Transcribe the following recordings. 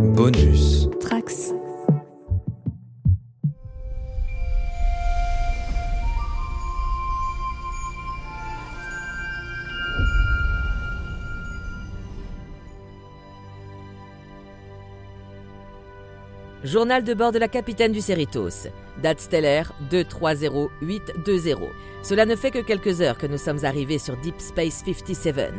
Bonus. Trax. Journal de bord de la capitaine du Cerritos. Date stellaire 230820. Cela ne fait que quelques heures que nous sommes arrivés sur Deep Space 57.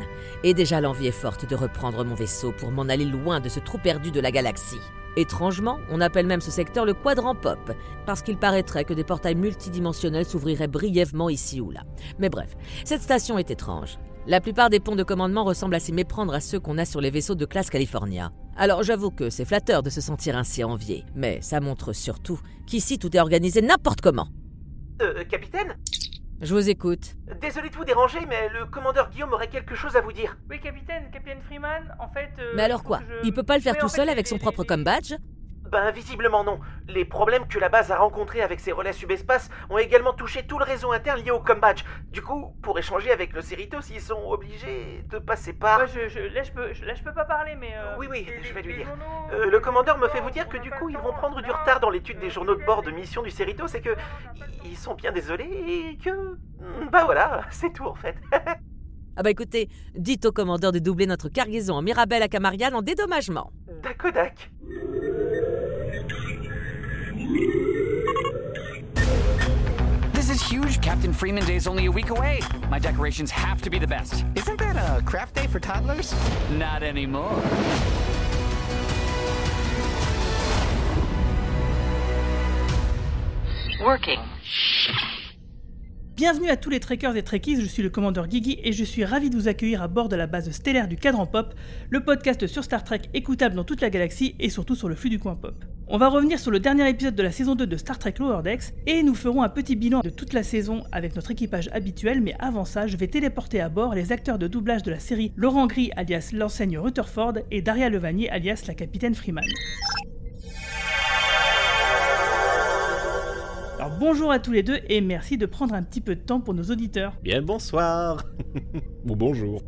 Et déjà l'envie est forte de reprendre mon vaisseau pour m'en aller loin de ce trou perdu de la galaxie. Étrangement, on appelle même ce secteur le quadrant pop, parce qu'il paraîtrait que des portails multidimensionnels s'ouvriraient brièvement ici ou là. Mais bref, cette station est étrange. La plupart des ponts de commandement ressemblent à s'y méprendre à ceux qu'on a sur les vaisseaux de classe California. Alors j'avoue que c'est flatteur de se sentir ainsi envié, mais ça montre surtout qu'ici tout est organisé n'importe comment. Euh, capitaine Je vous écoute. Désolé de vous déranger, mais le commandeur Guillaume aurait quelque chose à vous dire. Oui, capitaine, capitaine Freeman, en fait. euh, Mais alors quoi je- Il peut pas le faire Oui, tout fait, seul avec son propre com badge Ben visiblement non. Les problèmes que la base a rencontrés avec ses relais subespace ont également touché tout le réseau interne lié au Combadge. Du coup, pour échanger avec le Cerritos, ils sont obligés de passer par... Ouais, je, je, là, je peux, je- là, je peux pas parler, mais. euh, Oui, oui, les- je vais lui dire. journaux- Euh, le commandeur me fait vous dire que du a coup ils vont prendre du retard dans l'étude des euh, journaux de bord de mission du Cerritos et que ils sont bien désolés et que... Bah voilà, c'est tout en fait. Ah bah écoutez, dites au commandeur de doubler notre cargaison en Mirabel à Camarian en dédommagement. Dakodak. This is huge. Captain Freeman Day is only a week away. My decorations have to be the best. Isn't that a craft day for toddlers? Not anymore. Working. Bienvenue à tous les trekkers et trekkies, je suis le commandeur Guigui et je suis ravi de vous accueillir à bord de la base stellaire du Cadran Pop, le podcast sur Star Trek écoutable dans toute la galaxie et surtout sur le flux du coin pop. On va revenir sur le dernier épisode de la saison 2 de Star Trek Lower Decks et nous ferons un petit bilan de toute la saison avec notre équipage habituel, mais avant ça, je vais téléporter à bord les acteurs de doublage de la série Laurent Gris alias l'enseigne Rutherford et Daria Levanier alias la capitaine Freeman. Alors bonjour à tous les deux et merci de prendre un petit peu de temps pour nos auditeurs. Bien bonsoir Ou bonjour.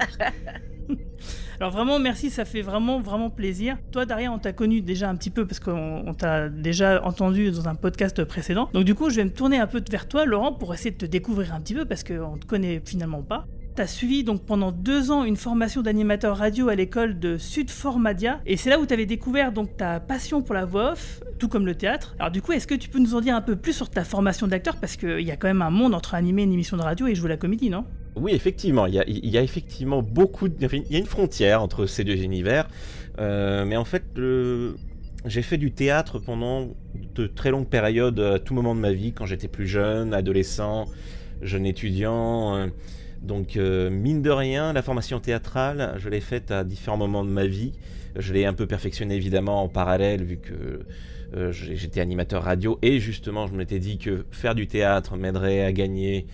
Alors vraiment merci, ça fait vraiment vraiment plaisir. Toi Daria, on t'a connu déjà un petit peu parce qu'on on t'a déjà entendu dans un podcast précédent. Donc du coup, je vais me tourner un peu vers toi Laurent pour essayer de te découvrir un petit peu parce qu'on te connaît finalement pas. T'as suivi donc pendant deux ans une formation d'animateur radio à l'école de Sud Formadia et c'est là où t'avais découvert donc ta passion pour la voix off, tout comme le théâtre. Alors du coup, est-ce que tu peux nous en dire un peu plus sur ta formation d'acteur? Parce qu'il y a quand même un monde entre animer une émission de radio et jouer la comédie, non? Oui, effectivement, il y a, effectivement beaucoup Il y a une frontière entre ces deux univers. Euh, mais en fait, j'ai fait du théâtre pendant de très longues périodes, à tout moment de ma vie, quand j'étais plus jeune, adolescent, jeune étudiant. euh, Donc, euh, mine de rien, la formation théâtrale, je l'ai faite à différents moments de ma vie. Je l'ai un peu perfectionnée évidemment en parallèle, vu que j'étais animateur radio. Et justement, je m'étais dit que faire du théâtre m'aiderait à gagner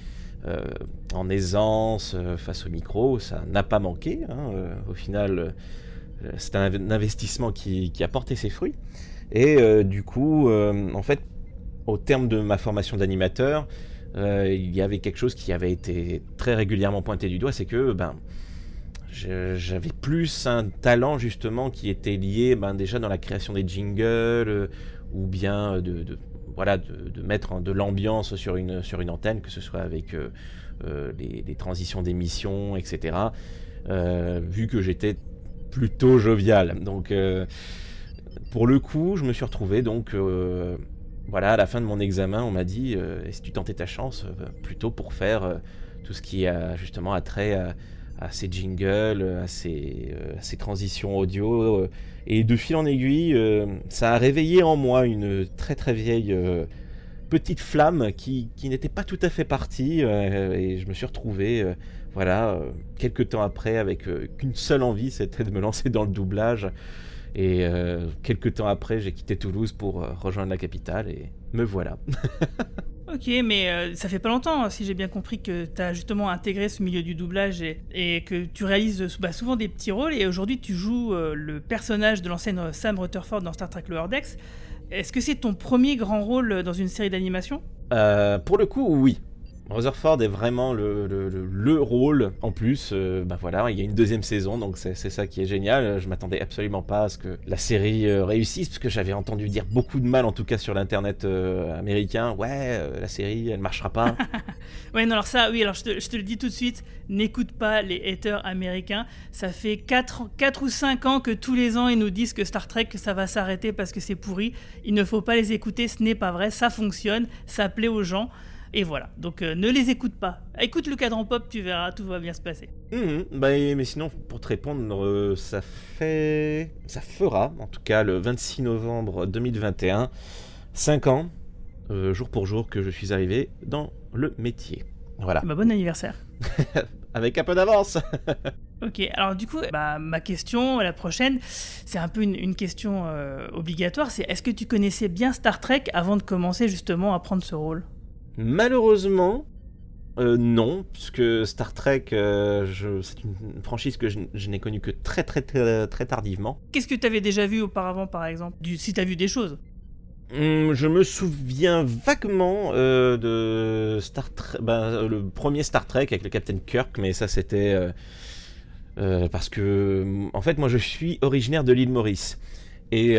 en aisance euh, face au micro. Ça n'a pas manqué. hein, euh, au final, euh, c'est un inv- investissement qui, a porté ses fruits. Et euh, du coup, euh, en fait, au terme de ma formation d'animateur, euh, il y avait quelque chose qui avait été très régulièrement pointé du doigt, c'est que ben, j'avais plus un talent justement qui était lié ben, déjà dans la création des jingles euh, ou bien de- voilà, de, mettre de l'ambiance sur une, sur une antenne, que ce soit avec euh, euh, les, transitions d'émissions, etc. euh, vu que j'étais plutôt jovial. Donc, pour le coup, je me suis retrouvé donc voilà, à la fin de mon examen, on m'a dit euh, si tu tentais ta chance plutôt pour faire tout ce qui a justement attrait à, à ces jingles, à ces, euh, transitions audio. euh, et de fil en aiguille, euh, ça a réveillé en moi une très très vieille petite flamme qui, qui n'était pas tout à fait partie. et je me suis retrouvé, voilà, quelques temps après, avec qu'une seule envie, c'était de me lancer dans le doublage. Et quelques temps après, j'ai quitté Toulouse pour rejoindre la capitale et me voilà. Ok, mais euh, ça fait pas longtemps, si j'ai bien compris, que tu as justement intégré ce milieu du doublage et, que tu réalises bah, souvent des petits rôles. Et aujourd'hui, tu joues euh, le personnage de l'ancienne euh, Sam Rutherford dans Star Trek Lower Decks. Est-ce que c'est ton premier grand rôle dans une série d'animation? Pour le coup, oui. Rutherford est vraiment le, le, le- le rôle. En plus, euh, bah voilà, il y a une deuxième saison, donc c'est ça qui est génial. Je m'attendais absolument pas à ce que la série euh, réussisse, parce que j'avais entendu dire beaucoup de mal, en tout cas sur l'internet euh, américain. Ouais, la série, elle marchera pas. Ouais, non, alors ça, oui, alors je te, le dis tout de suite, n'écoute pas les haters américains. Ça fait 4, 4 ou 5 ans que tous les ans, ils nous disent que Star Trek, ça va s'arrêter parce que c'est pourri. Il ne faut pas les écouter, ce n'est pas vrai, ça fonctionne, ça plaît aux gens. Et voilà, donc euh, ne les écoute pas. Écoute le cadran pop, tu verras, tout va bien se passer. Mhm, bah, mais sinon, pour te répondre, euh, ça fait. Ça fera, en tout cas, le 26 novembre 2021, 5 ans, euh, jour pour jour, que je suis arrivé dans le métier. Voilà. Bah, bon anniversaire. Avec un peu d'avance. Ok, alors du coup, bah, ma question, la prochaine, c'est un peu une, une question obligatoire, c'est est-ce que tu connaissais bien Star Trek avant de commencer justement à prendre ce rôle? Malheureusement, euh, non, puisque Star Trek, euh, c'est une franchise que je, je n'ai connue que très, très, très, très tardivement. Qu'est-ce que tu avais déjà vu auparavant, par exemple? Du, Si tu as vu des choses? Hum, je me souviens vaguement euh, de Star Trek, ben, le premier Star Trek avec le Captain Kirk, mais ça c'était parce que, en fait, moi je suis originaire de l'île Maurice et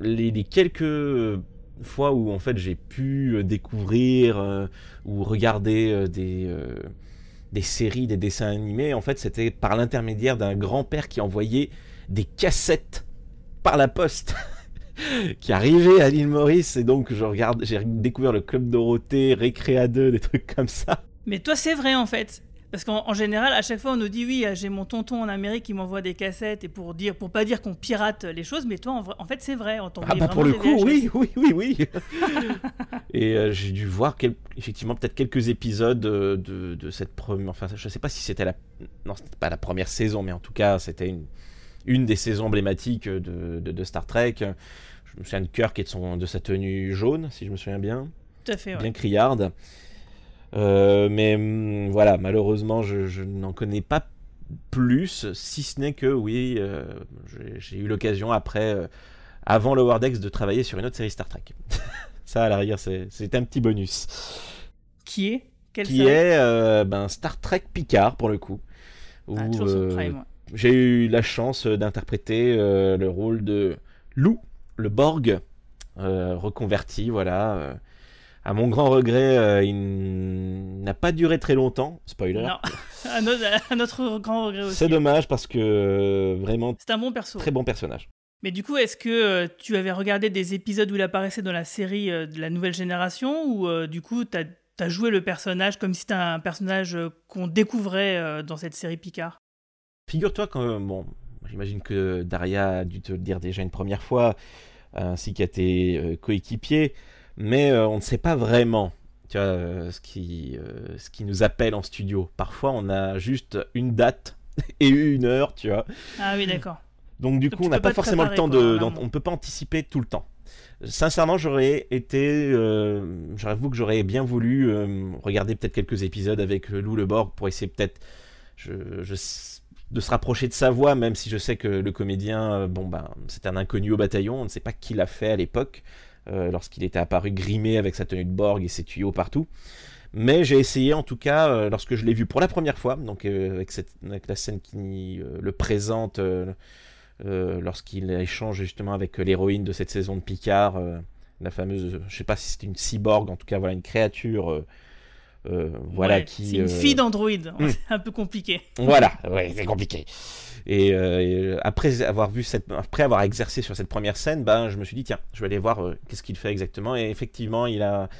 les, les quelques fois où en fait j'ai pu découvrir euh, ou regarder euh, des euh, des séries, des dessins animés, en fait c'était par l'intermédiaire d'un grand-père qui envoyait des cassettes par la poste. qui arrivait à l'île Maurice et donc je regarde, j'ai découvert le club Dorothée, Récréa 2, des trucs comme ça. Mais toi, c'est vrai en fait. Parce qu'en en général, à chaque fois, on nous dit oui, j'ai mon tonton en Amérique qui m'envoie des cassettes et pour dire, pour pas dire qu'on pirate les choses, mais toi, en, vrai- en fait, c'est vrai. On Ah bah pour le coup, oui, oui, oui, oui. et euh, j'ai dû voir quel- effectivement peut-être quelques épisodes euh, de, de cette première, enfin je sais pas si c'était la, non c'était pas la première saison, mais en tout cas c'était une, une des saisons emblématiques de, de- de Star Trek. Je me souviens de Kirk et de, son, de sa tenue jaune, si je me souviens bien. Tout à fait. ouais. bien criarde. Euh, mais hum, voilà, malheureusement, je, je n'en connais pas plus, si ce n'est que oui, euh, j'ai- eu l'occasion après, euh, avant le Wardex, de travailler sur une autre série Star Trek. Ça, à la rigueur, c'est un petit bonus. Qui est? Quelle Qui est euh, ben, Star Trek Picard, pour le coup. Ah, euh, ouais. j'ai eu la chance d'interpréter euh, le rôle de Lou, le Borg, reconverti, voilà. À mon grand regret, euh, il n'a pas duré très longtemps, spoiler. Non, grand regret aussi. C'est dommage parce que euh, vraiment C'est un bon perso. très bon personnage. Mais du coup, est-ce que euh, tu avais regardé des épisodes où il apparaissait dans la série de la nouvelle génération ou du coup, tu as, joué le personnage comme si c'était un personnage qu'on découvrait dans cette série Picard? Figure-toi que, bon, j'imagine que Daria a dû te le dire déjà une première fois, ainsi qu'à tes coéquipiers, mais euh, on ne sait pas vraiment tu vois, euh, ce, qui, euh, ce qui nous appelle en studio. Parfois, on a juste une date et une heure, tu vois. Ah oui, d'accord. Donc du Donc coup, on n'a pas forcément le temps quoi, de, on peut pas anticiper tout le temps. Sincèrement, j'aurais été, euh, j'avoue que j'aurais bien voulu euh, regarder peut-être quelques épisodes avec Lou Le Borg pour essayer peut-être, je, je de se rapprocher de sa voix, même si je sais que le comédien, bon ben, c'est un inconnu au bataillon, on ne sait pas qui l'a fait à l'époque, euh, lorsqu'il était apparu grimé avec sa tenue de Borg et ses tuyaux partout. Mais j'ai essayé en tout cas, euh, lorsque je l'ai vu pour la première fois, donc euh, avec, cette, avec la scène qui le présente lorsqu'il échange justement avec l'héroïne de cette saison de Picard, la fameuse, je sais pas si c'était une cyborg, en tout cas voilà une créature, voilà Ouais, qui. C'est une fille d'Android. hmm. C'est un peu compliqué. voilà, ouais, c'est compliqué. Et, euh, euh, après avoir vu cette, après avoir exercé sur cette première scène, ben je me suis dit tiens, je vais aller voir euh, qu'est-ce qu'il fait exactement. Et effectivement, il a,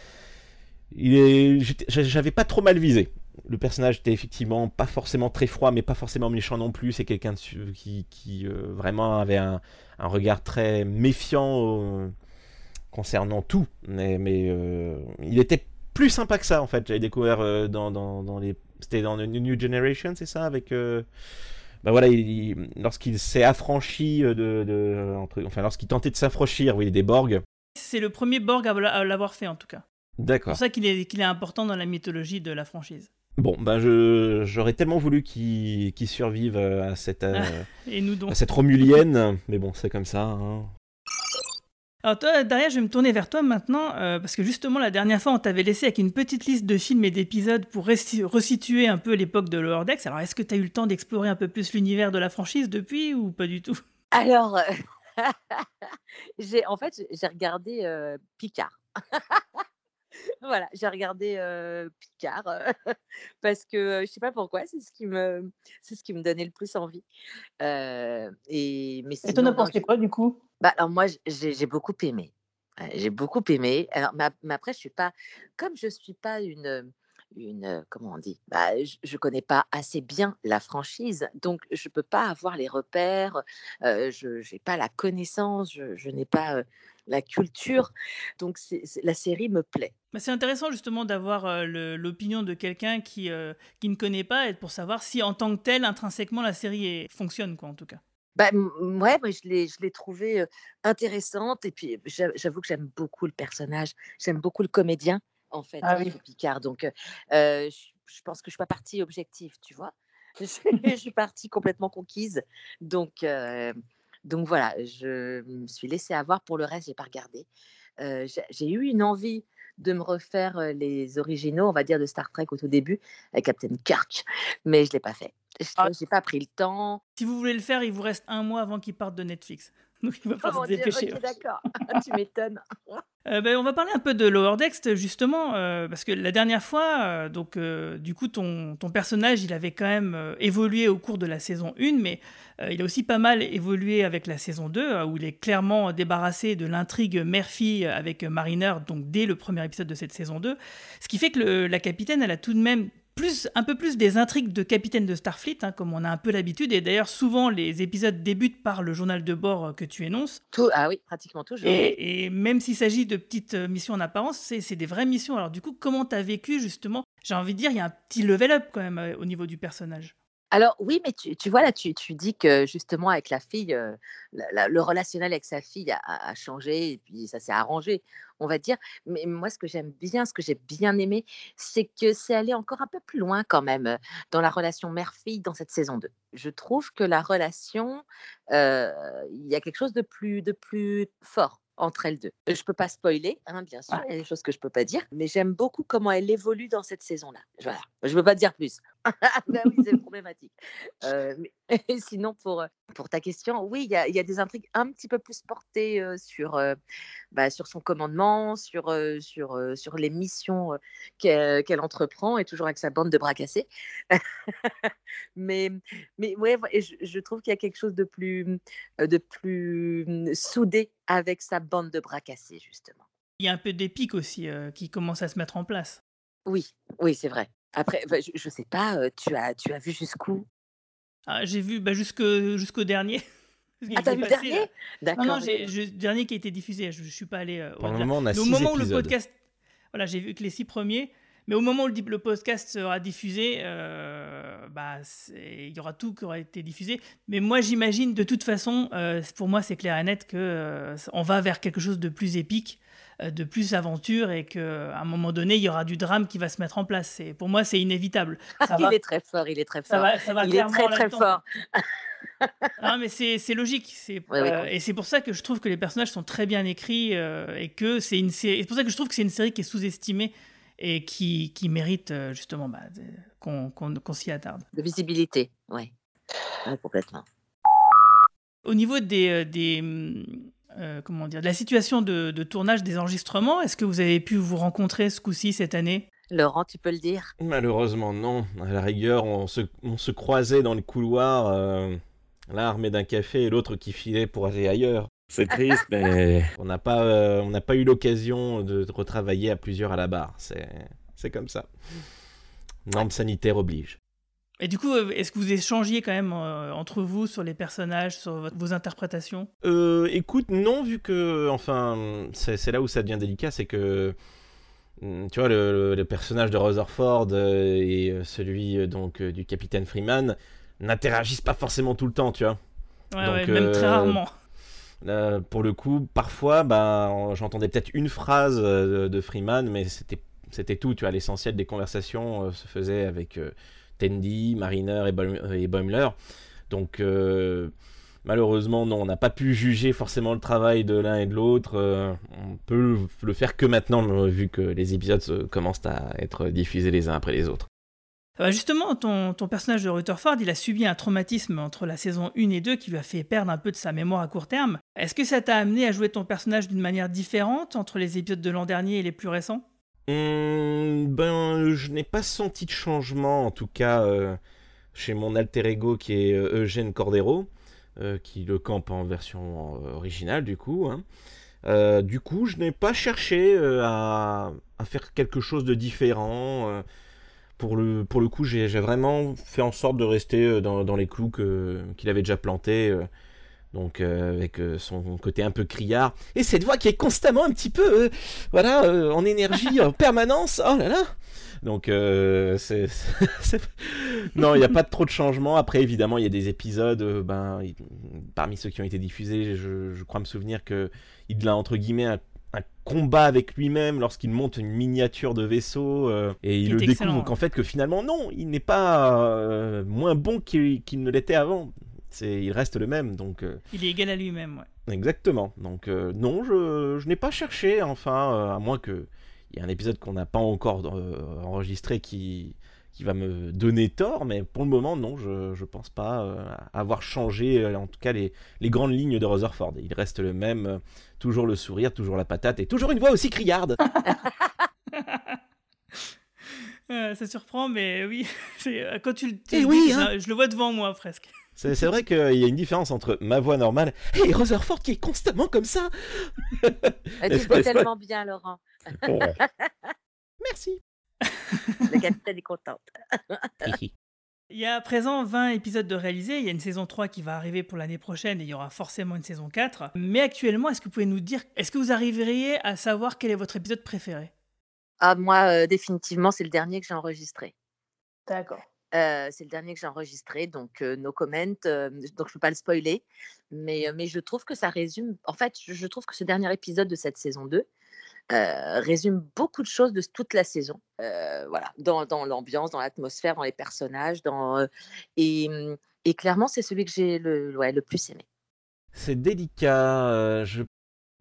il est, j'avais pas trop mal visé. Le personnage était effectivement pas forcément très froid, mais pas forcément méchant non plus. C'est quelqu'un qui, qui vraiment avait un, regard très méfiant concernant tout. Mais, il était plus sympa que ça en fait. J'avais découvert dans, dans, les, c'était dans New Generation, c'est ça, avec. Bah voilà, il- il- lorsqu'il s'est affranchi euh, de, de- entre- enfin lorsqu'il tentait de s'affranchir, oui, des Borg. C'est le premier Borg à l'a- à l'avoir fait en tout cas. C'est D'accord. pour ça qu'il est, important dans la mythologie de la franchise. Bon, ben je j'aurais tellement voulu qu'il survive euh, à cette euh, Et nous donc. à cette romulienne, mais bon, c'est comme ça. hein. Alors toi, Daria, je vais me tourner vers toi maintenant, euh, parce que justement, la dernière fois, on t'avait laissé avec une petite liste de films et d'épisodes pour resituer un peu l'époque de Lower Decks. Alors, est-ce que tu as eu le temps d'explorer un peu plus l'univers de la franchise depuis ou pas du tout? Alors, euh, j'ai en fait, j'ai- regardé euh, Picard. Voilà, j'ai regardé euh, Picard euh, parce que euh, je sais pas pourquoi, c'est ce qui me, c'est ce qui me donnait le plus envie. Euh, et mais Et toi, sinon, ne non, pensais j'ai- quoi du coup? Bah, alors moi, j'ai beaucoup aimé. Ouais, J'ai beaucoup aimé. Alors, mais, ap- mais après, je suis pas, comme je suis pas une, une, comment on dit, bah, je, je connais pas assez bien la franchise, donc je peux pas avoir les repères. je n'ai pas la connaissance, je, n'ai pas la culture, donc la série me plaît. Bah, C'est intéressant justement d'avoir l'opinion de quelqu'un qui, qui ne connaît pas et pour savoir si en tant que tel, intrinsèquement, la série fonctionne, quoi, en tout cas. Bah, ouais, moi, je l'ai, trouvée intéressante. Et puis, j'a- j'avoue que j'aime beaucoup le personnage. J'aime beaucoup le comédien, en fait, Ah oui. Picard. Donc, euh, je, pense que je suis pas partie objective, tu vois. Je, suis- je suis partie complètement conquise. Donc, euh, donc voilà, je me suis laissée avoir. Pour le reste, j'ai pas regardé. Euh, j'ai eu une envie de me refaire les originaux, on va dire, de Star Trek au tout début, avec Captain Kirk, mais je l'ai pas fait. Je Ah. n'ai pas pris le temps? Si vous voulez le faire, il vous reste un mois avant qu'il parte de Netflix. Donc il va falloir se dépêcher. d'accord. tu m'étonnes. Euh, ben, on va parler un peu de Lower Decks justement euh, parce que la dernière fois, euh, donc du coup ton, ton personnage il avait quand même évolué au cours de la saison 1 mais il a aussi pas mal évolué avec la saison 2 euh, où il est clairement débarrassé de l'intrigue mère-fille avec Mariner donc dès le premier épisode de cette saison 2 ce qui fait que le- la capitaine elle a tout de même plus, un peu plus des intrigues de capitaine de Starfleet, hein, comme on a un peu l'habitude, et d'ailleurs souvent les épisodes débutent par le journal de bord euh, que tu énonces, Tout, ah oui, pratiquement toujours. et, et même s'il s'agit de petites euh, missions en apparence, c'est des vraies missions. Alors du coup, comment t'as vécu justement? J'ai envie de dire, il y a un petit level up quand même euh, au niveau du personnage. Alors oui, mais tu, tu vois là, tu, tu dis que justement avec la fille, euh, la- la- le relationnel avec sa fille a, changé et puis ça s'est arrangé, on va dire. Mais moi, ce que j'aime bien, ce que j'ai bien aimé, c'est que c'est allé encore un peu plus loin quand même euh, dans la relation mère-fille dans cette saison 2. Je trouve que la relation, euh, il y a quelque chose de plus, de plus fort entre elles deux. Je peux pas spoiler, hein, bien sûr, il y a des choses que je peux pas dire, mais j'aime beaucoup comment elle évolue dans cette saison-là. Voilà, je peux pas dire plus. Ben oui, c'est problématique. Euh, mais sinon, pour, euh, pour ta question, oui, il y a, il y a des intrigues un petit peu plus portées euh, sur, euh, bah, sur son commandement, sur, euh, sur, euh, sur les missions euh, qu'elle entreprend, et toujours avec sa bande de bras cassés. mais, mais ouais, je, je trouve qu'il y a quelque chose de plus, euh, de plus hum, soudé avec sa bande de bras cassés, justement. Il y a un peu d'épique aussi euh, qui commence à se mettre en place. Oui, oui, c'est vrai. Après, bah, je, je sais pas, euh, tu as, tu as vu jusqu'où? Ah, j'ai vu bah, jusque- jusqu'au dernier. Ah, t'as vu le passé, dernier? D'accord. Non, non, le dernier qui a été diffusé. Je, je suis pas allé euh, Pour le au-delà. moment, on a Mais au six moment où le podcast, voilà, j'ai vu que les six premiers. Mais au moment où le, podcast sera diffusé, euh, bah, il y aura tout qui aura été diffusé. Mais moi, j'imagine de toute façon, euh, pour moi, c'est clair et net que euh, on va vers quelque chose de plus épique, euh, de plus aventure, et qu'à un moment donné, il y aura du drame qui va se mettre en place. C'est- Pour moi, c'est inévitable. Ça il va, est très fort, il est très ça fort. va, ça va il est très très fort. Non, mais c'est logique. Euh, et c'est pour ça que je trouve que les personnages sont très bien écrits euh, et que c'est une série. C'est pour ça que je trouve que c'est une série qui est sous-estimée et qui, qui mérite euh, justement bah, qu'on s'y attarde. De visibilité, ouais. Ouais, complètement. Au niveau des, euh, des hum, euh, comment dire, de la situation de, de tournage des enregistrements, est-ce que vous avez pu vous rencontrer ce coup-ci cette année? Laurent, tu peux le dire? Malheureusement, non. À la rigueur, on se, on se croisait dans le couloir, euh, l'un armé d'un café et l'autre qui filait pour aller ailleurs. C'est triste, mais on n'a pas, euh, on n'a pas eu l'occasion de retravailler à plusieurs à la barre. C'est, c'est comme ça. Normes sanitaires oblige. Et du coup, euh, est-ce que vous échangiez quand même euh, entre vous sur les personnages, sur votre- vos interprétations? Euh, écoute, non, vu que, enfin, c'est là où ça devient délicat, c'est que, hum, tu vois, le, personnage de Rutherford et celui donc du capitaine Freeman n'interagissent pas forcément tout le temps, tu vois. Ouais, Donc, ouais, même très rarement. Pour le coup, parfois, bah, en- j'entendais peut-être une phrase de, de Freeman, mais c'était c'était tout, tu vois. L'essentiel des conversations se faisait avec euh, Tandy, Mariner et, Baum- et Boimler. Donc, euh, Malheureusement, non, on n'a pas pu juger forcément le travail de l'un et de l'autre. Euh, on peut le faire que maintenant, vu que les épisodes commencent à être diffusés les uns après les autres. Bah, justement, ton, ton, personnage de Rutherford, il a subi un traumatisme entre la saison 1 et 2 qui lui a fait perdre un peu de sa mémoire à court terme. Est-ce que ça t'a amené à jouer ton personnage d'une manière différente entre les épisodes de l'an dernier et les plus récents? Mmh, Ben, je n'ai pas senti de changement, en tout cas, euh, chez mon alter ego qui est euh, Eugène Cordero, euh, qui le campe en version originale, du coup. Hein. du coup, je n'ai pas cherché à, faire quelque chose de différent pour le, pour le coup, j'ai vraiment fait en sorte de rester dans les clous qu'il avait déjà plantés. Euh, donc euh, avec son côté un peu criard. Et cette voix qui est constamment un petit peu voilà en énergie en permanence. Oh là là. Donc c'est non il n'y a pas trop de changements. Après évidemment il y a des épisodes ben parmi ceux qui ont été diffusés je, je crois me souvenir que il l'a entre guillemets un un combat avec lui-même lorsqu'il monte une miniature de vaisseau euh, et il, le découvre donc en fait que finalement non il n'est pas euh, moins bon qu'il ne l'était avant il reste le même donc euh, il est égal à lui-même ouais exactement donc non je, je n'ai pas cherché enfin à moins que il y ait un épisode qu'on n'a pas encore enregistré qui qui va me donner tort, mais pour le moment, non, je ne pense pas euh, avoir changé, euh, en tout cas, les, les, grandes lignes de Rutherford. Il reste le même, euh, toujours le sourire, toujours la patate, et toujours une voix aussi criarde. ça surprend, mais oui, quand tu, le eh oui, hein. je, le vois devant moi presque. C'est vrai qu'il y a une différence entre ma voix normale et Rutherford qui est constamment comme ça. tu fais tellement bien, Laurent. Merci. La capitaine est contente. Il y a à présent 20 épisodes de réalisés, il y a une saison 3 qui va arriver pour l'année prochaine et il y aura forcément une saison 4. Mais actuellement, est-ce que vous pouvez nous dire, est-ce que vous arriveriez à savoir quel est votre épisode préféré? Ah, moi, euh, définitivement, c'est le dernier que j'ai enregistré. D'accord. C'est le dernier que j'ai enregistré, donc euh, no comment, donc je ne peux pas le spoiler. Mais, mais je trouve que ça résume, en fait, je trouve que ce dernier épisode de cette saison 2 résume beaucoup de choses de toute la saison. voilà, dans, dans l'ambiance, dans l'atmosphère, dans les personnages, dans et, mmh, et clairement c'est celui que j'ai le, ouais, le plus aimé. C'est délicat. je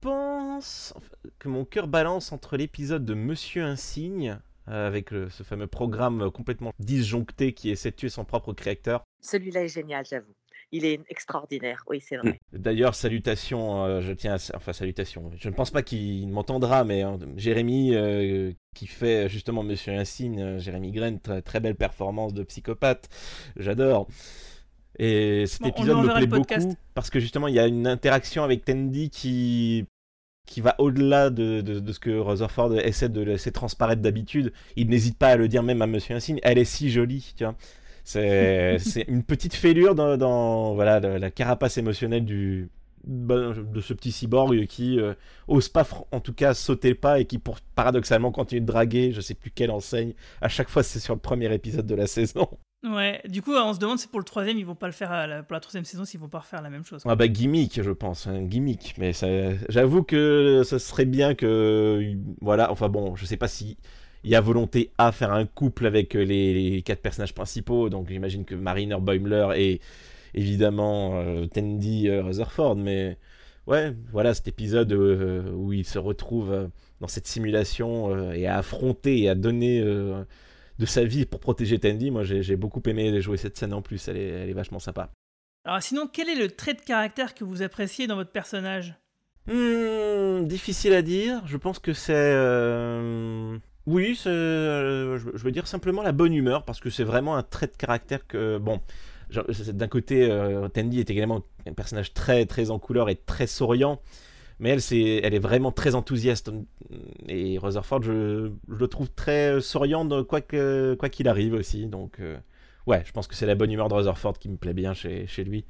pense que mon cœur balance entre l'épisode de Monsieur Insigne avec ce fameux programme complètement disjoncté qui essaie de tuer son propre créateur. Celui-là est génial, j'avoue il est extraordinaire. Oui, c'est vrai. Mmh. D'ailleurs, salutations, euh, je tiens à... Enfin, salutations. Je ne pense pas qu'il m'entendra, mais hein, Jérémy, euh, qui fait justement Monsieur Insigne, euh, Jérémy Grain, très, belle performance de psychopathe. J'adore. Et cet épisode me plaît beaucoup parce que justement, il y a une interaction avec Tandy qui qui va au-delà de, de, ce que Rutherford essaie de laisser transparaître d'habitude. Il n'hésite pas à le dire même à Monsieur Insigne. Elle est si jolie, tu vois. C'est une petite fêlure dans, voilà, la, carapace émotionnelle du, de ce petit cyborg qui euh, ose pas, en tout cas, sauter le pas et qui, pour, paradoxalement, continue de draguer. Je sais plus quelle enseigne. À chaque fois, c'est sur le premier épisode de la saison. Ouais, du coup, on se demande si pour le troisième, ils vont pas le faire pour la troisième saison, s'ils vont pas refaire la même chose. Ah bah gimmick, je pense, un hein, gimmick. Mais j'avoue que ce serait bien que, voilà, enfin bon, je sais pas si il y a volonté à faire un couple avec euh, les, quatre personnages principaux. Donc j'imagine que Mariner Boimler et évidemment euh, Tandy euh, Rutherford. Mais ouais, voilà cet épisode où il se retrouve dans cette simulation et à affronter et à donner de sa vie pour protéger Tandy. Moi j'ai beaucoup aimé jouer cette scène en plus. Elle est, elle est vachement sympa. Alors sinon, quel est le trait de caractère que vous appréciez dans votre personnage? Hmm, Difficile à dire. Je pense que c'est oui, euh, je veux dire simplement la bonne humeur, parce que c'est vraiment un trait de caractère que, bon, d'un côté, euh, Tandy est également un personnage très, très en couleur et très souriant, mais elle, c'est, elle est vraiment très enthousiaste. Et Rutherford, je, le trouve très souriant, quoi, que, quoi qu'il arrive aussi. Donc, euh, ouais, je pense que c'est la bonne humeur de Rutherford qui me plaît bien chez, chez lui.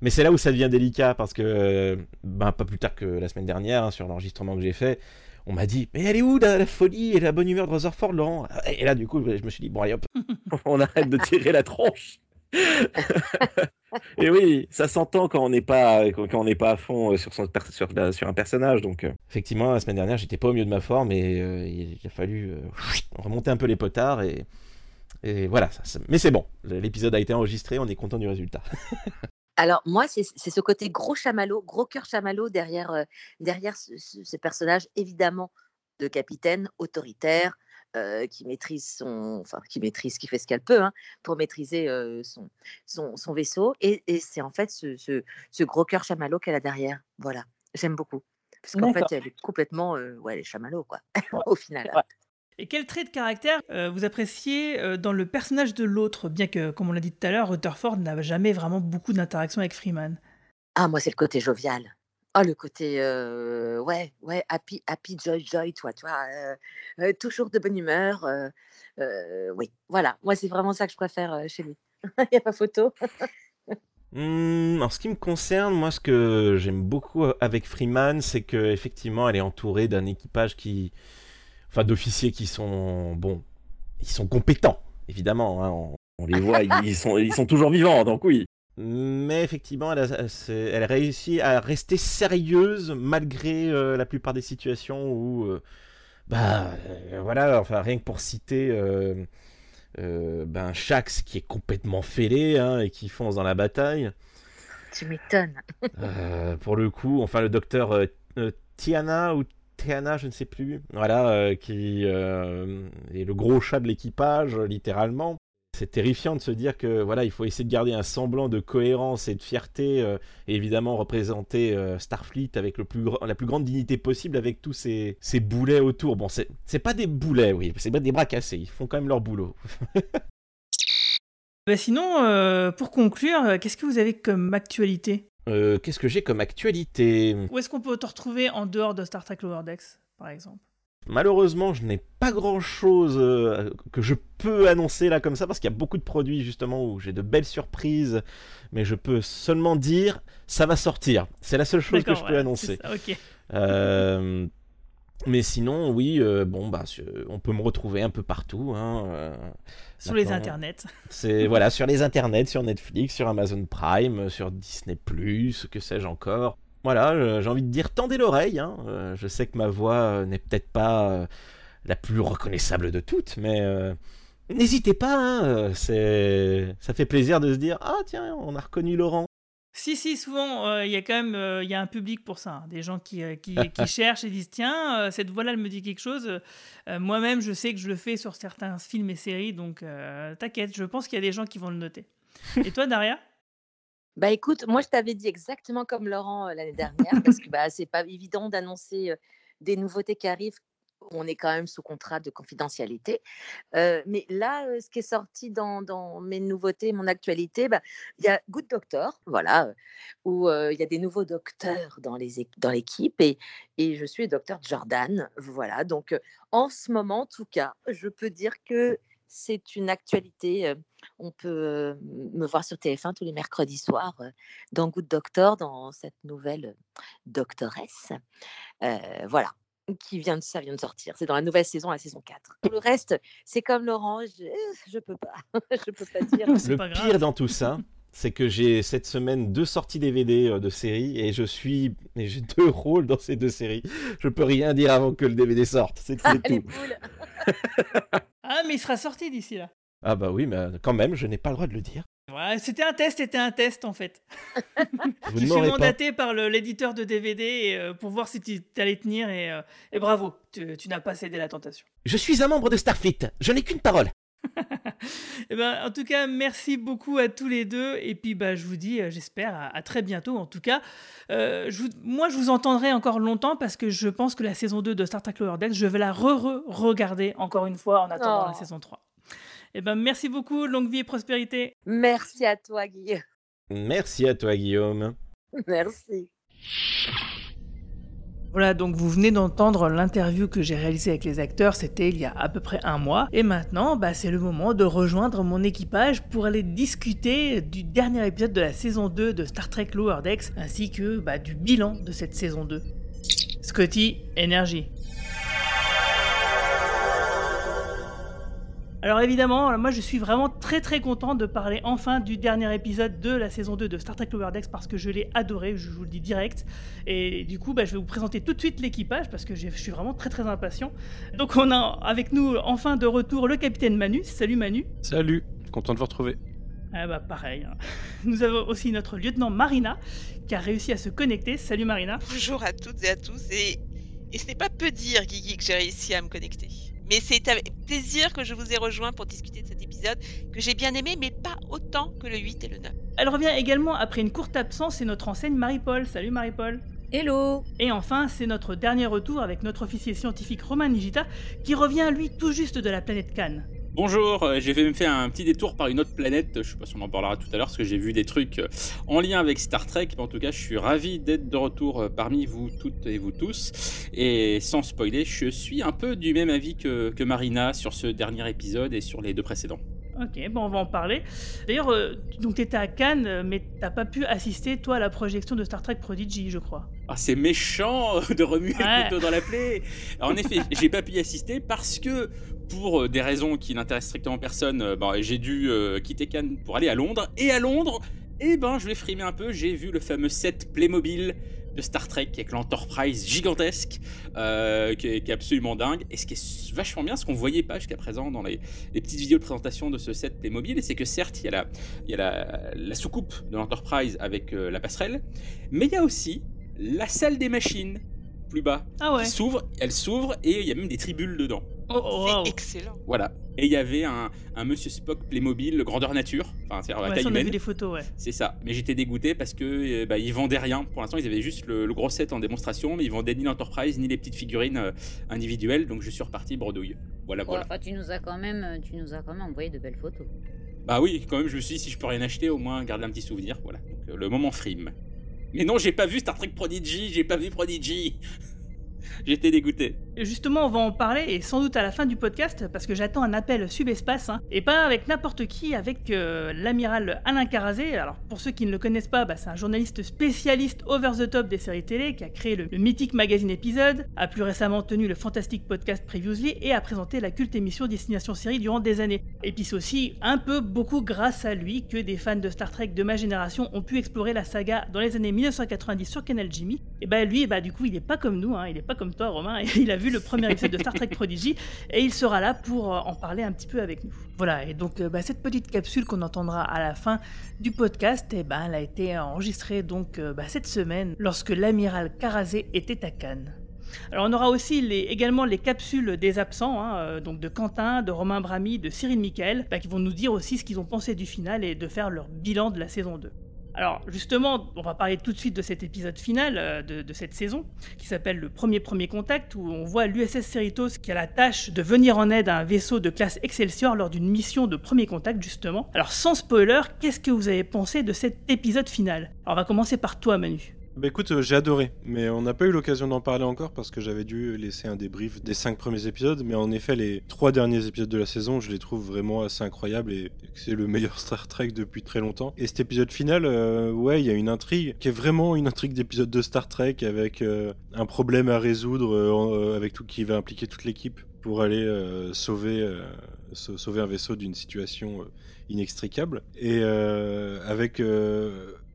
Mais c'est là où ça devient délicat, parce que, ben, pas plus tard que la semaine dernière, hein, sur l'enregistrement que j'ai fait, on m'a dit mais elle est où la, folie et la bonne humeur de Rutherford Laurent? Et là du coup je me suis dit bon allez hop on arrête de tirer la tronche et oui ça s'entend quand on n'est pas quand on n'est pas à fond euh, sur son un personnage. Donc euh, effectivement la semaine dernière j'étais pas au mieux de ma forme et euh, il a fallu remonter un peu les potards et voilà mais c'est bon. L'épisode a été enregistré on est content du résultat. Alors moi, c'est ce côté gros chamallow, gros cœur chamallow derrière, ce personnage évidemment de capitaine autoritaire, heu, qui maîtrise son enfin qui maîtrise, qui fait ce qu'elle peut, hein, pour maîtriser, heu, son son son vaisseau et et c'est en fait ce ce ce gros cœur chamallow qu'elle a derrière. Voilà, j'aime beaucoup. Parce qu'en fait, elle est complètement, heu, ouais, elle est chamallow quoi, au final. Et quel trait de caractère euh, vous appréciez euh, dans le personnage de l'autre, bien que, comme on l'a dit tout à l'heure, Rutherford n'a jamais vraiment beaucoup d'interaction avec Freeman? Ah moi, c'est le côté jovial. Ah le côté, ouais, ouais, happy happy joy joy, toi, heu, toujours de bonne humeur, oui, voilà. Moi, c'est vraiment ça que je préfère, chez lui. Il y a pas photo. Mmh, en ce qui me concerne, moi, ce que j'aime beaucoup avec Freeman, c'est qu'effectivement, elle est entourée d'un équipage qui. Enfin, d'officiers qui sont. Bon, ils sont compétents, évidemment. hein, on, on les voit, ils sont, ils sont toujours vivants, donc oui. Mais effectivement, elle, a, c'est- elle réussit à rester sérieuse malgré euh, la plupart des situations où. euh, bah, euh, voilà, enfin, rien que pour citer. euh, ben, Shax qui est complètement fêlé hein, et qui fonce dans la bataille. Tu m'étonnes. Pour le coup, enfin le docteur Tiana ou Tiana, je ne sais plus, voilà, qui est le gros chat de l'équipage, littéralement. C'est terrifiant de se dire que voilà, il faut essayer de garder un semblant de cohérence et de fierté, euh, et évidemment représenter euh, Starfleet avec le plus la plus grande dignité possible, avec tous ces, ces boulets autour. Bon, c'est c'est pas des boulets, oui, c'est pas des bras cassés, ils font quand même leur boulot. Bah Sinon, euh, pour conclure, qu'est-ce que vous avez comme actualité? Qu'est-ce que j'ai comme actualité? Où est-ce qu'on peut te retrouver en dehors de Star Trek Lower Decks, par exemple? Malheureusement, je n'ai pas grand-chose euh, que je peux annoncer là comme ça parce qu'il y a beaucoup de produits justement où j'ai de belles surprises, mais je peux seulement dire ça va sortir. C'est la seule chose que je peux annoncer. ça. Euh, mais sinon, oui, euh, bon bah on peut me retrouver un peu partout. Hein, euh, Sur les internets. C'est voilà sur les internets, sur Netflix, sur Amazon Prime, sur Disney que sais-je encore. Voilà, j'ai envie de dire tendez l'oreille. hein. Euh, je sais que ma voix euh, n'est peut-être pas euh, la plus reconnaissable de toutes, mais euh, n'hésitez pas. hein, c'est ça fait plaisir de se dire ah tiens on a reconnu Laurent. Si, si, souvent, euh, il y a quand même euh, il y a un public pour ça. hein. Des gens qui, euh, qui, qui cherchent et disent Tiens, cette voix-là, elle me dit quelque chose. Moi-même, je sais que je le fais sur certains films et séries, donc t'inquiète, je pense qu'il y a des gens qui vont le noter. Et toi, Daria? Bah écoute, moi je t'avais dit exactement comme Laurent euh, l'année dernière, parce que bah, c'est pas évident d'annoncer des nouveautés qui arrivent. On est quand même sous contrat de confidentialité. Mais là, ce qui est sorti dans, mes nouveautés, mon actualité, bah, il y a Good Doctor, voilà, où il y a des nouveaux docteurs dans l'équipe et, et je suis docteur Jordan, voilà. Donc en ce moment, en tout cas, je peux dire que c'est une actualité. euh, on peut euh, me voir sur TF1 tous les mercredis soirs euh, dans Good Doctor, dans cette nouvelle doctoresse. Euh, voilà, qui vient de, ça vient de sortir. C'est dans la nouvelle saison, la saison 4. Tout le reste, c'est comme Laurent, je, je peux pas. je peux pas dire. Le pas grave. pire dans tout ça, c'est que j'ai cette semaine deux sorties DVD euh, de séries et je suis et j'ai deux rôles dans ces deux séries. Je peux rien dire avant que le DVD sorte. C'est Ah, tout. Ah, mais il sera sorti d'ici là. Ah bah oui, mais quand même, je n'ai pas le droit de le dire. Ouais, c'était un test, c'était un test en fait. Vous Je suis pas. mandaté par l'éditeur de DVD et, euh, pour voir si tu allais tenir et, euh, et bravo, tu, tu n'as pas cédé la tentation. Je suis un membre de Starfleet. Je n'ai qu'une parole. Eh ben, en tout cas, merci beaucoup à tous les deux. Et puis, bah, je vous dis, euh, j'espère, à, à très bientôt. En tout cas, euh, je vous- moi, je vous entendrai encore longtemps parce que je pense que la saison 2 de Star Trek Lower Decks, je vais la re-re-regarder encore une fois en attendant Oh. la saison 3. Eh ben, merci beaucoup. Longue vie et prospérité. Merci à toi, Guillaume. Merci à toi, Guillaume. Merci. Voilà, donc vous venez d'entendre l'interview que j'ai réalisée avec les acteurs, c'était il y a à peu près un mois. Et maintenant, bah, c'est le moment de rejoindre mon équipage pour aller discuter du dernier épisode de la saison 2 de Star Trek Lower Decks, ainsi que bah, du bilan de cette saison 2. Scotty, énergie. Alors évidemment, moi je suis vraiment très très content de parler enfin du dernier épisode de la saison 2 de Star Trek Lower Decks parce que je l'ai adoré, je vous le dis direct. Et du coup, bah, je vais vous présenter tout de suite l'équipage parce que je suis vraiment très très impatient. Donc on a avec nous enfin de retour le capitaine Manu. Salut Manu. Salut, content de vous retrouver. Ah bah pareil. hein. Nous avons aussi notre lieutenant Marina qui a réussi à se connecter. Salut Marina. Bonjour à toutes et à tous. Et, et ce n'est pas peu dire, Guigui, que j'ai réussi à me connecter. Mais c'est avec plaisir que je vous ai rejoint pour discuter de cet épisode que j'ai bien aimé, mais pas autant que le 8 et le 9. Elle revient également après une courte absence, c'est notre enseigne Marie-Paul. Salut Marie-Paul. Hello Et enfin, c'est notre dernier retour avec notre officier scientifique Romain Nigita qui revient lui tout juste de la planète Cannes. Bonjour, euh, j'ai fait me faire un petit détour par une autre planète, je sais pas si on en parlera tout à l'heure parce que j'ai vu des trucs euh, en lien avec Star Trek, mais en tout cas je suis ravi d'être de retour euh, parmi vous toutes et vous tous. Et sans spoiler, je suis un peu du même avis que, que Marina sur ce dernier épisode et sur les deux précédents. Ok, bon, on va en parler. D'ailleurs, euh, donc t'étais à Cannes, mais t'as pas pu assister, toi, à la projection de Star Trek Prodigy, je crois. Ah, c'est méchant de remuer Ouais. le couteau dans la plaie. Alors, en effet, j'ai pas pu y assister parce que, pour euh, des raisons qui n'intéressent strictement personne, euh, bon, j'ai dû euh, quitter Cannes pour aller à Londres. Et à Londres, eh ben, je vais frimer un peu. J'ai vu le fameux set Playmobil de Star Trek avec l'Enterprise gigantesque, qui, est, absolument dingue. Et ce qui est vachement bien, ce qu'on voyait pas jusqu'à présent dans les, petites vidéos de présentation de ce set Playmobil, c'est que certes, il y a la, soucoupe de l'Enterprise avec la passerelle, mais il y a aussi la salle des machines plus bas Ah ouais qui s'ouvre, elle s'ouvre et il y a même des tribules dedans. Oh, oh, wow. excellent. Voilà. Et il y avait un, un Monsieur Spock Playmobil, grandeur nature, enfin c'est Ouais, taille humaine. des photos, ouais. C'est ça. Mais j'étais dégoûté parce que euh, bah, ils vendaient rien. Pour l'instant, ils avaient juste le, le gros set en démonstration, mais ils vendaient ni l'Enterprise ni les petites figurines euh, individuelles. Donc je suis reparti bredouille. Voilà, Ouais, voilà. enfin, tu nous as quand même, tu nous as quand même envoyé de belles photos. Bah oui, quand même, je me suis dit si je peux rien acheter, au moins garder un petit souvenir. Voilà. Donc euh, le moment frime. Mais non, j'ai pas vu Star Trek Prodigy. J'ai pas vu Prodigy. J'étais dégoûté. Justement, on va en parler, et sans doute à la fin du podcast, parce que j'attends un appel subespace, hein, et pas avec n'importe qui, avec euh, l'amiral Alain Carazé. Alors, pour ceux qui ne le connaissent pas, bah, c'est un journaliste spécialiste over the top des séries télé, qui a créé le, le mythique magazine Épisode, a plus récemment tenu le fantastique podcast Previously, et a présenté la culte émission Destination Série durant des années. Et puis c'est aussi un peu beaucoup grâce à lui que des fans de Star Trek de ma génération ont pu explorer la saga dans les années 1990 sur Canal Jimmy. Et bah lui, bah du coup, il est pas comme nous, hein, il est pas comme toi, Romain. Il a vu le premier épisode de Star Trek Prodigy et il sera là pour euh, en parler un petit peu avec nous. Voilà. Et donc, euh, bah, cette petite capsule qu'on entendra à la fin du podcast, eh ben, elle a été enregistrée donc euh, bah, cette semaine lorsque l'amiral Carazé était à Cannes. Alors on aura aussi les- également les capsules des absents, hein, donc de Quentin, de Romain Bramy, de Cyril Michael, bah, qui vont nous dire aussi ce qu'ils ont pensé du final et de faire leur bilan de la saison 2. Alors justement, on va parler tout de suite de cet épisode final euh, de, cette saison, qui s'appelle le premier premier contact, où on voit l'USS Cerritos qui a la tâche de venir en aide à un vaisseau de classe Excelsior lors d'une mission de premier contact justement. Alors sans spoiler, qu'est-ce que vous avez pensé de cet épisode final? Alors on va commencer par toi Manu. Bah écoute, euh, j'ai adoré, mais on n'a pas eu l'occasion d'en parler encore parce que j'avais dû laisser un débrief des cinq premiers épisodes, mais en effet, les trois derniers épisodes de la saison, je les trouve vraiment assez incroyables et c'est le meilleur Star Trek depuis très longtemps. Et cet épisode final, euh, ouais, il y a une intrigue qui est vraiment une intrigue d'épisode de Star Trek avec euh, un problème à résoudre, avec tout qui va impliquer toute l'équipe pour aller sauver, sau- sauver un vaisseau d'une situation inextricable. Et avec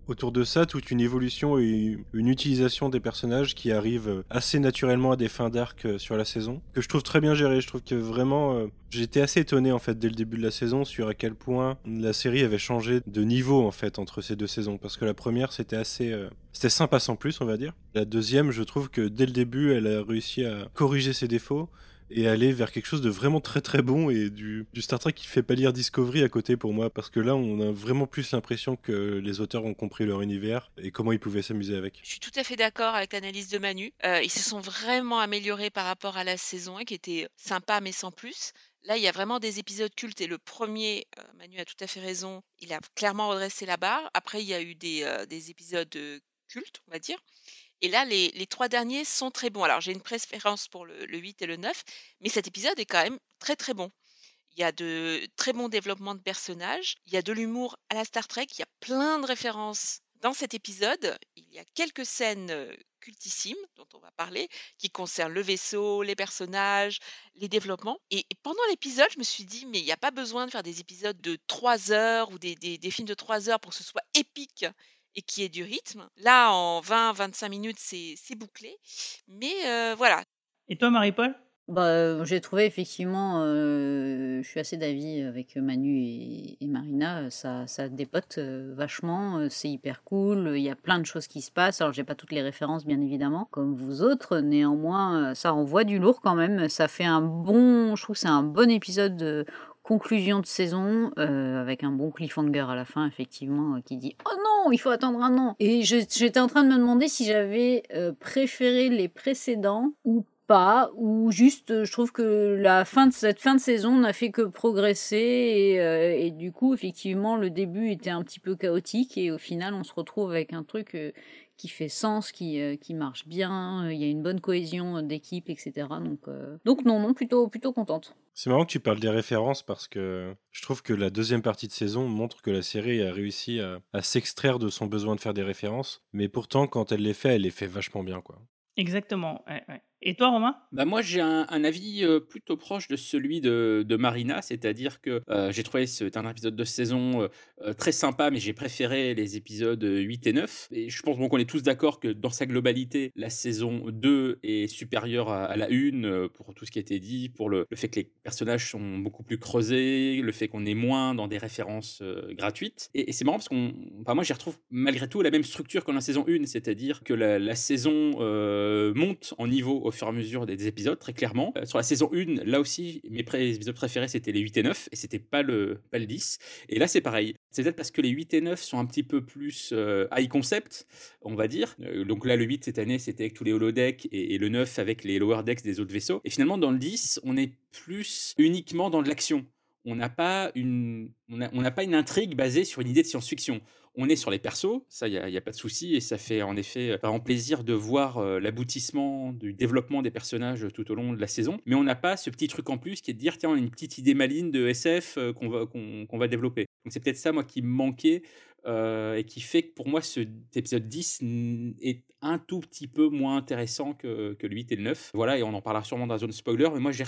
autour de ça toute une évolution et une utilisation des personnages qui arrivent assez naturellement à des fins d'arc euh, sur la saison, que je trouve très bien géré. Je trouve que vraiment, euh, j'étais assez étonné en fait dès le début de la saison sur à quel point la série avait changé de niveau en fait entre ces deux saisons, parce que la première c'était assez, euh, c'était sympa sans plus on va dire. La deuxième, je trouve que dès le début, elle a réussi à corriger ses défauts et aller vers quelque chose de vraiment très très bon et du, Star Trek qui fait pas lire Discovery à côté pour moi parce que là on a vraiment plus l'impression que les auteurs ont compris leur univers et comment ils pouvaient s'amuser avec. Je suis tout à fait d'accord avec l'analyse de Manu. Euh, ils se sont vraiment améliorés par rapport à la saison 1 qui était sympa mais sans plus. Là, il y a vraiment des épisodes cultes et le premier, euh, Manu a tout à fait raison, il a clairement redressé la barre. Après, il y a eu des, euh, des épisodes cultes, on va dire. Et là, les, trois derniers sont très bons. Alors, j'ai une préférence pour le, le 8 et le 9, mais cet épisode est quand même très très bon. Il y a de très bons développements de personnages, il y a de l'humour à la Star Trek, il y a plein de références dans cet épisode. Il y a quelques scènes euh, cultissimes dont on va parler, qui concernent le vaisseau, les personnages, les développements. Et, pendant l'épisode, je me suis dit, mais il n'y a pas besoin de faire des épisodes de 3 heures ou des, des- des films de 3 heures pour que ce soit épique et qui ait du rythme. Là, en 20-25 minutes, c'est c'est bouclé. Mais euh, voilà, Et toi Marie-Paul? Bah, j'ai trouvé effectivement, euh, je suis assez d'avis avec Manu et, et Marina, ça, ça dépote euh, vachement, euh, c'est hyper cool, il y a plein de choses qui se passent. Alors j'ai pas toutes les références bien évidemment, comme vous autres, néanmoins ça envoie du lourd quand même. Ça fait un bon, je trouve que c'est un bon épisode de conclusion de saison avec un bon cliffhanger à la fin effectivement qui dit oh non il faut attendre un an! Et j'étais en train de me demander si j'avais euh, préféré les précédents ou pas, ou juste euh, je trouve que la fin de cette fin de saison n'a fait que progresser et, euh, et du coup effectivement le début était un petit peu chaotique et au final on se retrouve avec un truc euh, qui fait sens, qui, euh, qui marche bien, euh, il y a une bonne cohésion d'équipe, etc. Donc, euh, donc non, non, plutôt, plutôt contente. C'est marrant que tu parles des références parce que je trouve que la deuxième partie de saison montre que la série a réussi à, à s'extraire de son besoin de faire des références, mais pourtant quand elle les fait, elle les fait vachement bien quoi. Exactement. ouais, ouais. Et toi, Romain? Bah moi j'ai un, avis euh, plutôt proche de celui de, Marina, c'est-à-dire que euh, j'ai trouvé ce dernier épisode de saison euh, très sympa, mais j'ai préféré les épisodes 8 et 9. Et je pense bon, qu'on est tous d'accord que dans sa globalité, la saison 2 est supérieure à, la 1 euh, pour tout ce qui a été dit, pour le, fait que les personnages sont beaucoup plus creusés, le fait qu'on est moins dans des références gratuites. Et, c'est marrant parce enfin moi j'y retrouve malgré tout la même structure que dans la saison 1, c'est-à-dire que la, saison monte en niveau au fur et à mesure des, des épisodes, très clairement. Euh, sur la saison 1, là aussi, mes épisodes préférés, c'était les 8 et 9, et c'était pas le, pas le 10. Et là, c'est pareil. C'est peut-être parce que les 8 et 9 sont un petit peu plus euh, high concept, on va dire. Euh, donc là, le 8 cette année, c'était avec tous les holodecks, et, le 9 avec les lower decks des autres vaisseaux. Et finalement, dans le 10, on est plus uniquement dans de l'action. On n'a pas on pas une intrigue basée sur une idée de science-fiction. On est sur les persos, ça, il n'y a, pas de souci, et ça fait en effet euh, vraiment plaisir de voir euh, l'aboutissement du développement des personnages tout au long de la saison. Mais on n'a pas ce petit truc en plus qui est de dire, tiens, on a une petite idée maligne de SF euh, qu'on va, va développer. Donc c'est peut-être ça, moi, qui me manquait euh, et qui fait que pour moi, cet épisode 10 n- est un tout petit peu moins intéressant que, que le 8 et le 9. Voilà, et on en parlera sûrement dans la zone spoiler, mais moi, j'ai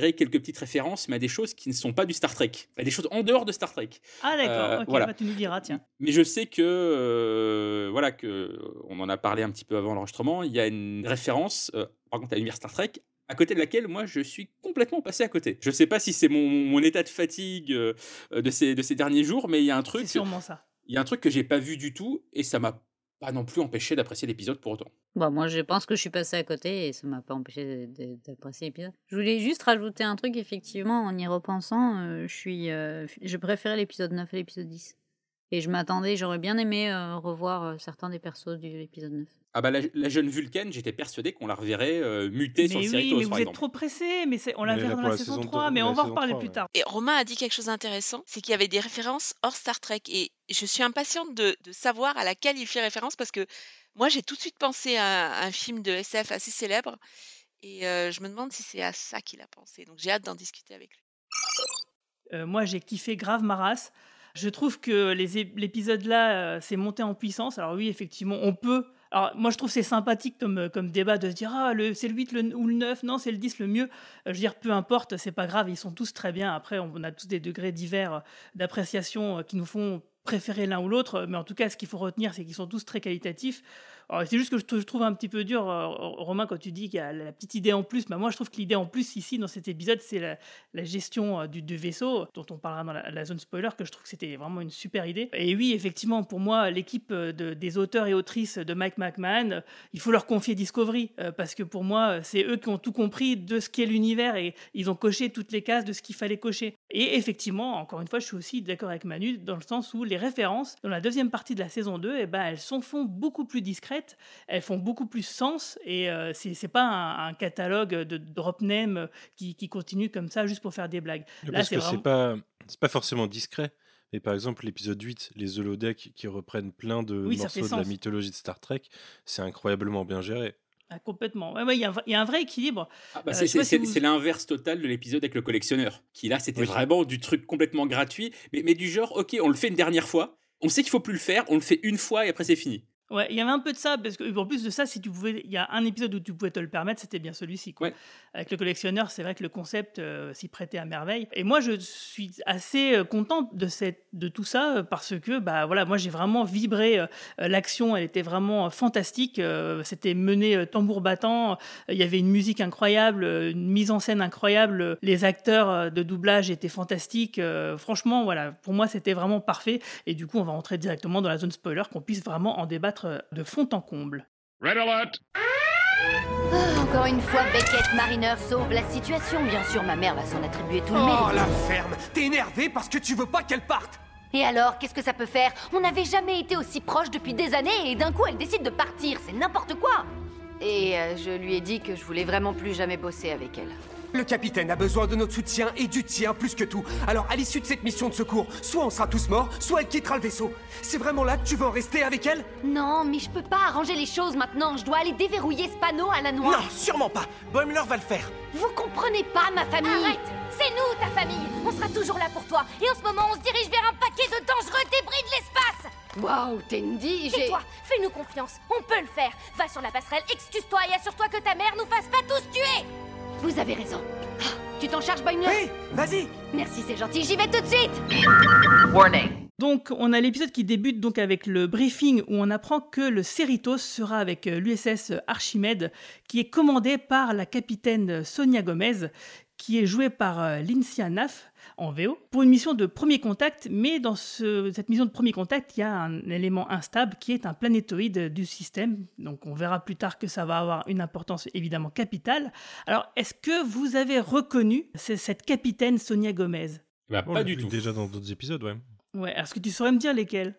quelques petites références, mais à des choses qui ne sont pas du Star Trek, à des choses en dehors de Star Trek. Ah d'accord, Euh, ok, voilà. bah, tu nous diras, tiens. Mais je sais que euh, voilà que on en a parlé un petit peu avant l'enregistrement. Il y a une référence, euh, par contre, à l'univers Star Trek, à côté de laquelle moi je suis complètement passé à côté. Je sais pas si c'est mon, mon état de fatigue euh, de ces de ces derniers jours, mais il y a un truc, C'est sûrement ça. il y a un truc que j'ai pas vu du tout et ça m'a pas non plus empêché d'apprécier l'épisode pour autant. Bon, moi, je pense que je suis passée à côté et ça m'a pas empêché d'apprécier l'épisode. Je voulais juste rajouter un truc, effectivement, en y repensant, euh, euh, je préférais l'épisode 9 à l'épisode 10. Et je m'attendais, j'aurais bien aimé euh, revoir certains des persos de l'épisode 9. Ah bah la, la jeune Vulcaine, j'étais persuadé qu'on la reverrait euh, mutée sur Mais oui, Cerritos, mais par vous êtes exemple. trop pressé, mais c'est- on la verra dans la la saison saison 3, deux- mais la on va en reparler 3, plus ouais. tard. Et Romain a dit quelque chose d'intéressant, c'est qu'il y avait des références hors Star Trek. Et je suis impatiente de, de savoir à laquelle il fait référence parce que moi, j'ai tout de suite pensé à un film de SF assez célèbre. Et euh, je me demande si c'est à ça qu'il a pensé. Donc j'ai hâte d'en discuter avec lui. Euh, moi, j'ai kiffé grave Maras. Je trouve que l'épisode là, euh, c'est monté en puissance. Alors oui, effectivement, on peut. Alors moi, je trouve c'est sympathique comme, euh, comme débat de se dire ah c'est le 8 le, ou le 9, non c'est le 10 le mieux. Euh, je veux dire, peu importe, c'est pas grave, ils sont tous très bien. Après, on a tous des degrés divers euh, d'appréciation qui nous font préférer l'un ou l'autre, mais en tout cas, ce qu'il faut retenir, c'est qu'ils sont tous très qualitatifs. C'est juste que je trou- je trouve un petit peu dur, euh, Romain, quand tu dis qu'il y a la petite idée en plus. Bah, moi, je trouve que l'idée en plus ici, dans cet épisode, c'est la, gestion euh, du, du vaisseau, dont on parlera dans la, zone spoiler, que je trouve que c'était vraiment une super idée. Et oui, effectivement, pour moi, l'équipe euh, de- des auteurs et autrices de Mike McMahon, il faut leur confier Discovery, parce que pour moi, c'est eux qui ont tout compris de ce qu'est l'univers et ils ont coché toutes les cases de ce qu'il fallait cocher. Et effectivement, encore une fois, je suis aussi d'accord avec Manu, dans le sens où les références, dans la deuxième partie de la saison 2, eh ben, elles sont font beaucoup plus discrètes, elles font beaucoup plus sens, et euh, c'est c'est pas un, un catalogue de drop name qui, qui continue comme ça juste pour faire des blagues. Là, Parce c'est que vraiment... c'est pas, c'est pas forcément discret. Mais par exemple, l'épisode 8, les holodecks qui reprennent plein de Oui, morceaux de la mythologie de Star Trek, c'est incroyablement bien géré. Ah, complètement. Ouais, ouais, Il y, a un vrai- il y a un vrai équilibre. Ah bah, Euh, c'est si vous- l'inverse total de l'épisode avec le collectionneur, qui là c'était Oui. vraiment du truc complètement gratuit, mais, mais du genre, ok, on le fait une dernière fois, on sait qu'il faut plus le faire, on le fait une fois et après c'est fini. Ouais, il y avait un peu de ça, parce que en plus de ça, si tu pouvais, il y a un épisode où tu pouvais te le permettre, c'était bien celui-ci. Quoi. Avec le collectionneur, c'est vrai que le concept euh, s'y prêtait à merveille. Et moi, je suis assez euh, contente de, cette, de tout ça, euh, parce que bah, voilà, moi, j'ai vraiment vibré. euh, L'action, elle était vraiment fantastique. euh, C'était mené tambour battant. Il y avait une musique incroyable, une mise en scène incroyable. Les acteurs de doublage étaient fantastiques. Franchement, voilà, pour moi, c'était vraiment parfait. Et du coup, on va rentrer directement dans la zone spoiler, qu'on puisse vraiment en débattre euh, de fond en comble. Red alert! Ah, encore une fois, Beckett Mariner sauve la situation. Bien sûr, ma mère va s'en attribuer tout le Oh, mérite. la ferme T'es énervé parce que tu veux pas qu'elle parte Et alors, qu'est-ce que ça peut faire? On n'avait jamais été aussi proches depuis des années et d'un coup, elle décide de partir. C'est n'importe quoi. Et euh, je lui ai dit que je voulais vraiment plus jamais bosser avec elle. Le capitaine a besoin de notre soutien et du tien plus que tout. Alors, à l'issue de cette mission de secours, soit on sera tous morts, soit elle quittera le vaisseau. C'est vraiment là que tu veux en rester avec elle? Non, mais je peux pas arranger les choses maintenant. Je dois aller déverrouiller ce panneau à la noix. Non, sûrement pas. Boimler va le faire. Vous comprenez pas ma famille Arrête C'est nous, ta famille On sera toujours là pour toi. Et en ce moment, on se dirige vers un paquet de dangereux débris de l'espace Waouh, Tendi, j'ai... Tais-toi Fais-nous confiance. On peut le faire. Va sur la passerelle, excuse-toi et assure-toi que ta mère nous fasse pas tous tuer Vous avez raison. Ah, Tu t'en charges, Boimler Oui, vas-y Merci, c'est gentil. J'y vais tout de suite Warning. Donc, on a l'épisode qui débute donc avec le briefing où on apprend que le Cerritos sera avec euh, l'USS Archimède, qui est commandé par la capitaine Sonia Gomez, qui est jouée par euh, Lyncia Naff en VO, pour une mission de premier contact. Mais dans ce- cette mission de premier contact, il y a un élément instable qui est un planétoïde du système. Donc, on verra plus tard que ça va avoir une importance évidemment capitale. Alors, est-ce que vous avez reconnu cette capitaine Sonia Gomez? Bah, On pas l'a du vu tout. Déjà dans d'autres épisodes, ouais. Ouais, est-ce que tu saurais me dire lesquels?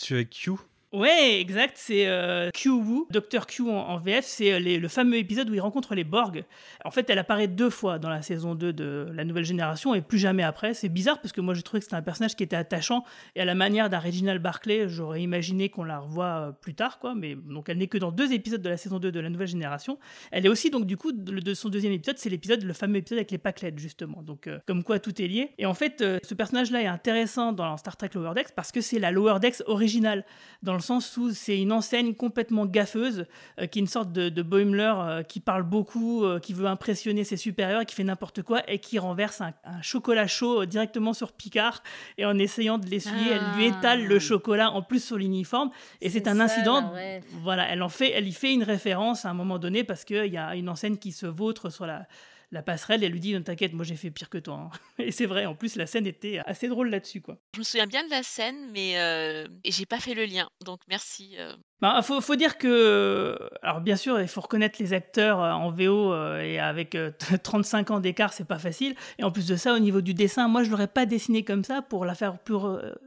Tu avec Q Ouais, exact, c'est euh, Q Wu, Dr Q en, VF, c'est euh, le fameux épisode où il rencontre les Borg. En fait, elle apparaît deux fois dans la saison 2 de la nouvelle génération et plus jamais après. C'est bizarre parce que moi j'ai trouvé que c'était un personnage qui était attachant et à la manière d'un Reginald Barclay, j'aurais imaginé qu'on la revoie euh, plus tard, quoi. Mais donc elle n'est que dans deux épisodes de la saison 2 de la nouvelle génération. Elle est aussi donc du coup de, son deuxième épisode, c'est l'épisode, le fameux épisode avec les paclettes justement. Donc euh, comme quoi tout est lié. Et en fait, ce personnage-là est intéressant dans Star Trek Lower Decks parce que c'est la Lower Decks originale, dans le sens où c'est une enseigne complètement gaffeuse, euh, qui est une sorte de, de Boimler euh, qui parle beaucoup, euh, qui veut impressionner ses supérieurs, qui fait n'importe quoi et qui renverse un, un chocolat chaud directement sur Picard et en essayant de l'essuyer, elle lui étale le chocolat en plus sur l'uniforme et c'est un ça, incident. ref. Voilà, elle en fait, elle y fait une référence à un moment donné parce qu'il y a une enseigne qui se vautre sur la, la passerelle et elle lui dit "Ne t'inquiète, moi j'ai fait pire que toi." hein. Et c'est vrai, en plus la scène était assez drôle là-dessus quoi. Je me souviens bien de la scène, mais euh, j'ai pas fait le lien. Donc merci. euh. Bah, faut, faut dire que, alors bien sûr, il faut reconnaître les acteurs euh, en VO euh, et avec euh, 35 ans d'écart, c'est pas facile. Et en plus de ça, au niveau du dessin, moi je l'aurais pas dessiné comme ça pour la faire plus,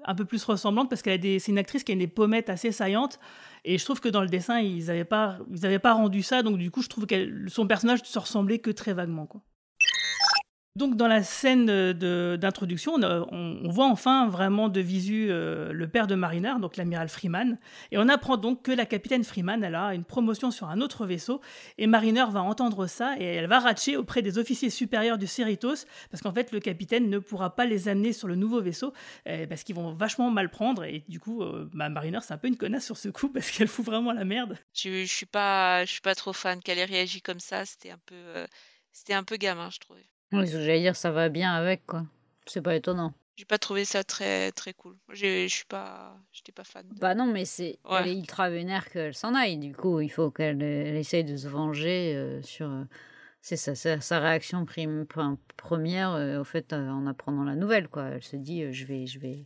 un peu plus ressemblante parce qu'elle a des, c'est une actrice qui a des pommettes assez saillantes. Et je trouve que dans le dessin, ils n'avaient pas, pas rendu ça. Donc du coup, je trouve que son personnage ne se ressemblait que très vaguement, quoi. Donc dans la scène d'introduction, on, voit enfin vraiment de visu euh, le père de Mariner, donc l'amiral Freeman, et on apprend donc que la capitaine Freeman, elle a une promotion sur un autre vaisseau, et Mariner va entendre ça, et elle va ratcher auprès des officiers supérieurs du Cerritos, parce qu'en fait le capitaine ne pourra pas les amener sur le nouveau vaisseau, euh, parce qu'ils vont vachement mal prendre, et du coup, euh, bah, Mariner c'est un peu une connasse sur ce coup, parce qu'elle fout vraiment la merde. Je, je suis pas, je suis pas trop fan qu'elle ait réagi comme ça. C'était un peu, euh, c'était un peu gamin, je trouvais. Oui, ce que j'allais dire, ça va bien avec, quoi. C'est pas étonnant. J'ai pas trouvé ça très, très cool. Je suis pas, j'étais pas fan. Bah non, mais c'est Ouais. elle est ultra vénère qu'elle s'en aille. Du coup, il faut qu'elle elle essaye de se venger euh, sur. euh, c'est ça, sa, sa réaction prime, première, euh, au fait, euh, en apprenant la nouvelle, quoi. Elle se dit, euh, je vais, je vais,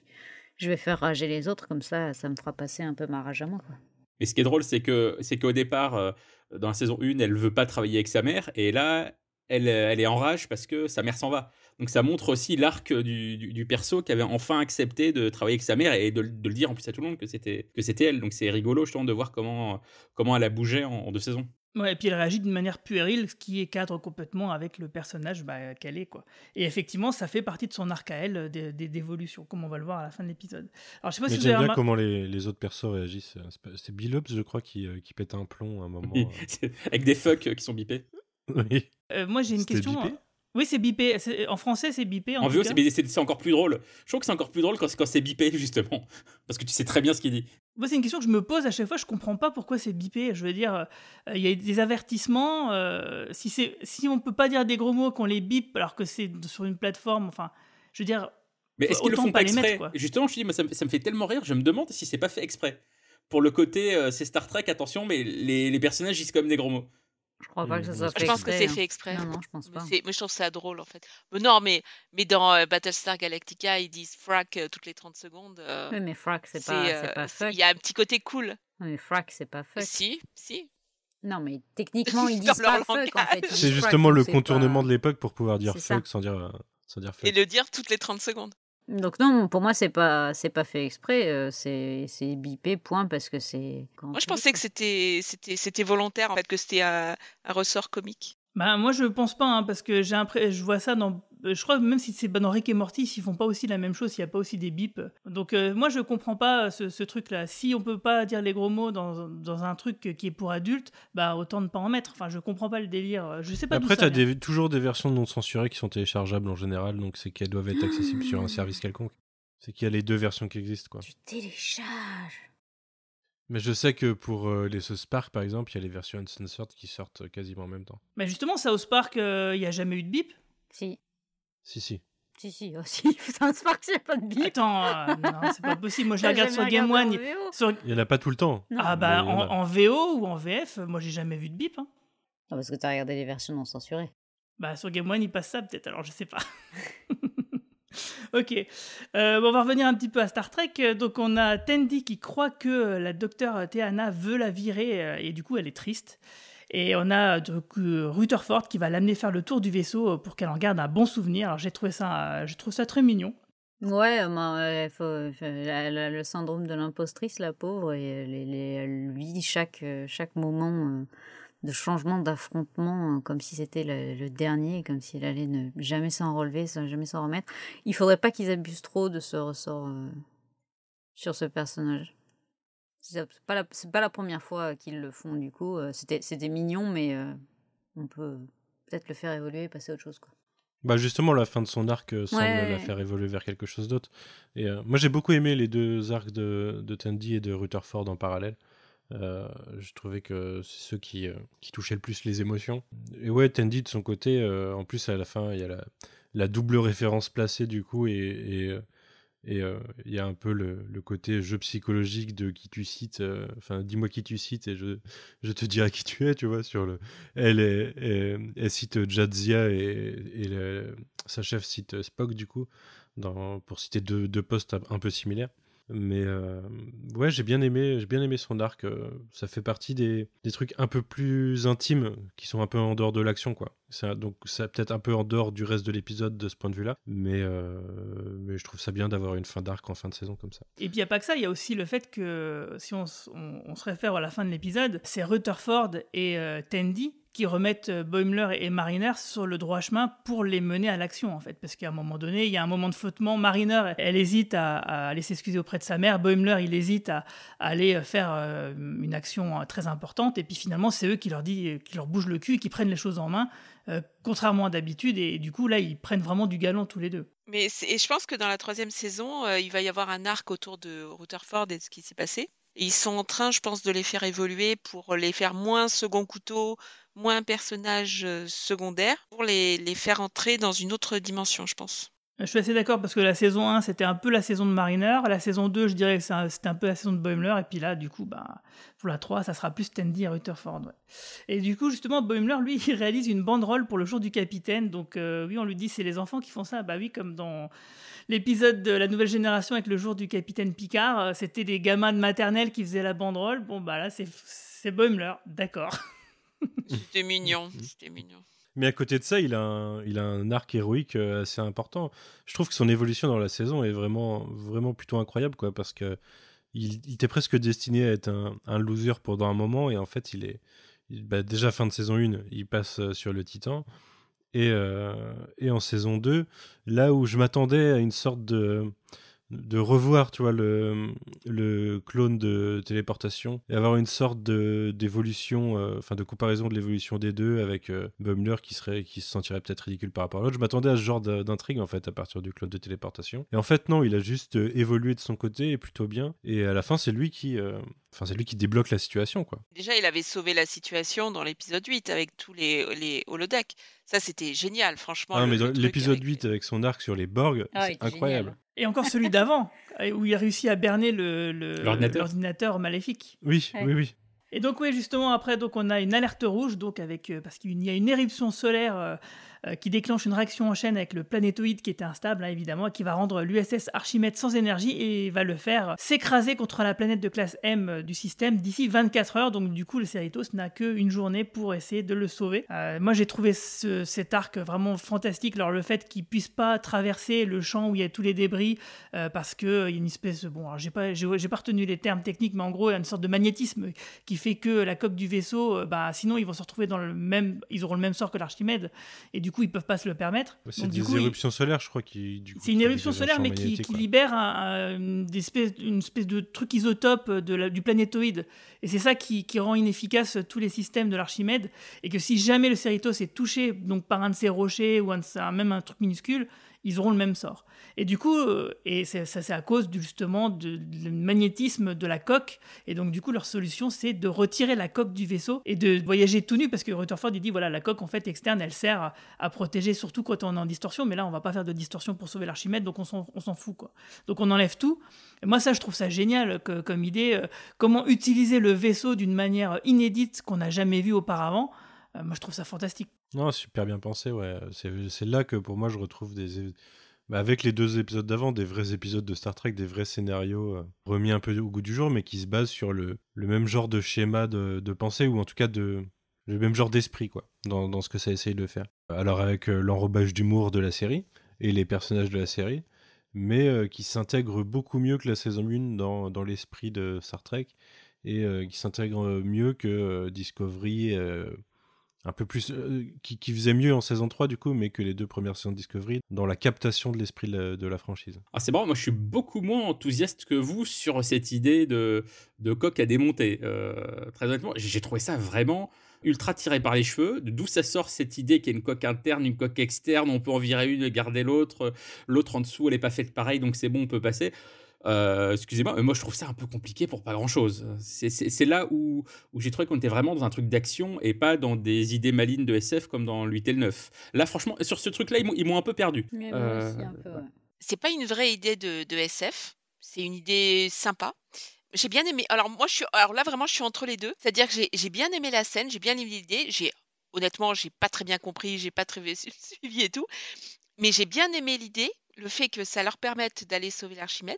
je vais faire rager les autres, comme ça, ça me fera passer un peu ma rage à moi, quoi. Mais ce qui est drôle, c'est que c'est qu'au départ, euh, dans la saison 1, elle veut pas travailler avec sa mère, et là, elle, euh, elle est en rage parce que sa mère s'en va. Donc ça montre aussi l'arc du, du, du perso qui avait enfin accepté de travailler avec sa mère et de, de le dire en plus à tout le monde que c'était que c'était elle. Donc c'est rigolo, je trouve, de voir comment comment elle a bougé en, en deux saisons. Ouais, et puis elle réagit d'une manière puérile, ce qui est cadre complètement avec le personnage bah, qu'elle est. Quoi. Et effectivement, ça fait partie de son arc à elle euh, d'é- d'é- d'évolution, comme on va le voir à la fin de l'épisode. Alors, je sais pas Mais si vous j'aime avez bien comment les, les autres persos réagissent. C'est pas- C'est Bill Hobbs, je crois, qui, euh, qui pète un plomb à un moment. Oui, euh. avec des fucks qui sont bipés. Oui. Euh, moi, j'ai une question. bipé euh, Oui, c'est bipé. En français, c'est bipé. En, En VO, c'est encore plus drôle. Je trouve que c'est encore plus drôle quand, c'est- quand c'est bipé, justement. Parce que tu sais très bien ce qu'il dit. Moi, c'est une question que je me pose à chaque fois. Je comprends pas pourquoi c'est bipé. Je veux dire, euh, il y a des avertissements. euh, si c'est, si on peut pas dire des gros mots qu'on les bip alors que c'est sur une plateforme, enfin, je veux dire, Mais est-ce qu'ils le font pas exprès mettre, quoi. Justement, je dis, moi, ça, me, ça me fait tellement rire, je me demande si c'est pas fait exprès. Pour le côté, euh, c'est Star Trek, attention, mais les, les personnages disent quand même des gros mots. Je crois pas que ça soit Je fait pense que c'est hein. fait exprès? Non, non, je pense Mais pas. Moi, je trouve ça drôle, en fait. Mais non, mais, mais dans euh, Battlestar Galactica, ils disent frac euh, toutes les 30 secondes. euh, Oui, mais frac, c'est pas, c'est euh, pas fuck. Il y a un petit côté cool. Oui, mais frac, c'est pas fuck. Si, si. Non, mais techniquement, ils disent pas fuck, en fait. C'est frac, justement le contournement pas- de l'époque pour pouvoir dire ça. fuck sans dire, sans dire fuck. Et le dire toutes les 30 secondes. Donc non, pour moi, c'est pas, c'est pas fait exprès. euh, c'est, c'est bipé, point, parce que c'est. Moi, je pensais que c'était c'était c'était volontaire, en fait, que c'était un, un ressort comique. Bah, moi, je pense pas, hein, parce que j'ai l'impression, je vois ça dans. Euh, Je crois que même si c'est dans Rick et Morty, ils font pas aussi la même chose, il y a pas aussi des bips. Donc, euh, moi, je comprends pas euh, ce, ce truc-là. Si on peut pas dire les gros mots dans, dans un truc qui est pour adultes, bah autant ne pas en mettre. Enfin, je comprends pas le délire. Je sais pas Après, ça tu as vient. toujours des versions non censurées qui sont téléchargeables en général, donc c'est qu'elles doivent être accessibles sur un service quelconque. C'est qu'il y a les deux versions qui existent, quoi. Télécharge. Mais je sais que pour euh, les South Park, par exemple, il y a les versions uncensored qui sortent quasiment en même temps. Mais justement, South Park, euh, il y a jamais eu de bip? Si. Si, si. Si, si, aussi. Putain, Spark, il n'y a pas de bip. Attends, euh, non, c'est pas possible. Moi, je la regarde sur Game One. en? Sur... Il y en a pas tout le temps. Ah bah, en VO ou en VF, moi, j'ai jamais vu de bip. hein. Non, parce que t'as regardé les versions non censurées. Bah, sur Game One, il passe ça peut-être, alors je sais pas. ok. Euh, bon, on va revenir un petit peu à Star Trek. Donc, on a Tandy qui croit que la docteur Théana veut la virer euh, et du coup, elle est triste. Et on a coup, euh, Rutherford qui va l'amener faire le tour du vaisseau euh, pour qu'elle en garde un bon souvenir. Alors, j'ai trouvé ça, euh, je trouve ça très mignon. Ouais, euh, elle faut- euh, elle a le syndrome de l'impostrice, la pauvre, et elle- elle vit chaque, euh, chaque moment euh, de changement, d'affrontement, euh, comme si c'était le, dernier, comme si elle allait ne jamais s'en relever, jamais s'en remettre. Il faudrait pas qu'ils abusent trop de ce ressort euh, sur ce personnage. C'est pas la, pas la première fois qu'ils le font, du coup. euh, C'était, mignon, mais euh, on peut peut-être le faire évoluer et passer à autre chose, quoi. Bah justement, la fin de son arc euh, semble Ouais. la faire évoluer vers quelque chose d'autre. Et euh, moi, j'ai beaucoup aimé les deux arcs de, de Tandy et de Rutherford en parallèle. Euh, je trouvais que c'est ceux qui, euh, qui touchaient le plus les émotions. Et ouais, Tandy de son côté, euh, en plus à la fin, il y a la, la double référence placée du coup, et, et, euh, et, euh, il y a un peu le, côté jeu psychologique de qui tu cites. euh, Enfin, dis-moi qui tu cites et je, je te dirai qui tu es, tu vois. Sur le, elle, cite Jadzia et, sa chef cite Spock du coup, pour citer deux, deux postes un peu similaires. Mais euh, ouais, j'ai bien aimé, j'ai bien aimé son arc. euh, ça fait partie des, des trucs un peu plus intimes qui sont un peu en dehors de l'action, quoi. Ça, donc ça peut-être un peu en dehors du reste de l'épisode de ce point de vue-là, mais euh, mais je trouve ça bien d'avoir une fin d'arc en fin de saison comme ça. Et puis il n'y a pas que ça, il y a aussi le fait que, si on, on se réfère à la fin de l'épisode, c'est Rutherford et euh, Tandy qui remettent euh, Boimler et Mariner sur le droit chemin pour les mener à l'action, en fait. Parce qu'à un moment donné, il y a un moment de flottement. Mariner, elle hésite à, aller s'excuser auprès de sa mère. Boimler, il hésite à, aller faire euh, une action euh, très importante. Et puis finalement, c'est eux qui leur, qui leur bougent le cul qui prennent les choses en main, euh, contrairement à d'habitude. Et, du coup, là, ils prennent vraiment du galon tous les deux. Mais et je pense que dans la troisième saison, euh, il va y avoir un arc autour de Rutherford et de ce qui s'est passé. Ils sont en train, je pense, de les faire évoluer pour les faire moins second couteau, moins personnages euh, secondaires, pour les, les faire entrer dans une autre dimension, je pense. Je suis assez d'accord parce que la saison 1, c'était un peu la saison de Mariner. La saison 2, je dirais que c'était un peu la saison de Boimler. Et puis là, du coup, bah, pour la 3, ça sera plus Tandy et Rutherford. Et du coup, justement, Boimler, lui, il réalise une banderole pour le jour du capitaine. Donc, euh, oui, on lui dit, c'est les enfants qui font ça. Bah oui, comme dans l'épisode de la nouvelle génération avec le jour du capitaine Picard, euh, c'était les gamins de maternelle qui faisaient la banderole. Bon, bah là, c'est Boimler. D'accord. C'était mignon, c'était mignon. Mais à côté de ça, il a un, arc héroïque euh, assez important. Je trouve que son évolution dans la saison est vraiment, vraiment plutôt incroyable, quoi, parce que il, était presque destiné à être un, loser pendant un moment, et en fait, il est bah, déjà fin de saison 1, il passe euh, sur le Titan, et, euh, et en saison 2, là où je m'attendais à une sorte de de revoir, tu vois, le, le clone de téléportation et avoir une sorte de d'évolution, euh, enfin de comparaison de l'évolution des deux avec euh, Bumler qui serait, qui se sentirait peut-être ridicule par rapport à l'autre. Je m'attendais à ce genre d'intrigue en fait à partir du clone de téléportation. Et en fait non, il a juste euh, évolué de son côté et plutôt bien. Et à la fin, c'est lui qui, euh, enfin c'est lui qui débloque la situation quoi. Déjà, il avait sauvé la situation dans l'épisode 8 avec tous les, les holodecks. Ça, c'était génial, franchement. Ah, mais l'épisode avec- 8 avec son arc sur les Borg, Ah, c'est incroyable. génial. Et encore celui d'avant, où il a réussi à berner le- le- L'ordinateur. l'ordinateur maléfique. Oui, Ouais. oui, oui. Et donc oui, justement après, donc on a une alerte rouge, donc avec euh, parce qu'il y a une éruption solaire euh, euh, qui déclenche une réaction en chaîne avec le planétoïde qui était instable, hein, évidemment, et qui va rendre l'USS Archimède sans énergie et va le faire s'écraser contre la planète de classe M euh, du système d'ici 24 heures. Donc du coup, le Cerritos n'a qu'une journée pour essayer de le sauver. Euh, moi, j'ai trouvé ce- cet arc vraiment fantastique. Alors le fait qu'il puisse pas traverser le champ où il y a tous les débris euh, parce que euh, il y a une espèce bon, alors j'ai pas j'ai pas retenu les termes techniques, mais en gros, il y a une sorte de magnétisme qui fait que la coque du vaisseau, bah, sinon ils vont se retrouver dans le même, ils auront le même sort que l'Archimède, et coup ils peuvent pas se le permettre. C'est des du il- éruptions solaires, je crois, qui. du c'est une éruption solaire, mais qui, libère un- un- une, espèce, une espèce de truc isotope de la- du planétoïde. Et c'est ça qui, qui rend inefficace tous les systèmes de l'Archimède. Et que si jamais le Cerritos est touché donc, par un de ces rochers ou un de ces- même un truc minuscule, ils auront le même sort. Et du coup, euh, et ça c'est à cause justement du magnétisme de la coque. Et donc du coup, leur solution c'est de retirer la coque du vaisseau et de voyager tout nu parce que Rutherford il dit voilà la coque en fait externe elle sert à, protéger surtout quand on est en distorsion. Mais là on va pas faire de distorsion pour sauver l'Archimède donc on s'en fout quoi. Donc on enlève tout. Et moi ça je trouve ça génial que- comme idée. euh, comment utiliser le vaisseau d'une manière inédite qu'on n'a jamais vue auparavant. Euh, moi je trouve ça fantastique. Non, super bien pensé, ouais. C'est là que pour moi je retrouve des. bah, avec les deux épisodes d'avant, des vrais épisodes de Star Trek, des vrais scénarios euh, remis un peu au goût du jour, mais qui se basent sur le, même genre de schéma de, pensée, ou en tout cas de, le même genre d'esprit, quoi, dans, ce que ça essaye de faire. Alors avec euh, l'enrobage d'humour de la série et les personnages de la série, mais euh, qui s'intègre beaucoup mieux que la saison 1 dans, dans l'esprit de Star Trek, et qui s'intègre mieux que Discovery. Un peu plus euh, qui, faisait mieux en saison 3 du coup mais que les deux premières saisons de Discovery dans la captation de l'esprit de la, franchise. Ah, c'est marrant, moi je suis beaucoup moins enthousiaste que vous sur cette idée de, de coque à démonter. Euh, très honnêtement, j'ai trouvé ça vraiment ultra tiré par les cheveux. D'où ça sort cette idée qu'il y a une coque interne, une coque externe, on peut en virer une garder l'autre. L'autre en dessous, elle n'est pas faite pareil, donc c'est bon, on peut passer. Euh, Excusez-moi, mais moi je trouve ça un peu compliqué pour pas grand-chose. C'est- C'est là où, où j'ai trouvé qu'on était vraiment dans un truc d'action et pas dans des idées malines de SF comme dans le 8 et le 9. Là, franchement, sur ce truc-là, ils m'ont- ils m'ont un peu perdu. Euh, ouais. C'est pas une vraie idée de, de SF, c'est une idée sympa. J'ai bien aimé. Alors moi, je suis. Alors là, vraiment, je suis entre les deux. C'est-à-dire que j'ai- bien aimé la scène, j'ai bien aimé l'idée. J'ai honnêtement, j'ai pas très bien compris, j'ai pas très suivi et tout, mais j'ai bien aimé l'idée, le fait que ça leur permette d'aller sauver l'Archimède.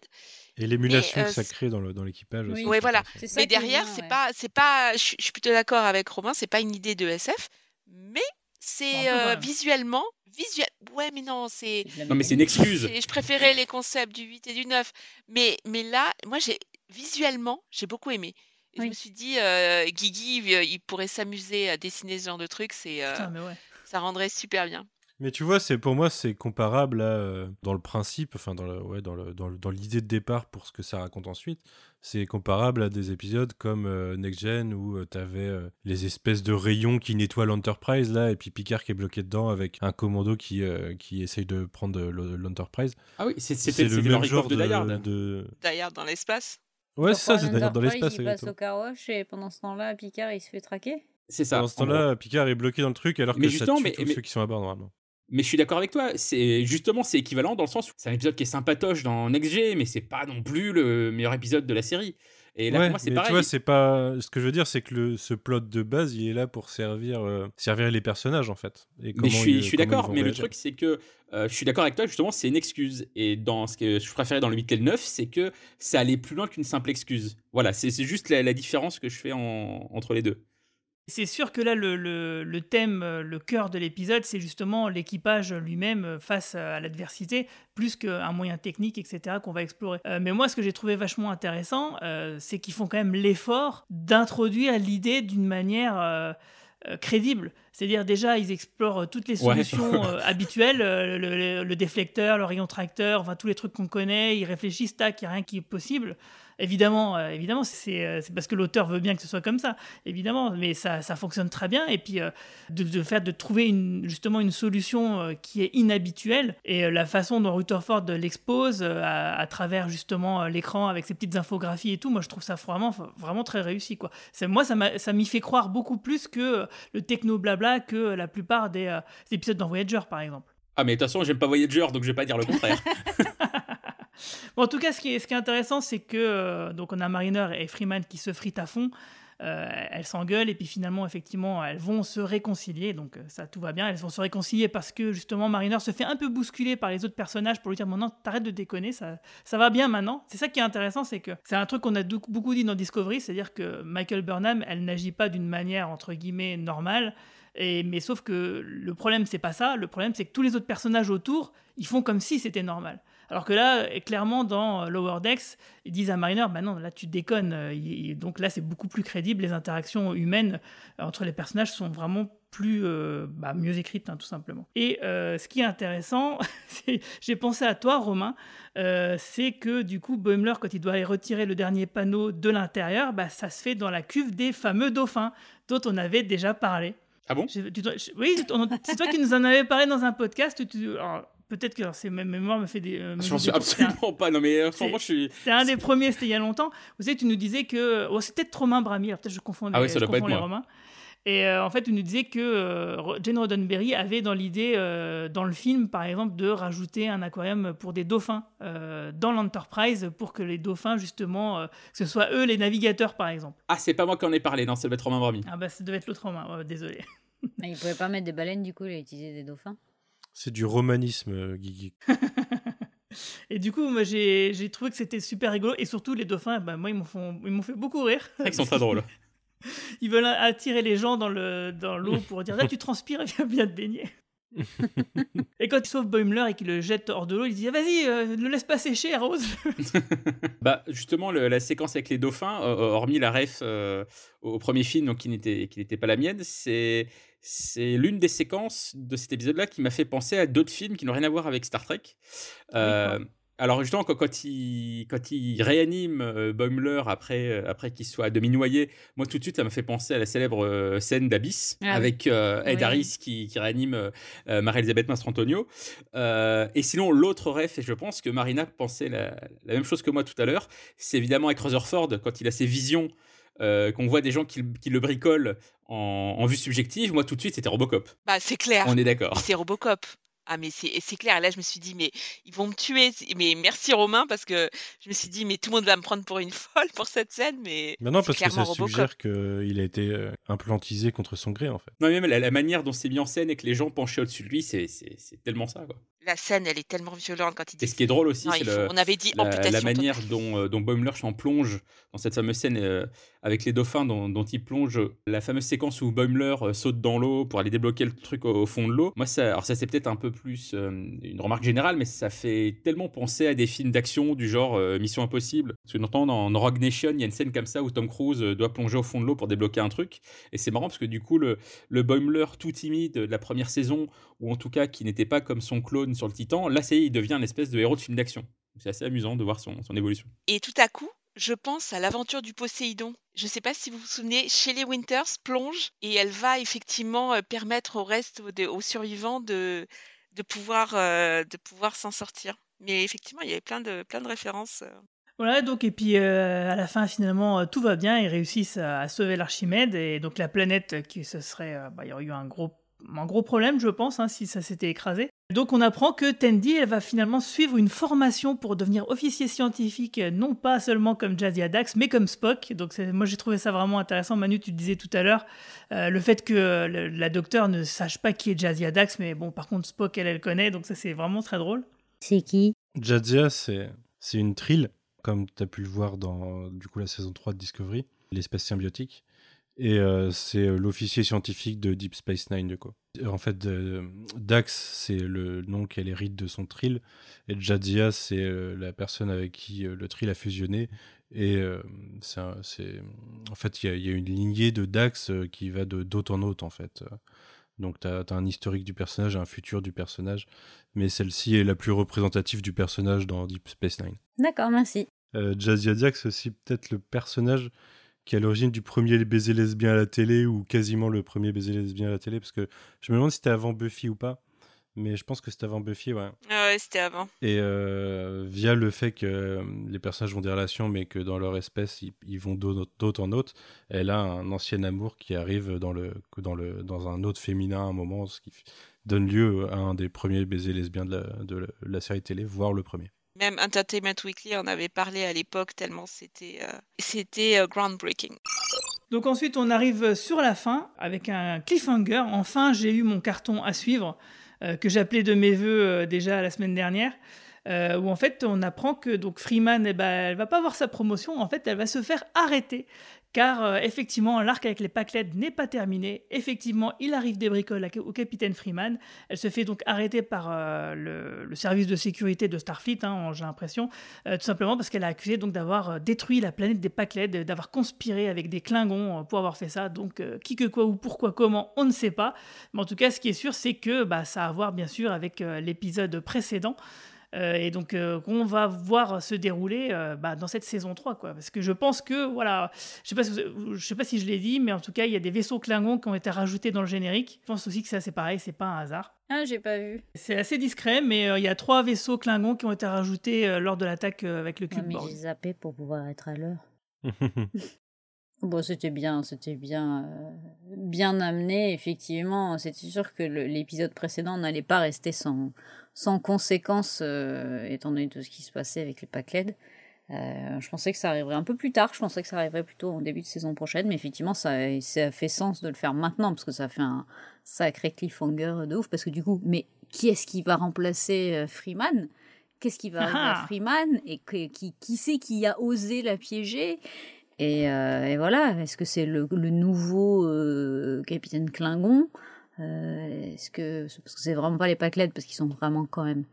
Et l'émulation euh, que ça crée dans le- dans l'équipage aussi. Ouais, voilà. ça Mais derrière, c'est ouais. pas, c'est pas. Je suis plutôt d'accord avec Romain. C'est pas une idée de SF, mais c'est euh, visuellement, visuel. Ouais, mais non, c'est. Non, mais c'est une excuse. Je préférais les concepts du 8 et du 9, mais mais là, moi, j'ai visuellement, j'ai beaucoup aimé. Et je me suis dit, euh, Guigui, euh, il pourrait s'amuser à dessiner ce genre de truc. C'est, euh, ouais. ça rendrait super bien. Mais tu vois, c'est pour moi c'est comparable là, euh, dans le principe, enfin dans le, ouais, dans le, dans le- dans l'idée de départ pour ce que ça raconte ensuite. C'est comparable à des épisodes comme euh, Next Gen où tu avais les espèces de rayons qui nettoient l'Enterprise là et puis Picard qui est bloqué dedans avec un commando qui euh, qui essaye de prendre le- l'Enterprise. Ah oui, c'était le même genre de de, Hard. de- D'ailleurs, dans l'espace. Ouais, c'est ça, c'est d'ailleurs dans l'espace. Il passe au caroche et pendant ce temps-là, Picard, il se fait traquer. C'est ça. Pendant ce temps-là, Picard est bloqué dans le truc alors Mais que justement, ça tue mais- tous mais- ceux qui sont à bord normalement. Mais je suis d'accord avec toi. C'est justement c'est équivalent dans le sens où c'est un épisode qui est sympatoche dans Next G, mais c'est pas non plus le meilleur épisode de la série. Et là ouais, pour moi c'est pareil. tu vois, c'est pas. Ce que je veux dire, c'est que le, ce plot de base, il est là pour servir, euh, servir les personnages en fait. Et mais je suis, ils- je suis comment ils d'accord. Mais le truc c'est que euh, je suis d'accord avec toi. Justement, c'est une excuse. Et dans ce que je préférais dans le 8 et le 9, c'est que ça allait plus loin qu'une simple excuse. Voilà, c'est c'est juste la, la différence que je fais en- entre les deux. C'est sûr que là, le, le- le thème, euh, le cœur de l'épisode, c'est justement l'équipage lui-même euh, face à l'adversité, plus qu'un moyen technique, etc., qu'on va explorer. Euh, mais moi, ce que j'ai trouvé vachement intéressant, euh, c'est qu'ils font quand même l'effort d'introduire l'idée d'une manière... euh, euh, crédible. C'est-à-dire déjà, ils explorent toutes les Ouais. solutions euh, habituelles, euh, le, le- le déflecteur, le rayon tracteur, enfin tous les trucs qu'on connaît. Ils réfléchissent, tac, il n'y a rien qui est possible. Évidemment, euh, évidemment, c'est euh, c'est parce que l'auteur veut bien que ce soit comme ça, évidemment, mais ça, ça fonctionne très bien. Et puis euh, de, de faire de trouver une, justement une solution qui est inhabituelle et la façon dont Rutherford l'expose à, à travers justement l'écran avec ses petites infographies et tout, moi je trouve ça vraiment vraiment très réussi quoi. Moi ça m'y fait croire beaucoup plus que le techno blabla que la plupart des, des épisodes dans Voyager par exemple. Ah, mais de toute façon, j'aime pas Voyager, donc je vais pas dire le contraire. Bon, en tout cas, ce qui est, intéressant, c'est que euh, donc on a Mariner et Freeman qui se fritent à fond. Euh, elles s'engueulent et puis finalement, effectivement, elles vont se réconcilier. Donc euh, ça, tout va bien. Elles vont se réconcilier parce que justement, Mariner se fait un peu bousculer par les autres personnages pour lui dire maintenant, t'arrêtes de déconner, ça, ça va bien maintenant. C'est ça qui est intéressant, c'est que c'est un truc qu'on a beaucoup dit dans Discovery, c'est-à-dire que Michael Burnham, elle n'agit pas d'une manière entre guillemets normale. Mais sauf que le problème, c'est pas ça. Le problème, c'est que tous les autres personnages autour, ils font comme si c'était normal. Alors que là, euh, clairement, dans euh, Lower Decks, ils disent à Mariner, bah non, là tu déconnes. Euh, Donc là, c'est beaucoup plus crédible. Les interactions humaines entre les personnages sont vraiment plus euh, bah, mieux écrites, hein, tout simplement. Et euh, ce qui est intéressant, j'ai pensé à toi, Romain, euh, c'est que du coup, Boimler, quand il doit aller retirer le dernier panneau de l'intérieur, bah, ça se fait dans la cuve des fameux dauphins dont on avait déjà parlé. Ah bon? Tu Oui, c'est toi qui nous en avais parlé dans un podcast. Tu- alors, Peut-être que c'est ma mémoire me fait des. euh, Je m'en suis un- absolument pas. Non, mais euh, c'est- franchement, je suis. C'était un des premiers, c'était il y a longtemps. Vous savez, tu nous disais que. Oh, c'est peut-être Romain Brami, alors peut-être je confonds les, Ah oui, ça je doit pas confonds être les moi. Romains. Et euh, en fait, tu nous disais que euh, Jane Roddenberry avait dans l'idée, euh, dans le film, par exemple, de rajouter un aquarium pour des dauphins euh, dans l'Enterprise pour que les dauphins, justement, euh, que ce soit eux les navigateurs, par exemple. Ah, c'est pas moi qui en ai parlé, non, ça doit être Romain Brami. Ah bah, ça devait être l'autre Romain, ouais, désolé. Mais il pouvait pas mettre des baleines, du coup, il a utilisé des dauphins. C'est du romanisme, euh, Guigui. Et du coup, moi, j'ai j'ai trouvé que c'était super rigolo. Et surtout, les dauphins, bah, moi, ils m'ont font- ils m'ont fait beaucoup rire. Ils sont très drôles. Ils veulent attirer les gens dans le dans l'eau pour dire là tu transpires viens bien te baigner. et quand ils sauvent Boimler et qu'ils le jettent hors de l'eau, ils disent Ah, vas-y euh, ne le laisse pas sécher arrose. Bah justement le- la séquence avec les dauphins, euh, hormis la ref euh, au premier film, donc qui n'était qui n'était pas la mienne, c'est c'est l'une des séquences de cet épisode-là qui m'a fait penser à d'autres films qui n'ont rien à voir avec Star Trek. Euh, alors justement quand, quand il quand il réanime euh, Boimler après euh, après qu'il soit à demi noyé, moi tout de suite ça m'a fait penser à la célèbre euh, scène d'Abyss Ah avec Ed Oui. Harris qui, qui réanime Marie-Elisabeth Mastrantonio. Et sinon, l'autre ref, et je pense que Marina pensait la, la même chose que moi tout à l'heure, c'est évidemment avec Rutherford, quand il a ses visions, euh, qu'on voit des gens qui, qui le bricolent en, en vue subjective. Moi, tout de suite, c'était Robocop. Bah, c'est clair. On est d'accord. C'est Robocop. Ah, mais c'est clair. Là, je me suis dit, mais ils vont me tuer. Mais merci Romain, parce que je me suis dit, mais tout le monde va me prendre pour une folle pour cette scène. Mais Mais non, parce que ça Robocop. suggère qu'il a été euh, implantisé contre son gré, en fait. Non, mais même la, la manière dont c'est mis en scène et que les gens penchaient au-dessus de lui, c'est c'est- c'est tellement ça. Quoi. La scène, elle est tellement violente quand il dit. Et ce qui est drôle aussi, c'est on avait dit la, manière dont, euh, dont Boimler s'en plonge dans cette fameuse scène euh, avec les dauphins dont, dont il plonge. La fameuse séquence où Boimler euh, saute dans l'eau pour aller débloquer le truc au, au fond de l'eau. Moi, ça, alors ça c'est peut-être un peu plus euh, une remarque générale, mais ça fait tellement penser à des films d'action du genre Mission Impossible. Parce que notamment dans, dans Rogue Nation, il y a une scène comme ça où Tom Cruise doit plonger au fond de l'eau pour débloquer un truc. Et c'est marrant parce que du coup, le, le Boimler tout timide de la première saison, ou en tout cas qui n'était pas comme son clone sur le Titan, là, ça y est, il devient une espèce de héros de film d'action. C'est assez amusant de voir son, son évolution. Et tout à coup, je pense à l'aventure du Poséidon. Je ne sais pas si vous vous souvenez, Shelley Winters plonge et elle va effectivement euh, permettre au reste, de- aux survivants, de, de pouvoir, euh, de pouvoir s'en sortir. Mais effectivement, il y avait plein de, plein de références. euh. Voilà, donc, et puis euh, à la fin, finalement, tout va bien. Ils réussissent à, à sauver l'Archimède. Et donc, la planète, qui ce serait. euh, bah, il y aurait eu un gros, un gros problème, je pense, hein, si ça s'était écrasé. Donc, on apprend que Tandy, elle va finalement suivre une formation pour devenir officier scientifique, euh, non pas seulement comme Jazzy Dax, mais comme Spock. Donc, c'est- moi, j'ai trouvé ça vraiment intéressant. Manu, tu disais tout à l'heure, euh, le fait que euh, le- la docteure ne sache pas qui est Jazzy Dax, mais bon, par contre, Spock, elle, elle connaît. Donc, ça, c'est vraiment très drôle. C'est qui? Jadzia, c'est c'est une trille, comme tu as pu le voir dans du coup la saison 3 de Discovery, l'espèce symbiotique. Et euh, c'est euh, l'officier scientifique de Deep Space Nine, du coup. En fait, euh, Dax, c'est le nom qu'elle hérite de son trill. Et Jadzia, c'est euh, la personne avec qui le trill a fusionné Et c'est en fait, il y, a- il y a une lignée de Dax qui va de d'hôte en hôte, en fait. Donc, tu as, un historique du personnage, un futur du personnage. Mais celle-ci est la plus représentative du personnage dans Deep Space Nine. D'accord, merci. Jazia Diak, c'est aussi peut-être le personnage qui est à l'origine du premier baiser lesbien à la télé, ou quasiment le premier baiser lesbien à la télé, parce que je me demande si c'était avant Buffy ou pas. Mais je pense que c'était avant Buffy, ouais. Ah ouais, c'était avant. Et euh, via le fait que euh, les personnages ont des relations, mais que dans leur espèce, ils, ils vont d'hôte en hôte, elle a un ancien amour qui arrive dans, le, dans, le, dans un autre féminin à un moment, ce qui donne lieu à un des premiers baisers lesbiens de la, de la, de la série télé, voire le premier. Même Entertainment Weekly en avait parlé à l'époque tellement c'était euh, c'était euh, groundbreaking. Donc ensuite, on arrive sur la fin avec un cliffhanger. Enfin, j'ai eu mon carton à suivre euh, que j'appelais de mes voeux euh, déjà la semaine dernière. Euh, où en fait on apprend que donc Freeman, eh ben, elle va pas avoir sa promotion, en fait elle va se faire arrêter. Car euh, effectivement, l'arc avec les Pacled n'est pas terminé. Effectivement, il arrive des bricoles au capitaine Freeman. Elle se fait donc arrêter par euh, le, service de sécurité de Starfleet, hein, j'ai l'impression, tout simplement parce qu'elle a accusé donc d'avoir détruit la planète des Pacled, euh, d'avoir conspiré avec des Klingons pour avoir fait ça. Donc, qui que quoi ou pourquoi comment, on ne sait pas. Mais en tout cas, ce qui est sûr, c'est que bah, ça a à voir bien sûr avec l'épisode précédent. Euh, et donc euh, qu'on va voir se dérouler euh, bah, dans cette saison 3 quoi parce que je pense que voilà je sais pas si vous- je sais pas si je l'ai dit mais en tout cas il y a des vaisseaux Klingons qui ont été rajoutés dans le générique je pense aussi que ça c'est pareil c'est pas un hasard Ah, j'ai pas vu. c'est assez discret mais euh, il y a trois vaisseaux Klingons qui ont été rajoutés euh, lors de l'attaque euh, avec le Ah, cube mais Borg. j'ai zappé pour pouvoir être à l'heure. Bon, c'était bien, c'était bien, euh, bien amené. Effectivement, c'était sûr que l'épisode précédent n'allait pas rester sans, sans conséquences, euh, étant donné tout ce qui se passait avec les Pacled. Euh, je pensais que ça arriverait un peu plus tard. Je pensais que ça arriverait plutôt en début de saison prochaine, mais effectivement, ça, ça fait sens de le faire maintenant parce que ça fait un sacré cliffhanger de ouf. Parce que du coup, mais qui est-ce qui va remplacer euh, Freeman? Qu'est-ce qui va arriver à Ah. Freeman? Et que- qui, qui c'est qui a osé la piéger? Et, euh, et voilà, est-ce que c'est le, le nouveau euh, capitaine Klingon Euh, Est-ce que parce que c'est vraiment pas les Pacled parce qu'ils sont vraiment quand même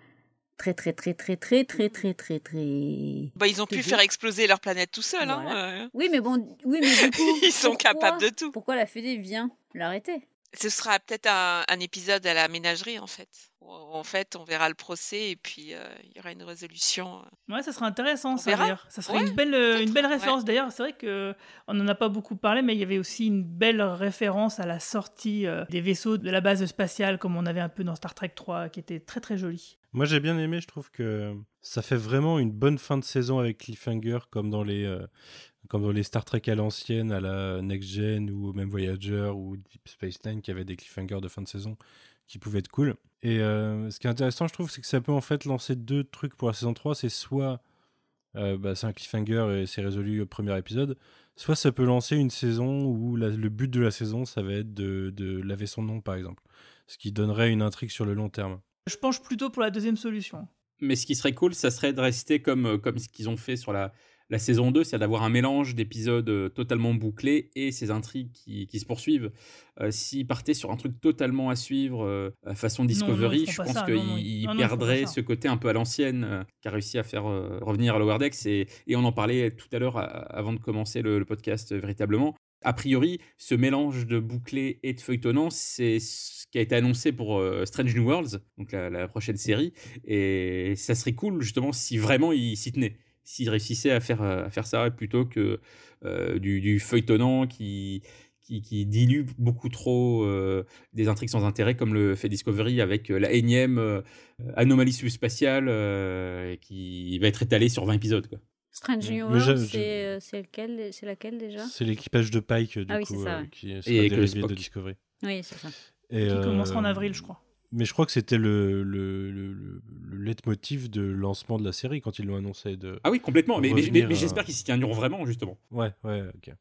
très très très très très très très très très. Bah, ils ont pu faire exploser leur planète tout seuls. Hein. Oui, mais bon, oui, mais du coup, Ils sont capables de tout. Pourquoi la Fédé vient l'arrêter? Ce sera peut-être un, un épisode à la ménagerie en fait. Où, En fait, on verra le procès et puis euh, il y aura une résolution. euh. Ouais, ça sera intéressant, ça, verra. d'ailleurs. Ça serait Ouais, une belle, euh, une belle ouais. référence. D'ailleurs, c'est vrai que on n'en a pas beaucoup parlé, mais il y avait aussi une belle référence à la sortie euh, des vaisseaux de la base spatiale, comme on avait un peu dans Star Trek 3, qui était très très jolie. Moi j'ai bien aimé, je trouve que ça fait vraiment une bonne fin de saison avec Cliffhanger comme dans les, euh, comme dans les Star Trek à l'ancienne, à la Next Gen ou même Voyager ou Deep Space Nine qui avaient des cliffhangers de fin de saison qui pouvaient être cool. Et euh, ce qui est intéressant je trouve c'est que ça peut en fait lancer deux trucs pour la saison 3, c'est soit euh, bah, c'est un cliffhanger et c'est résolu au premier épisode, soit ça peut lancer une saison où le but de la saison ça va être de, de laver son nom par exemple, ce qui donnerait une intrigue sur le long terme. Je penche plutôt pour la deuxième solution. Mais ce qui serait cool, ça serait de rester comme, euh, comme ce qu'ils ont fait sur la, la saison 2, c'est-à-dire d'avoir un mélange d'épisodes euh, totalement bouclés et ces intrigues qui, qui se poursuivent. Euh, S'ils partaient sur un truc totalement à suivre, euh, à façon non, Discovery, je pense qu'ils perdraient ce côté un peu à l'ancienne euh, qu'a réussi à faire revenir à Lower Decks. Et, et on en parlait tout à l'heure à- avant de commencer le, le podcast véritablement. A priori, ce mélange de bouclé et de feuilletonnant, c'est ce qui a été annoncé pour euh, Strange New Worlds, donc la, prochaine série. Et ça serait cool, justement, si vraiment ils s'y tenaient. S'ils réussissaient à faire, euh, à faire ça plutôt que euh, du, feuilletonnant qui, dilue beaucoup trop des intrigues sans intérêt, comme le fait Discovery avec la énième anomalie subspatiale qui va être étalée sur 20 épisodes. Strange New Mais World, c'est euh, c'est lequel, c'est laquelle déjà? C'est l'équipage de Pike, du Ah oui, coup, c'est ça, euh, ouais. qui Et sera avec le dérivé de. Discovery. Oui, c'est ça. Et, Qui commencera en euh, avril, je crois. Mais je crois que c'était le, le, le, le, le leitmotiv de lancement de la série quand ils l'ont annoncé. De Ah oui, complètement. Mais, mais- mais- j'espère qu'ils s'y tiendront vraiment, justement. Ouais, ouais, ok.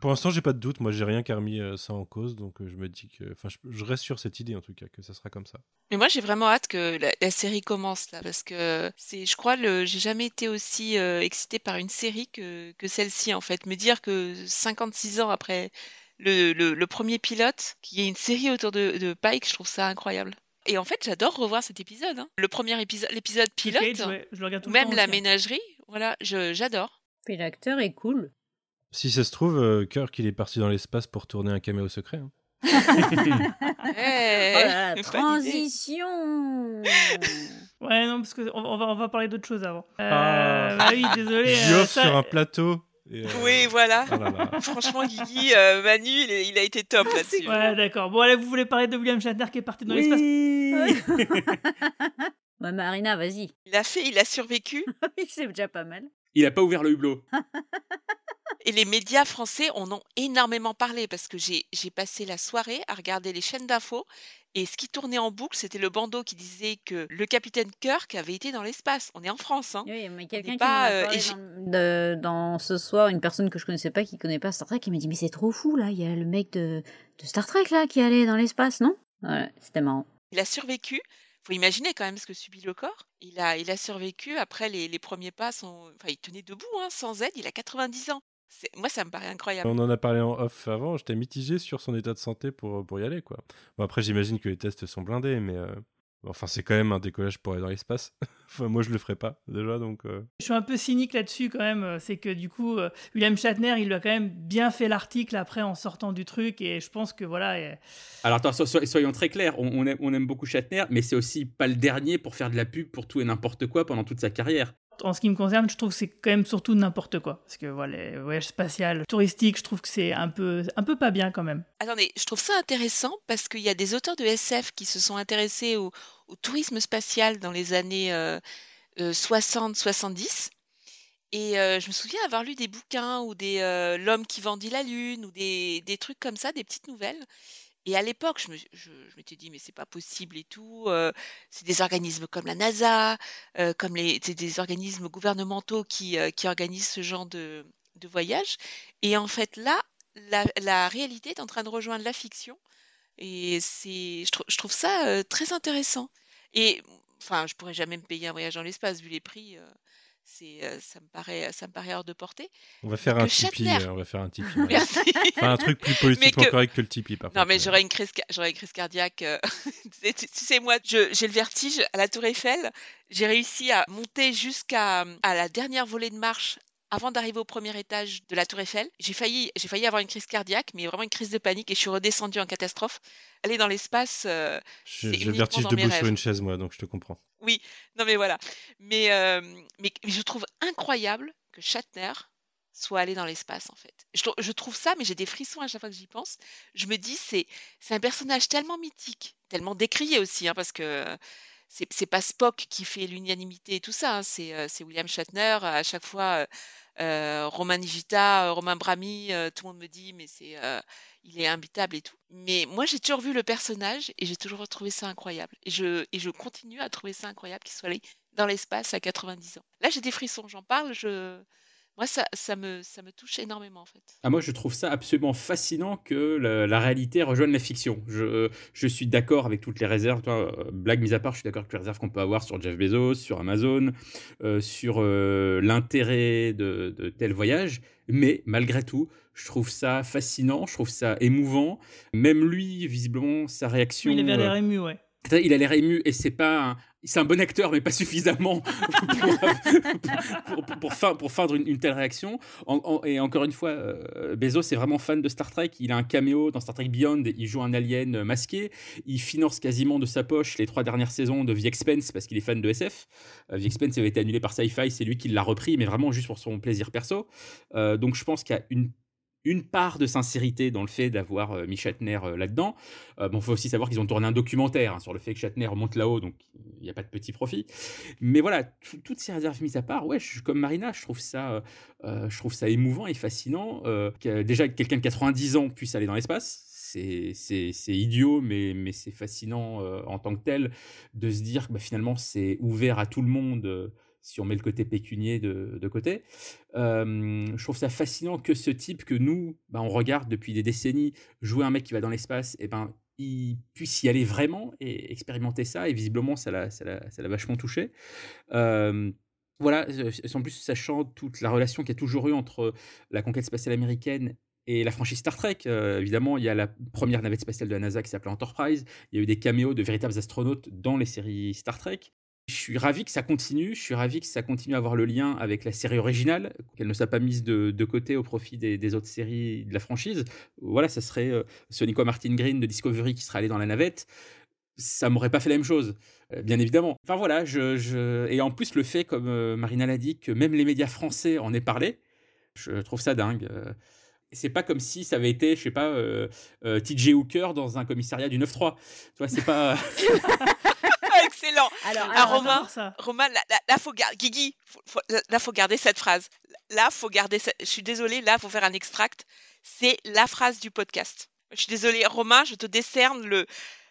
Pour l'instant, j'ai pas de doute. Moi, j'ai rien qui a remis euh, ça en cause, donc euh, je me dis que, enfin, je, je reste sur cette idée en tout cas que ça sera comme ça. Mais moi, j'ai vraiment hâte que la, la série commence là, parce que c'est, je crois, le, j'ai jamais été aussi euh, excitée par une série que, que celle-ci en fait. Me dire que 56 ans après le, le, le premier pilote, qu'il y ait une série autour de, de Pike, je trouve ça incroyable. Et en fait, j'adore revoir cet épisode. hein. Le premier épisode, l'épisode pilote, Cage, ouais, je le regarde tout ou le même temps la aussi, hein. ménagerie. Voilà, je- j'adore. Puis l'acteur est cool. Si ça se trouve, euh, Kirk, il est parti dans l'espace pour tourner un caméo secret. hein. Oh transition Ouais, non, parce qu'on on va, on va parler d'autre chose avant. Euh, Ah. bah oui, désolé. euh, ça- sur un plateau. euh, Oui, voilà. oh là là. Franchement, Guigui, euh, Manu, il, est- il a été top là-dessus. Ouais, d'accord. Bon, allez, vous voulez parler de William Shatner qui est parti dans l'espace Ouais, Marina, vas-y. Il a fait, il a survécu. C'est déjà pas mal. Il a pas ouvert le hublot. Et les médias français en ont énormément parlé parce que j'ai j'ai passé la soirée à regarder les chaînes d'infos et ce qui tournait en boucle, c'était le bandeau qui disait que le capitaine Kirk avait été dans l'espace. On est en France, hein. Oui, mais quelqu'un qui pas, m'en a euh, parlé dans, de- dans ce soir, une personne que je connaissais pas, qui connaît pas Star Trek, qui m'a dit mais c'est trop fou là, il y a le mec de, de Star Trek là qui allait dans l'espace, non? Ouais, c'était marrant. Il a survécu. Faut imaginer quand même ce que subit le corps. Il a, il a survécu. Après, les, les premiers pas sont. Enfin, il tenait debout, hein, sans aide. Il a 90 ans. C'est- Moi, ça me paraît incroyable. On en a parlé en off avant, j'étais mitigé sur son état de santé pour, pour y aller. quoi. Bon, après, j'imagine que les tests sont blindés, mais euh, enfin, c'est quand même un décollage pour aller dans l'espace. enfin, moi, je le ferais pas déjà, donc. euh, Je suis un peu cynique là-dessus quand même. euh, C'est que du coup, euh, William Shatner, il lui a quand même bien fait l'article après en sortant du truc. Et je pense que voilà. et- Alors attends, so- so- soyons très clairs, on, on aime, on aime beaucoup Shatner, mais c'est aussi pas le dernier pour faire de la pub pour tout et n'importe quoi pendant toute sa carrière. En ce qui me concerne, je trouve que c'est quand même surtout n'importe quoi. Parce que voilà, les voyages spatial, touristiques, je trouve que c'est un peu, un peu pas bien quand même. Attendez, je trouve ça intéressant parce qu'il y a des auteurs de SF qui se sont intéressés au, tourisme spatial dans les années euh, 60-70. Et euh, je me souviens avoir lu des bouquins ou des euh, L'homme qui vendit la lune ou des, des trucs comme ça, des petites nouvelles. Et à l'époque, je me- je- je m'étais dit, mais c'est pas possible et tout. euh, c'est des organismes comme la NASA, euh, comme les, c'est des organismes gouvernementaux qui, euh, qui organisent ce genre de, de voyage. Et en fait, là, la, réalité est en train de rejoindre la fiction. Et c'est, je, je trouve ça très intéressant. Et enfin, je pourrais jamais me payer un voyage dans l'espace vu les prix. C'est, ça me paraît, ça me paraît hors de portée. On va faire un Tipeee. Euh, On va faire un Tipeee. ouais. Merci. Enfin, un truc plus politiquement que- correct que le Tipeee, par Non, contre. mais j'aurais une crise, j'aurais une crise cardiaque. tu sais- tu sais, moi, j'ai le vertige à la Tour Eiffel. J'ai réussi à monter jusqu'à à la dernière volée de marche avant d'arriver au premier étage de la Tour Eiffel. J'ai failli, j'ai failli avoir une crise cardiaque, mais vraiment une crise de panique, et je suis redescendue en catastrophe. Aller dans l'espace, euh, Je- le vertige debout sur une chaise, moi, donc je te comprends. Oui, non mais voilà. Mais, euh, mais, mais je trouve incroyable que Shatner soit allé dans l'espace en fait. Je, trou- je trouve ça, mais j'ai des frissons à chaque fois que j'y pense. Je me dis, c'est c'est un personnage tellement mythique, tellement décrié aussi, hein, parce que c'est c'est pas Spock qui fait l'unanimité et tout ça, hein, c'est euh, c'est William Shatner. À chaque fois, euh, Romain Nigita, euh, Romain Brami, euh, tout le monde me dit, mais c'est euh, il est imbitable et tout. Mais moi, j'ai toujours vu le personnage et j'ai toujours trouvé ça incroyable. Et je, et je continue à trouver ça incroyable qu'il soit allé dans l'espace à 90 ans. Là, j'ai des frissons, j'en parle, je... moi, ça, ça, me, ça me touche énormément en fait. Ah, moi, je trouve ça absolument fascinant que la, la réalité rejoigne la fiction. Je, je suis d'accord avec toutes les réserves, toi, euh, blague mise à part, je suis d'accord avec toutes les réserves qu'on peut avoir sur Jeff Bezos, sur Amazon, euh, sur euh, l'intérêt de, de tel voyage. Mais malgré tout, je trouve ça fascinant, je trouve ça émouvant. Même lui, visiblement, sa réaction. Il avait l'air ému, ouais. il a l'air ému et c'est pas un- c'est un bon acteur mais pas suffisamment pour, pour, feindre, pour une, telle réaction. Et encore une fois euh, Bezos est vraiment fan de Star Trek. Il a un caméo dans Star Trek Beyond il joue un alien euh, masqué. Il finance quasiment de sa poche les trois dernières saisons de The Expense parce qu'il est fan de SF Euh, The Expense avait été annulé par Sci-Fi c'est lui qui l'a repris mais vraiment juste pour son plaisir perso. Euh, donc je pense qu'il y a une une part de sincérité dans le fait d'avoir euh, mis Shatner euh, là-dedans. Euh, bon, faut aussi savoir qu'ils ont tourné un documentaire hein, sur le fait que Shatner monte là-haut, donc il n'y a pas de petit profit. Mais voilà, tout- toutes ces réserves mises à part, ouais, je comme Marina, je trouve ça, euh, euh, je trouve ça émouvant et fascinant. déjà que quelqu'un de 90 ans puisse aller dans l'espace. C'est, idiot, mais, mais c'est fascinant en tant que tel de se dire que bah, finalement c'est ouvert à tout le monde si on met le côté pécunier de, de côté. Je trouve ça fascinant que ce type que nous, bah, on regarde depuis des décennies, jouer un mec qui va dans l'espace, et ben il puisse y aller vraiment et expérimenter ça. Et visiblement, ça l'a, l'a, vachement touché. Voilà, en plus, sachant toute la relation qu'il y a toujours eu entre la conquête spatiale américaine Et la franchise Star Trek, euh, évidemment, il y a la première navette spatiale de la NASA qui s'appelait Enterprise. Il y a eu des caméos de véritables astronautes dans les séries Star Trek. Je suis ravi que ça continue. Je suis ravi que ça continue à avoir le lien avec la série originale, qu'elle ne soit pas mise de, côté au profit des, autres séries de la franchise. Voilà, ça serait euh, Sonico Martin Green de Discovery qui serait allé dans la navette. Ça m'aurait pas fait la même chose, euh, bien évidemment. Enfin voilà, et en plus le fait, comme euh, Marina l'a dit, que même les médias français en aient parlé, je trouve ça dingue. Euh, c'est pas comme si ça avait été, je sais pas, euh, euh, TJ Hooker dans un commissariat du 9-3. Tu vois, c'est pas. Alors, Ah, alors, Romain, ça. Romain, là, là, là, faut garder. Guigui, faut- faut- là, faut garder cette phrase. Là, faut garder. cette- Je suis désolée, là, faut faire un extract. C'est la phrase du podcast. Je suis désolée, Romain, je te décerne le,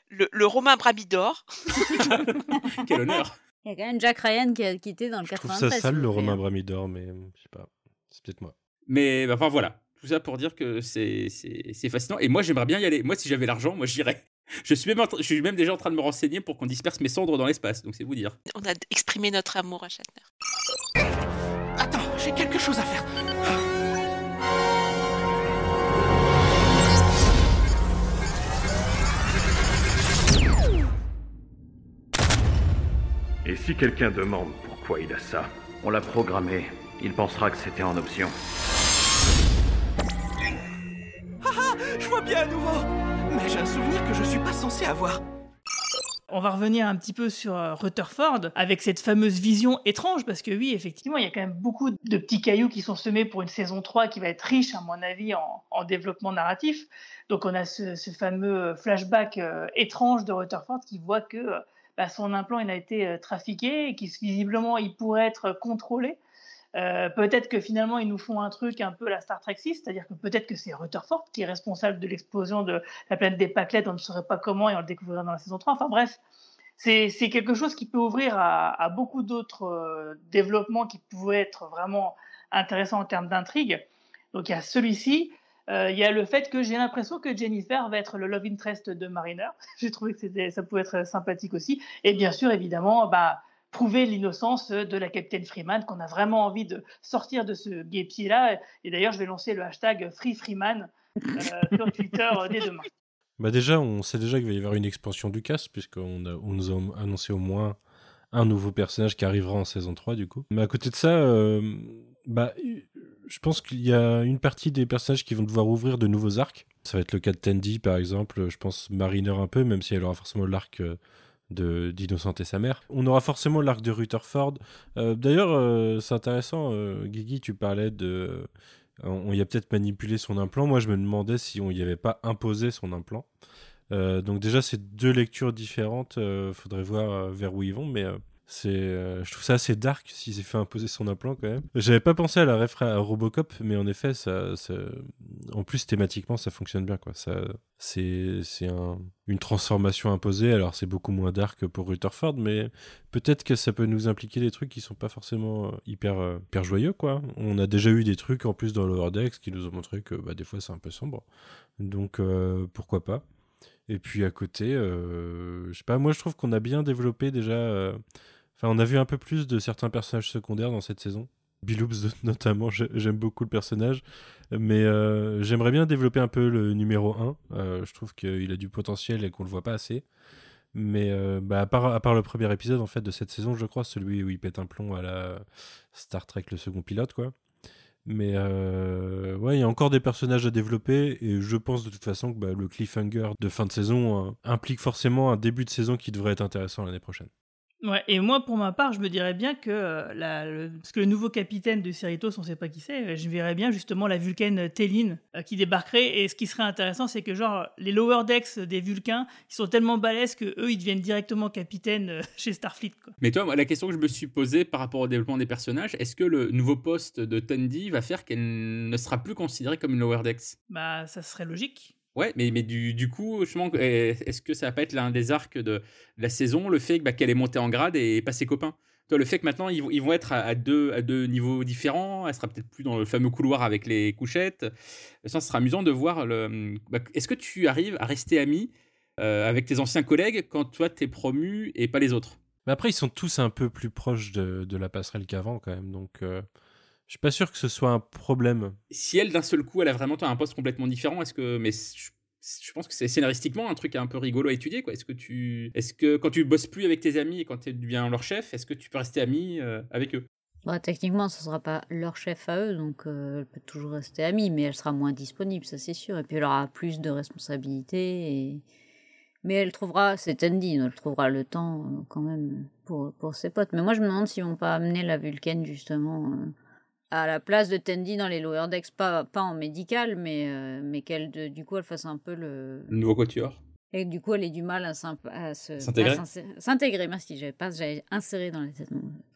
le, le Romain Bramidor. Quel honneur. Il y a quand même Jack Ryan qui a quitté dans le Je trouve 93. ça sale le Romain. Bramidor, mais euh, je sais pas. C'est peut-être moi. Mais bah, enfin voilà, tout ça pour dire que c'est c'est- c'est fascinant. Et moi, j'aimerais bien y aller. Moi, si j'avais l'argent, moi, j'irais. Je suis, même en train- je suis même déjà en train de me renseigner pour qu'on disperse mes cendres dans l'espace. Donc, c'est vous dire. On a exprimé notre amour à Shatner. Attends, j'ai quelque chose à faire. Et si quelqu'un demande pourquoi il a ça, on l'a programmé. Il pensera que c'était en option. Ah ah, je vois bien à nouveau. J'ai un souvenir que je suis pas censé avoir. On va revenir un petit peu sur euh, Rutherford avec cette fameuse vision étrange, parce que oui, effectivement, il y a quand même beaucoup de petits cailloux qui sont semés pour une saison 3 qui va être riche, à mon avis, en, en développement narratif. Donc on a ce, fameux flashback euh, étrange de Rutherford qui voit que euh, bah, son implant il a été trafiqué et qui visiblement il pourrait être contrôlé. Euh, peut-être que finalement ils nous font un truc un peu la Star Trek 6, c'est-à-dire que peut-être que c'est Rutherford qui est responsable de l'explosion de la planète des Paclettes, on ne saurait pas comment et on le découvrira dans la saison 3. Enfin bref, c'est quelque chose qui peut ouvrir à, beaucoup d'autres euh, développements qui pouvaient être vraiment intéressants en termes d'intrigue. Donc il y a celui-ci. Euh, il y a le fait que j'ai l'impression que Jennifer va être le love interest de Mariner. j'ai trouvé que ça pouvait être sympathique aussi. Et bien sûr, évidemment, bah, prouver l'innocence de la capitaine Freeman, qu'on a vraiment envie de sortir de ce guépier-là. Et d'ailleurs, je vais lancer le hashtag Free Freeman euh, sur Twitter euh, dès demain. Bah déjà, on sait déjà qu'il va y avoir une expansion du cast, puisqu'on on nous a annoncé au moins un nouveau personnage qui arrivera en saison 3, du coup. Mais à côté de ça, euh, bah, je pense qu'il y a une partie des personnages qui vont devoir ouvrir de nouveaux arcs. Ça va être le cas de Tandy, par exemple. Je pense Mariner un peu, même si elle aura forcément l'arc euh, de d'Innocent et sa mère. On aura forcément l'arc de Rutherford. Euh, D'ailleurs, euh, c'est intéressant, euh, Guigui, tu parlais de... On y a peut-être manipulé son implant. Moi, je me demandais si on y avait pas imposé son implant. Euh, donc déjà, c'est deux lectures différentes. Faudrait voir vers où ils vont, mais c'est, euh, je trouve ça assez dark s'il s'est fait imposer son implant quand même. J'avais pas pensé à la référence à Robocop, mais en effet, ça, en plus thématiquement, ça fonctionne bien quoi. Ça, c'est, c'est un- une transformation imposée. Alors c'est beaucoup moins dark pour Rutherford, mais peut-être que ça peut nous impliquer des trucs qui sont pas forcément euh, hyper, euh, hyper joyeux quoi. On a déjà eu des trucs en plus dans Lower Decks qui nous ont montré que bah, des fois c'est un peu sombre. Donc pourquoi pas. Et puis à côté, je sais pas, moi je trouve qu'on a bien développé déjà. On a vu un peu plus de certains personnages secondaires dans cette saison. Biloops notamment, j'ai- j'aime beaucoup le personnage. Mais euh, j'aimerais bien développer un peu le numéro 1. Euh, je trouve qu'il a du potentiel et qu'on le voit pas assez. Mais euh, bah, à, part, le premier épisode en fait de cette saison, je crois, celui où il pète un plomb à la Star Trek, le second pilote, quoi. Mais ouais, il y a encore des personnages à développer et je pense de toute façon que bah, le cliffhanger de fin de saison implique forcément un début de saison qui devrait être intéressant l'année prochaine. Ouais, et moi, pour ma part, je me dirais bien que, euh, la, le, parce que le nouveau capitaine de Cerritos, on sait pas qui c'est, euh, je verrais bien justement la Vulcaine Téline euh, qui débarquerait. Et ce qui serait intéressant, c'est que genre les lower decks des Vulcains, ils sont tellement balèzes que eux, ils deviennent directement capitaines euh, chez Starfleet. Quoi. Mais toi, moi, la question que je me suis posée par rapport au développement des personnages, est-ce que le nouveau poste de Tandy va faire qu'elle ne sera plus considérée comme une Lower Decks? Bah, ça serait logique. Ouais, mais, mais du, du coup, justement, eh, est-ce que ça va pas être l'un des arcs de la saison, le fait bah, qu'elle est montée en grade et pas ses copains? Toi, le fait que maintenant ils, ils vont être à, deux, à deux niveaux différents, elle sera peut-être plus dans le fameux couloir avec les couchettes. Ça sera amusant de voir. Le... bah, est-ce que tu arrives à rester ami euh, avec tes anciens collègues quand toi t'es promu et pas les autres? Mais après, ils sont tous un peu plus proches de, de la passerelle qu'avant quand même. Donc, euh, Je suis pas sûr que ce soit un problème. Si elle, d'un seul coup, elle a vraiment un poste complètement différent, est-ce que. Mais je, je pense que c'est scénaristiquement un truc un peu rigolo à étudier, quoi. Est-ce que tu. Est-ce que quand tu bosses plus avec tes amis et quand tu deviens leur chef, est-ce que tu peux rester ami euh, avec eux? Bah, techniquement, ce sera pas leur chef à eux, donc euh, elle peut toujours rester amie, mais elle sera moins disponible, ça c'est sûr. Et puis elle aura plus de responsabilités. Et... Mais elle trouvera, c'est Tandy, elle trouvera le temps euh, quand même pour, pour ses potes. Mais moi, je me demande s'ils vont pas amener la Vulcaine justement euh, à la place de Tandy dans les Lower Decks, pas, pas en médical, mais, euh, mais qu'elle, de- du coup, elle fasse un peu le. Le nouveau quatuor Et du coup, elle ait du mal à se- S'intégrer S'intégrer, merci. J'avais pas, j'avais inséré dans les têtes.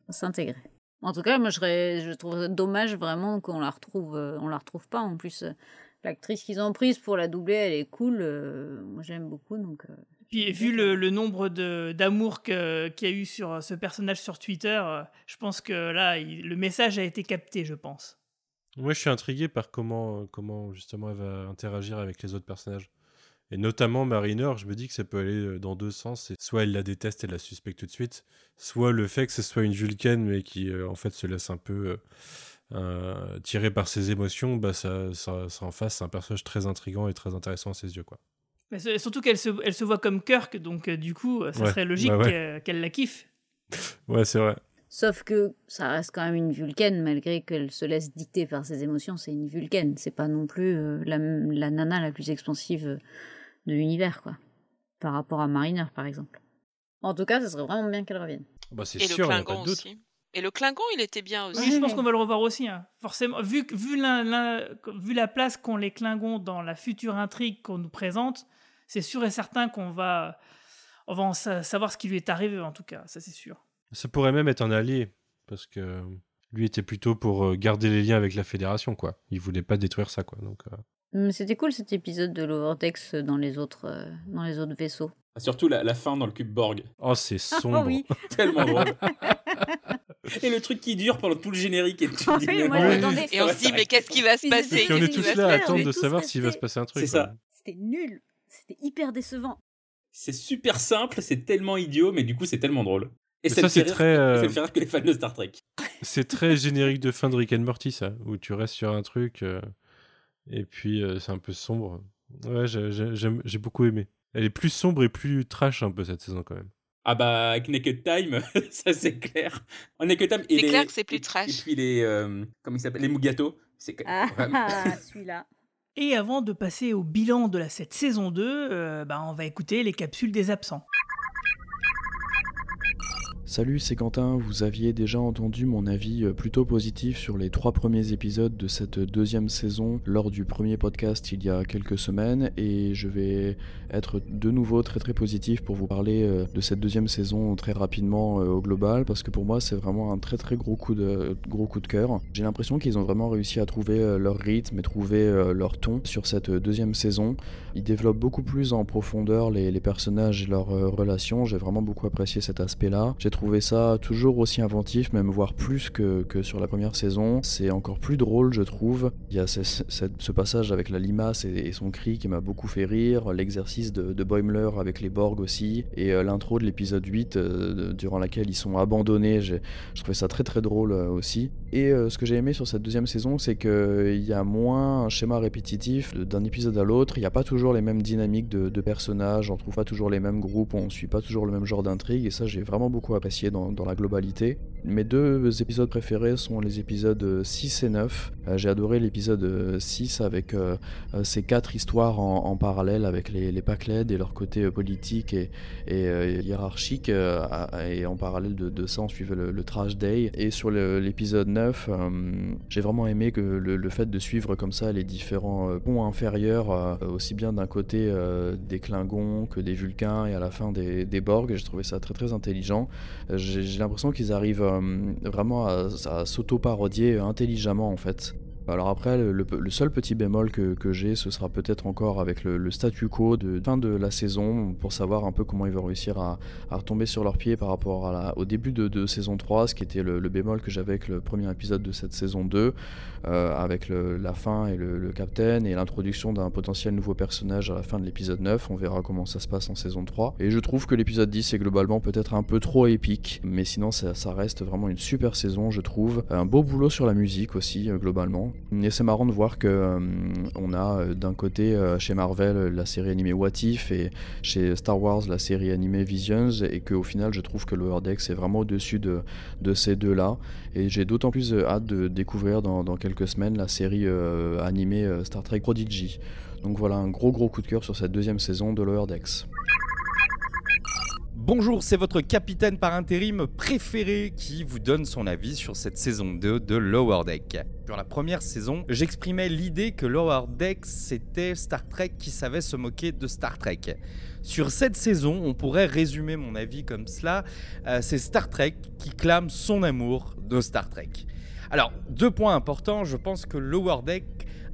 S'intégrer. En tout cas, moi, je, serais- je trouverais dommage vraiment qu'on la retrouve, euh, on la retrouve pas. En plus, euh, l'actrice qu'ils ont prise pour la doubler, elle est cool. moi, j'aime beaucoup, donc. Puis vu le, le nombre d'amour qu'il y a eu sur euh, ce personnage sur Twitter, euh, je pense que là, il- le message a été capté, je pense. Moi, je suis intrigué par comment, euh, comment justement elle va interagir avec les autres personnages. Et notamment Mariner, je me dis que ça peut aller dans deux sens. Soit elle la déteste et la suspecte tout de suite, soit le fait que ce soit une Vulcaine mais qui euh, en fait se laisse un peu euh, euh, tirer par ses émotions, bah ça, ça, ça en face, c'est un personnage très intrigant et très intéressant à ses yeux. quoi. Surtout qu'elle se, elle se voit comme Kirk, donc euh, du coup, euh, ça Ouais, serait logique ouais. qu'elle- qu'elle la kiffe. Ouais, c'est vrai. Sauf que ça reste quand même une Vulcaine, malgré qu'elle se laisse dicter par ses émotions. C'est une Vulcaine. C'est pas non plus euh, la, la nana la plus expansive de l'univers, quoi. Par rapport à Mariner, par exemple. En tout cas, ça serait vraiment bien qu'elle revienne. Bah, c'est Et le Klingon aussi. Et le Klingon, il était bien aussi. Oui, je pense qu'on va le revoir aussi. hein. Forcément, vu, que- vu, la, la- vu la place qu'ont les Klingons dans la future intrigue qu'on nous présente, c'est sûr et certain qu'on va, on va en sa- savoir ce qui lui est arrivé, en tout cas, ça c'est sûr. Ça pourrait même être un allié, parce que lui était plutôt pour euh, garder les liens avec la Fédération, quoi. Il voulait pas détruire ça, quoi. Donc, euh, C'était cool cet épisode de l'Overdex dans les autres, euh, dans les autres vaisseaux. Surtout la, la fin dans le cube Borg. Oh, c'est sombre. oui. Tellement drôle. et le truc qui dure pendant tout le générique. Et, dis, Oui, moi. Et on se dit, mais qu'est-ce qui va se passer Et puis on est tous là à attendre de savoir s'il va se passer un truc. C'est ça. C'était nul. C'était hyper décevant. C'est super simple, c'est tellement idiot, mais du coup c'est tellement drôle. Et Mais ça, c'est très, euh, ça me fait rire que les fans de Star Trek. C'est très générique de fin de Rick and Morty, ça, où tu restes sur un truc euh, et puis euh, c'est un peu sombre. Ouais, j'ai- j'ai j'aime- j'ai beaucoup aimé. Elle est plus sombre et plus trash un peu cette saison quand même. Ah bah avec Naked Time, ça c'est clair. En Naked Time C'est les- clair que c'est plus trash. Et puis les euh, comment il s'appelle les Mugato, c'est Ah, vraiment- celui-là. Et avant de passer au bilan de la, cette saison 2, euh, bah, on va écouter les capsules des absents. Salut, c'est Quentin. Vous aviez déjà entendu mon avis euh, plutôt positif sur les trois premiers épisodes de cette deuxième saison lors du premier podcast il y a quelques semaines et je vais être de nouveau très très positif pour vous parler euh, de cette deuxième saison très rapidement euh, au global parce que pour moi c'est vraiment un très très gros coup de, gros coup de cœur. J'ai l'impression qu'ils ont vraiment réussi à trouver leur rythme et trouver leur ton sur cette deuxième saison. Ils développent beaucoup plus en profondeur les, personnages et leurs relations. J'ai vraiment beaucoup apprécié cet aspect-là. Trouvé ça toujours aussi inventif, même voire plus que, que sur la première saison. C'est encore plus drôle, je trouve. Il y a ce, passage avec la limace et, son cri qui m'a beaucoup fait rire, l'exercice de, de Boimler avec les Borg aussi, et euh, l'intro de l'épisode 8 euh, durant laquelle ils sont abandonnés. J'ai- Je trouvais ça très très drôle euh, aussi. Et ce que j'ai aimé sur cette deuxième saison, c'est qu'il y a moins un schéma répétitif d'un épisode à l'autre. Il n'y a pas toujours les mêmes dynamiques de, personnages, on trouve pas toujours les mêmes groupes, on suit pas toujours le même genre d'intrigue. Et ça, j'ai vraiment beaucoup apprécié dans, la globalité. Mes deux épisodes préférés sont les épisodes 6 et 9. Euh, j'ai adoré l'épisode euh, 6 avec euh, euh, ces quatre histoires en, parallèle avec les, les Pacled et leur côté euh, politique et, hiérarchique. et en parallèle de, ça, on suivait le, Trash Day. Et sur l'épisode 9, euh, j'ai vraiment aimé que le, fait de suivre comme ça les différents ponts inférieurs, aussi bien d'un côté des Klingons que des Vulcains et à la fin des, des Borg. J'ai trouvé ça très très intelligent. J'ai l'impression qu'ils arrivent euh, vraiment à s'auto-parodier intelligemment en fait. Alors après, le, seul petit bémol que, j'ai, ce sera peut-être encore avec le, statu quo de fin de la saison, pour savoir un peu comment ils vont réussir à, retomber sur leurs pieds par rapport à la, au début de, saison 3, ce qui était le, le, bémol que j'avais avec le premier épisode de cette saison 2, euh, avec la fin et le, capitaine et l'introduction d'un potentiel nouveau personnage à la fin de l'épisode 9. On verra comment ça se passe en saison 3. Et je trouve que l'épisode 10 est globalement peut-être un peu trop épique, mais sinon ça, ça, reste vraiment une super saison, je trouve. Un beau boulot sur la musique aussi, euh, globalement. Et c'est marrant de voir que euh, on a euh, d'un côté euh, chez Marvel la série animée What If et chez Star Wars la série animée Visions et qu'au final je trouve que Lower est vraiment au-dessus de, ces deux-là. Et j'ai d'autant plus hâte de découvrir dans, quelques semaines la série animée Star Trek Prodigy. Donc voilà un gros gros coup de cœur sur cette deuxième saison de Lower. Bonjour, c'est votre capitaine par intérim préféré qui vous donne son avis sur cette saison 2 de Lower Deck. Sur la première saison, j'exprimais l'idée que Lower Deck c'était Star Trek qui savait se moquer de Star Trek. Sur cette saison, on pourrait résumer mon avis comme cela, euh, c'est Star Trek qui clame son amour de Star Trek. Alors, deux points importants, je pense que Lower Deck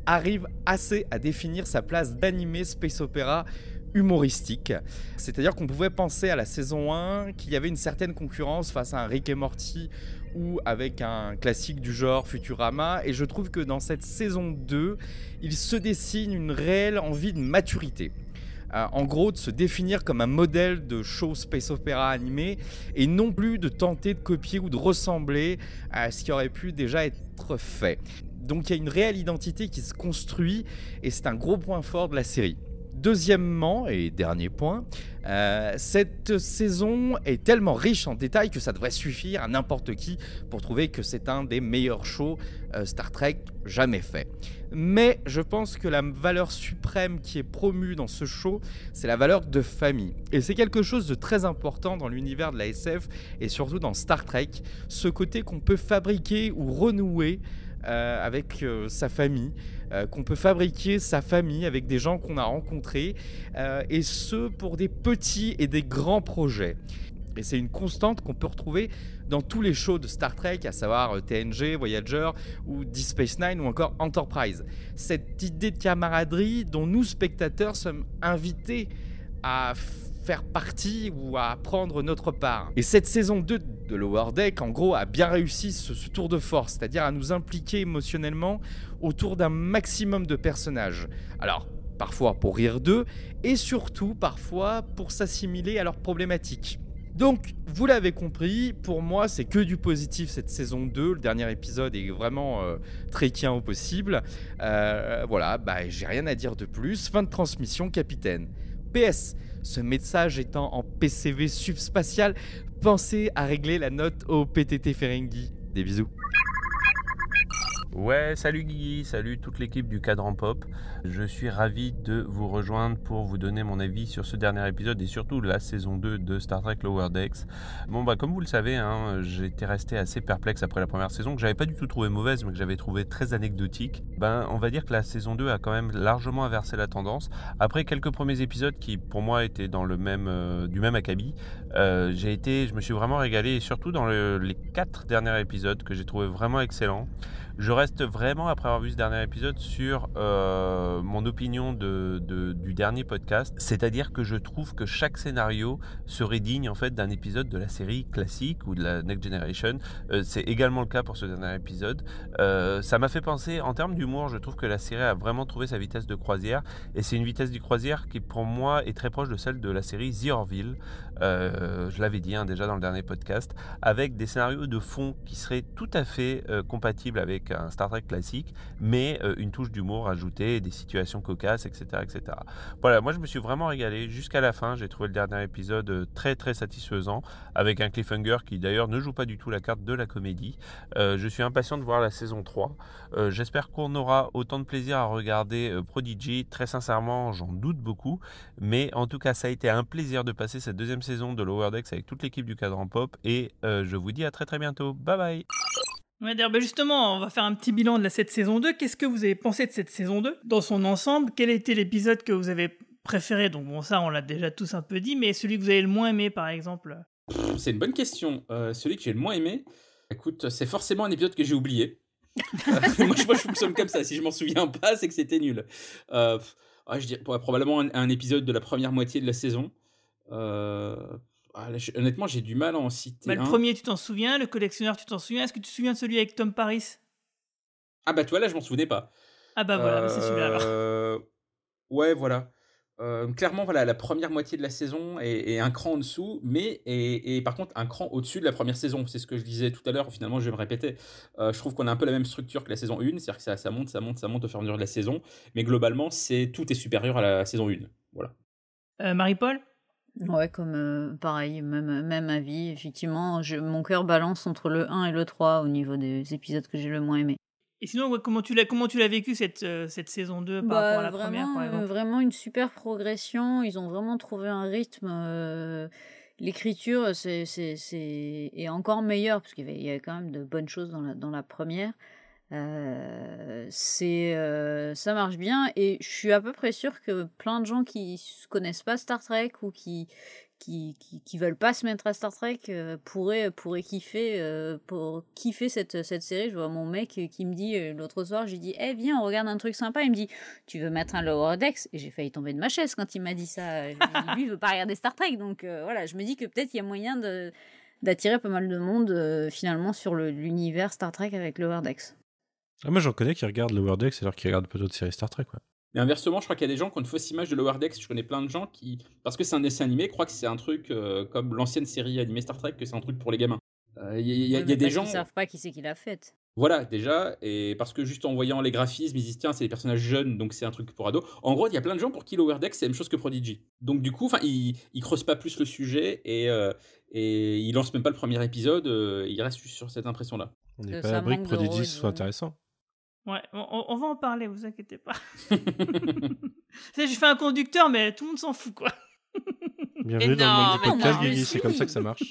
arrive assez à définir sa place d'animé space opéra humoristique. C'est-à-dire qu'on pouvait penser à la saison 1 qu'il y avait une certaine concurrence face à un Rick et Morty ou avec un classique du genre Futurama. Et je trouve que dans cette saison 2, il se dessine une réelle envie de maturité. Euh, en gros, de se définir comme un modèle de show space opéra animé et non plus de tenter de copier ou de ressembler à ce qui aurait pu déjà être fait. Donc il y a une réelle identité qui se construit et c'est un gros point fort de la série. Deuxièmement, et dernier point, euh, cette saison est tellement riche en détails que ça devrait suffire à n'importe qui pour trouver que c'est un des meilleurs shows euh, Star Trek jamais fait. Mais je pense que la valeur suprême qui est promue dans ce show, c'est la valeur de famille. Et c'est quelque chose de très important dans l'univers de la SF et surtout dans Star Trek, ce côté qu'on peut fabriquer ou renouer euh, avec sa famille, euh, qu'on peut fabriquer sa famille avec des gens qu'on a rencontrés, euh, et ce pour des petits et des grands projets. Et c'est une constante qu'on peut retrouver dans tous les shows de Star Trek, à savoir euh, TNG, Voyager ou Deep Space Nine ou encore Enterprise. Cette idée de camaraderie dont nous, spectateurs, sommes invités à faire partie ou à prendre notre part. Et cette saison 2 de Lower Deck, en gros, a bien réussi ce, tour de force, c'est-à-dire à nous impliquer émotionnellement autour d'un maximum de personnages. Alors, parfois pour rire d'eux, et surtout parfois pour s'assimiler à leurs problématiques. Donc, vous l'avez compris, pour moi, c'est que du positif cette saison 2. Le dernier épisode est vraiment euh, tréquien au possible. Euh, voilà, bah, j'ai rien à dire de plus. Fin de transmission, capitaine. PS, ce message étant en PCV subspatial, pensez à régler la note au PTT Ferengi. Des bisous. Ouais, salut Guigui, salut toute l'équipe du Cadran Pop. Je suis ravi de vous rejoindre pour vous donner mon avis sur ce dernier épisode et surtout la saison 2 de Star Trek Lower Decks. Bon bah comme vous le savez, hein, j'étais resté assez perplexe après la première saison que j'avais pas du tout trouvé mauvaise mais que j'avais trouvé très anecdotique. Ben on va dire que la saison 2 a quand même largement inversé la tendance. Après quelques premiers épisodes qui pour moi étaient dans le même euh, du même acabit, euh, j'ai été, je me suis vraiment régalé et surtout dans le, les quatre derniers épisodes que j'ai trouvé vraiment excellents. Je reste vraiment, après avoir vu ce dernier épisode, sur euh, mon opinion de, de, du dernier podcast. C'est-à-dire que je trouve que chaque scénario serait digne en fait d'un épisode de la série classique ou de la Next Generation. Euh, c'est également le cas pour ce dernier épisode. Euh, ça m'a fait penser, en termes d'humour, je trouve que la série a vraiment trouvé sa vitesse de croisière. Et c'est une vitesse du croisière qui, pour moi, est très proche de celle de la série The Orville. je l'avais dit hein, déjà dans le dernier podcast, avec des scénarios de fond qui seraient tout à fait compatibles avec un Star Trek classique, mais euh, une touche d'humour ajoutée, des situations cocasses, etc., etc. Voilà, moi je me suis vraiment régalé jusqu'à la fin. J'ai trouvé le dernier épisode euh, très très satisfaisant, avec un cliffhanger qui d'ailleurs ne joue pas du tout la carte de la comédie. Euh, je suis impatient de voir la saison 3. Euh, J'espère qu'on aura autant de plaisir à regarder Prodigy. Très sincèrement, j'en doute beaucoup, mais en tout cas, ça a été un plaisir de passer cette deuxième saison de Lower Decks avec toute l'équipe du Cadran Pop, et je vous dis à très très bientôt. Bye bye Ouais, ben justement, on va faire un petit bilan de la, cette saison 2. Qu'est-ce que vous avez pensé de cette saison 2 dans son ensemble? Quel était l'épisode que vous avez préféré? Donc bon, ça, on l'a déjà tous un peu dit, mais celui que vous avez le moins aimé, par exemple? C'est une bonne question. Euh, celui que j'ai le moins aimé, écoute, c'est forcément un épisode que j'ai oublié. Euh, moi, je, fonctionne comme ça. Si je m'en souviens pas, c'est que c'était nul. Euh, je dirais probablement un, épisode de la première moitié de la saison. Ah, là, je- honnêtement, j'ai du mal à en citer. Bah, le premier, tu t'en souviens. Le collectionneur, tu t'en souviens. Est-ce que tu te souviens de celui avec Tom Paris? Ah bah tu vois, là, je m'en souvenais pas. Ah bah voilà, bah, c'est celui-là alors. Euh, Ouais, voilà. Euh, clairement, voilà, la première moitié de la saison est, est un cran en dessous, mais et, et par contre un cran au-dessus de la première saison. C'est ce que je disais tout à l'heure. Finalement, je vais me répéter. Euh, je trouve qu'on a un peu la même structure que la saison 1, c'est-à-dire que ça, ça monte, ça monte, ça monte au fur et à mesure de la saison, mais globalement, c'est tout est supérieur à la saison 1. Voilà. Euh, Marie-Paul? Ouais, comme euh, pareil, même, même avis. Effectivement, je, mon cœur balance entre le 1 et le 3 au niveau des épisodes que j'ai le moins aimé. Et sinon, ouais, comment tu l'as comment tu l'as vécu cette, euh, cette saison 2 par Bah, rapport à la vraiment, première, par euh, exemple vraiment une super progression. Ils ont vraiment trouvé un rythme. euh, L'écriture c'est, c'est, c'est... est encore meilleure, parce qu'il y avait, il y avait quand même de bonnes choses dans la, dans la première. Euh, c'est, euh, ça marche bien et je suis à peu près sûre que plein de gens qui s- connaissent pas Star Trek ou qui, qui, qui, veulent pas se mettre à Star Trek euh, pourraient, pourraient kiffer, pour kiffer cette, cette série. Je vois mon mec qui me dit l'autre soir, j'ai dit, eh viens, on regarde un truc sympa. Il me dit, tu veux mettre un Lower Decks? Et j'ai failli tomber de ma chaise quand il m'a dit ça. Lui il veut pas regarder Star Trek. Donc voilà, je me dis que peut-être il y a moyen d'attirer pas mal de monde finalement sur l'univers Star Trek avec Lower Decks. Ah, moi, j'en connais qui regardent Lower Decks alors qu'ils regardent pas d'autres séries Star Trek. Ouais. Mais inversement, je crois qu'il y a des gens qui ont une fausse image de Lower Decks. Je connais plein de gens qui, parce que c'est un dessin animé, croient que c'est un truc euh, comme l'ancienne série animée Star Trek, que c'est un truc pour les gamins. Euh, Il y a, y y des gens. qu'ils savent pas qui c'est qui l'a faite. Voilà, déjà, et parce que juste en voyant les graphismes, ils disent tiens, c'est des personnages jeunes, donc c'est un truc pour ados. En gros, il y a plein de gens pour qui Lower Decks c'est la même chose que Prodigy. Donc du coup, enfin, ils, ils creusent pas plus le sujet et, euh, et ils lancent même pas le premier épisode, euh, ils restent juste sur cette impression-là. On n'est pas à l'abri que Prodigy soit ouais. intéressant. Ouais, on, va en parler, vous inquiétez pas. Tu sais, j'ai fait un conducteur, mais tout le monde s'en fout, quoi. Bienvenue dans le monde du podcast, Guigui, c'est comme ça que ça marche.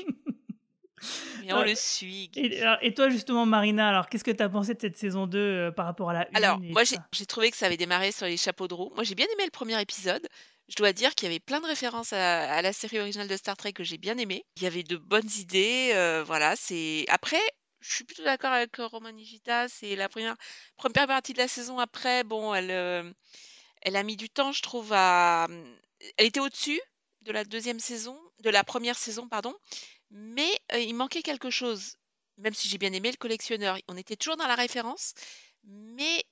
Mais on le suit. Et, alors, et toi, justement, Marina, alors qu'est-ce que tu as pensé de cette saison 2 euh, par rapport à la 1 Alors, moi, j'ai trouvé que ça avait démarré sur les chapeaux de roue. Moi, j'ai bien aimé le premier épisode. Je dois dire qu'il y avait plein de références à, à la série originale de Star Trek que j'ai bien aimé. Il y avait de bonnes idées. euh, voilà, c'est. Après, je suis plutôt d'accord avec euh, Roman Nigita. C'est la première, première partie de la saison. Après, bon, elle, euh, elle a mis du temps, je trouve, à. Elle était au-dessus de la deuxième saison, de la première saison, pardon. Mais euh, il manquait quelque chose. Même si j'ai bien aimé le collectionneur, on était toujours dans la référence, mais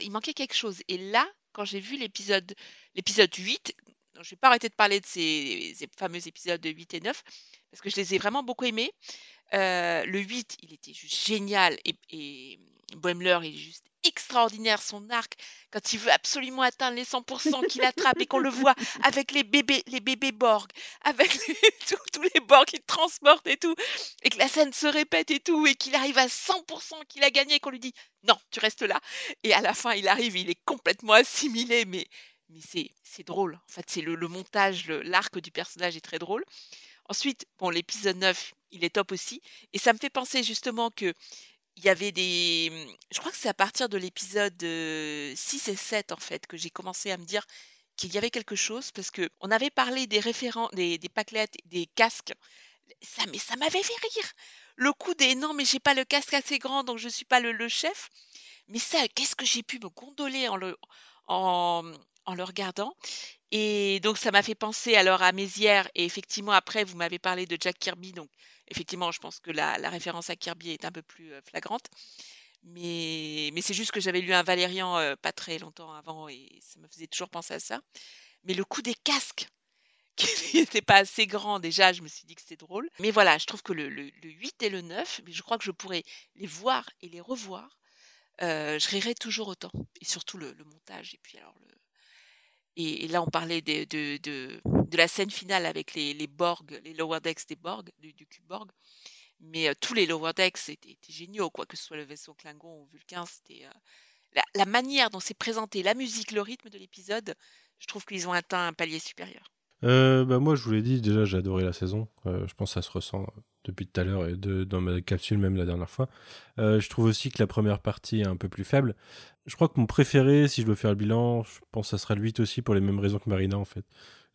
il manquait quelque chose. Et là, quand j'ai vu l'épisode l'épisode 8, non, je vais pas arrêter de parler de ces, ces fameux épisodes 8 et 9, parce que je les ai vraiment beaucoup aimés. Euh, le 8, il était juste génial, et, et Boimler, il est juste extraordinaire, son arc, quand il veut absolument atteindre les 100% qu'il attrape et qu'on le voit avec les bébés, les bébés Borg, avec les- tous, tous les Borg qui transportent et tout, et que la scène se répète et tout, et qu'il arrive à 100% qu'il a gagné, et qu'on lui dit non, tu restes là. Et à la fin, il arrive, il est complètement assimilé, mais, mais c'est, c'est drôle. En fait, c'est le, le montage, l'arc du personnage est très drôle. Ensuite, bon, l'épisode 9, il est top aussi. Et ça me fait penser justement que il y avait des. Je crois que c'est à partir de l'épisode euh, 6 et 7, en fait, que j'ai commencé à me dire qu'il y avait quelque chose, parce que on avait parlé des référents, des, des des casques. Ça, mais ça m'avait fait rire. Le coup des non, mais j'ai pas le casque assez grand, donc je suis pas le, le chef. Mais ça, qu'est-ce que j'ai pu me gondoler en le, en, en le regardant? Et donc, ça m'a fait penser alors à Mézières. Et effectivement, après, vous m'avez parlé de Jack Kirby. Donc, effectivement, je pense que la, la référence à Kirby est un peu plus euh, flagrante. Mais, mais c'est juste que j'avais lu un Valérian euh, pas très longtemps avant et ça me faisait toujours penser à ça. Mais le coup des casques, qui n'était pas assez grand déjà, je me suis dit que c'était drôle. Mais voilà, je trouve que le, le- le 8 et le 9, mais je crois que je pourrais les voir et les revoir. Euh, je rirais toujours autant. Et surtout le, le montage. Et puis alors le, et, là, on parlait de, de, de, la scène finale avec les, les Borg, les Lower Decks des Borg, du, du cube Borg. Mais euh, tous les Lower Decks étaient, étaient géniaux, quoi que ce soit le vaisseau Klingon ou Vulcain. C'était euh, la, la manière dont c'est présenté, la musique, le rythme de l'épisode. Je trouve qu'ils ont atteint un palier supérieur. Euh, bah moi, je vous l'ai dit, déjà, j'ai adoré la saison. Euh, je pense que ça se ressent depuis tout à l'heure et dans ma capsule même la dernière fois. Euh, je trouve aussi que la première partie est un peu plus faible. Je crois que mon préféré, si je dois faire le bilan, je pense que ça sera le 8 aussi pour les mêmes raisons que Marina en fait.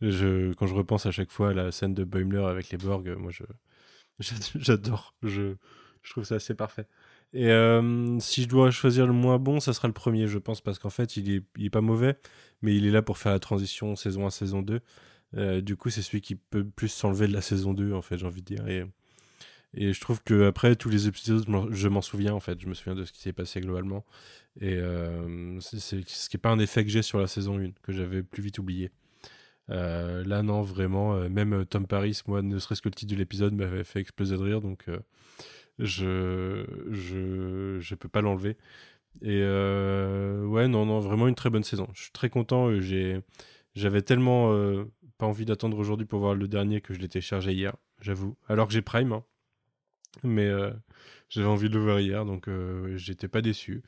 Je, quand je repense à chaque fois à la scène de Boimler avec les Borg, moi je j'ad- j'adore. Je, je trouve ça assez parfait. Et si je dois choisir le moins bon, ça sera le premier, je pense, parce qu'en fait, il est, il est pas mauvais, mais il est là pour faire la transition saison 1, saison 2. Euh, du coup, c'est celui qui peut plus s'enlever de la saison 2, en fait, j'ai envie de dire. Et, et je trouve que après tous les épisodes, je m'en- souviens, en fait. Je me souviens de ce qui s'est passé globalement. Et euh, c'est ce qui n'est pas un effet que j'ai sur la saison 1, que j'avais plus vite oublié. Euh, là, non, vraiment, même Tom Paris, moi, ne serait-ce que le titre de l'épisode m'avait fait exploser de rire, donc je, je, je peux pas l'enlever. Et ouais, non, non, vraiment une très bonne saison. Je suis très content. j'avais tellement pas envie d'attendre aujourd'hui pour voir le dernier que je l'ai téléchargé hier, j'avoue. Alors que j'ai Prime, hein. mais euh, j'avais envie de le voir hier, donc euh, j'étais pas déçu.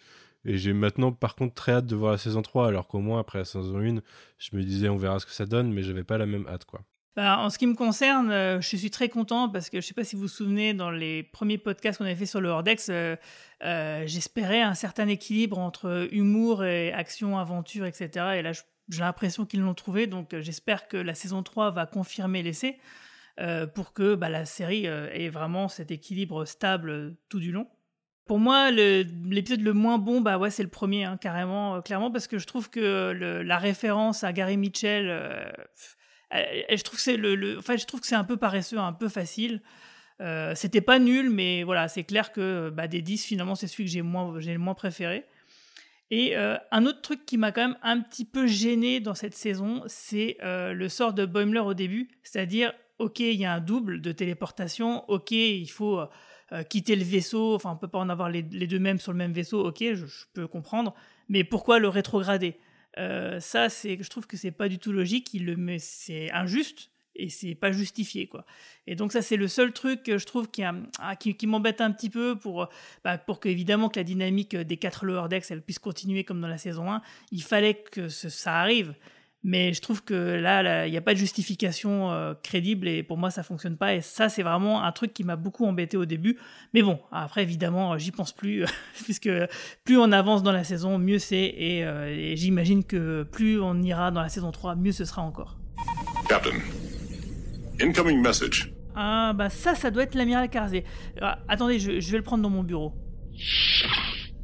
Et j'ai maintenant, par contre, très hâte de voir la saison 3, alors qu'au moins, après la saison 1, je me disais, on verra ce que ça donne, mais j'avais pas la même hâte, quoi. Bah, en ce qui me concerne, euh, je suis très content parce que je ne sais pas si vous vous souvenez, dans les premiers podcasts qu'on avait fait sur le Hordex, j'espérais un certain équilibre entre humour et action, aventure, etc. Et là, je- j'ai l'impression qu'ils l'ont trouvé. Donc, euh, j'espère que la saison 3 va confirmer l'essai euh, pour que bah, la série euh, ait vraiment cet équilibre stable tout du long. Pour moi, l'épisode le, moins bon, bah ouais, c'est le premier, hein, carrément, clairement, parce que je trouve que la référence à Gary Mitchell, je trouve que c'est un peu paresseux, un peu facile. C'était pas nul, mais voilà, c'est clair que bah, des 10, finalement, c'est celui que j'ai le moins préféré. Et euh, un autre truc qui m'a quand même un petit peu gêné dans cette saison, c'est euh, le sort de Boimler au début, c'est-à-dire, ok, il y a un double de téléportation, ok, il faut euh, quitter le vaisseau, enfin, on peut pas en avoir les, deux mêmes sur le même vaisseau, ok, je, peux comprendre, mais pourquoi le rétrograder? Ça, c'est, je trouve que c'est pas du tout logique, c'est injuste et c'est pas justifié quoi. Et donc ça c'est le seul truc que je trouve ah, qui, m'embête un petit peu pour bah, pour que évidemment que la dynamique des quatre lower decks elle puisse continuer comme dans la saison 1, il fallait que ça arrive. Mais je trouve que là, il n'y a pas de justification euh, crédible et pour moi, ça fonctionne pas. Et ça, c'est vraiment un truc qui m'a beaucoup embêté au début. Mais bon, après, évidemment, j'y pense plus, puisque plus on avance dans la saison, mieux c'est. Et, euh, et j'imagine que plus on ira dans la saison 3, mieux ce sera encore. Captain, incoming message. Ah, bah ça, ça doit être l'amiral Carzé. Ah, attendez, je, je vais le prendre dans mon bureau.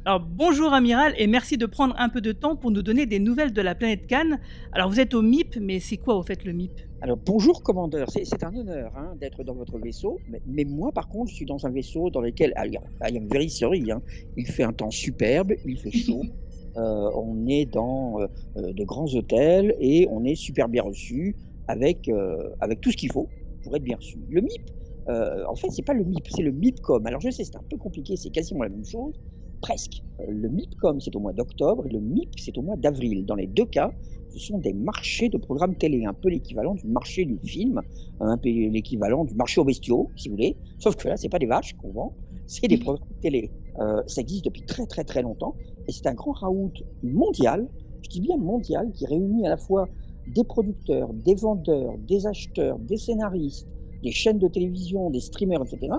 Alors bonjour amiral et merci de prendre un peu de temps pour nous donner des nouvelles de la planète Cannes. Alors vous êtes au MIP, mais c'est quoi au fait le MIP Alors bonjour commandeur, c'est un honneur hein, d'être dans votre vaisseau, mais, mais moi par contre je suis dans un vaisseau dans lequel, ah, I am- I am very sorry, hein, il fait un temps superbe, il fait chaud, euh, on est dans euh, euh, de grands hôtels et on est super bien reçu avec, euh, avec tout ce qu'il faut pour être bien reçu. Le MIP, euh, en fait c'est pas le MIP, c'est le MIPCOM. Alors je sais c'est un peu compliqué, c'est quasiment la même chose, presque. Euh, Le MIPCOM c'est au mois d'octobre et le MIP c'est au mois d'avril. Dans les deux cas, ce sont des marchés de programmes télé, un peu l'équivalent du marché du film, un peu l'équivalent du marché aux bestiaux, si vous voulez. Sauf que là, c'est pas des vaches qu'on vend, c'est des programmes télé. Euh, ça existe depuis très très très longtemps et c'est un grand raout mondial, je dis bien mondial, qui réunit à la fois des producteurs, des vendeurs, des acheteurs, des scénaristes, des chaînes de télévision, des streamers, etc.,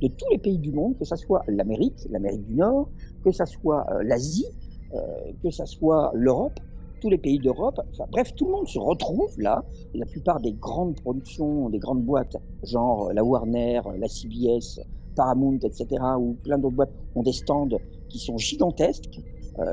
de tous les pays du monde, que ce soit l'Amérique, l'Amérique du Nord, que ce soit euh, l'Asie, euh, que ce soit l'Europe, tous les pays d'Europe. Enfin, bref, tout le monde se retrouve là. La plupart des grandes productions, des grandes boîtes, genre euh, la Warner, la CBS, Paramount, etc., ou plein d'autres boîtes, ont des stands qui sont gigantesques,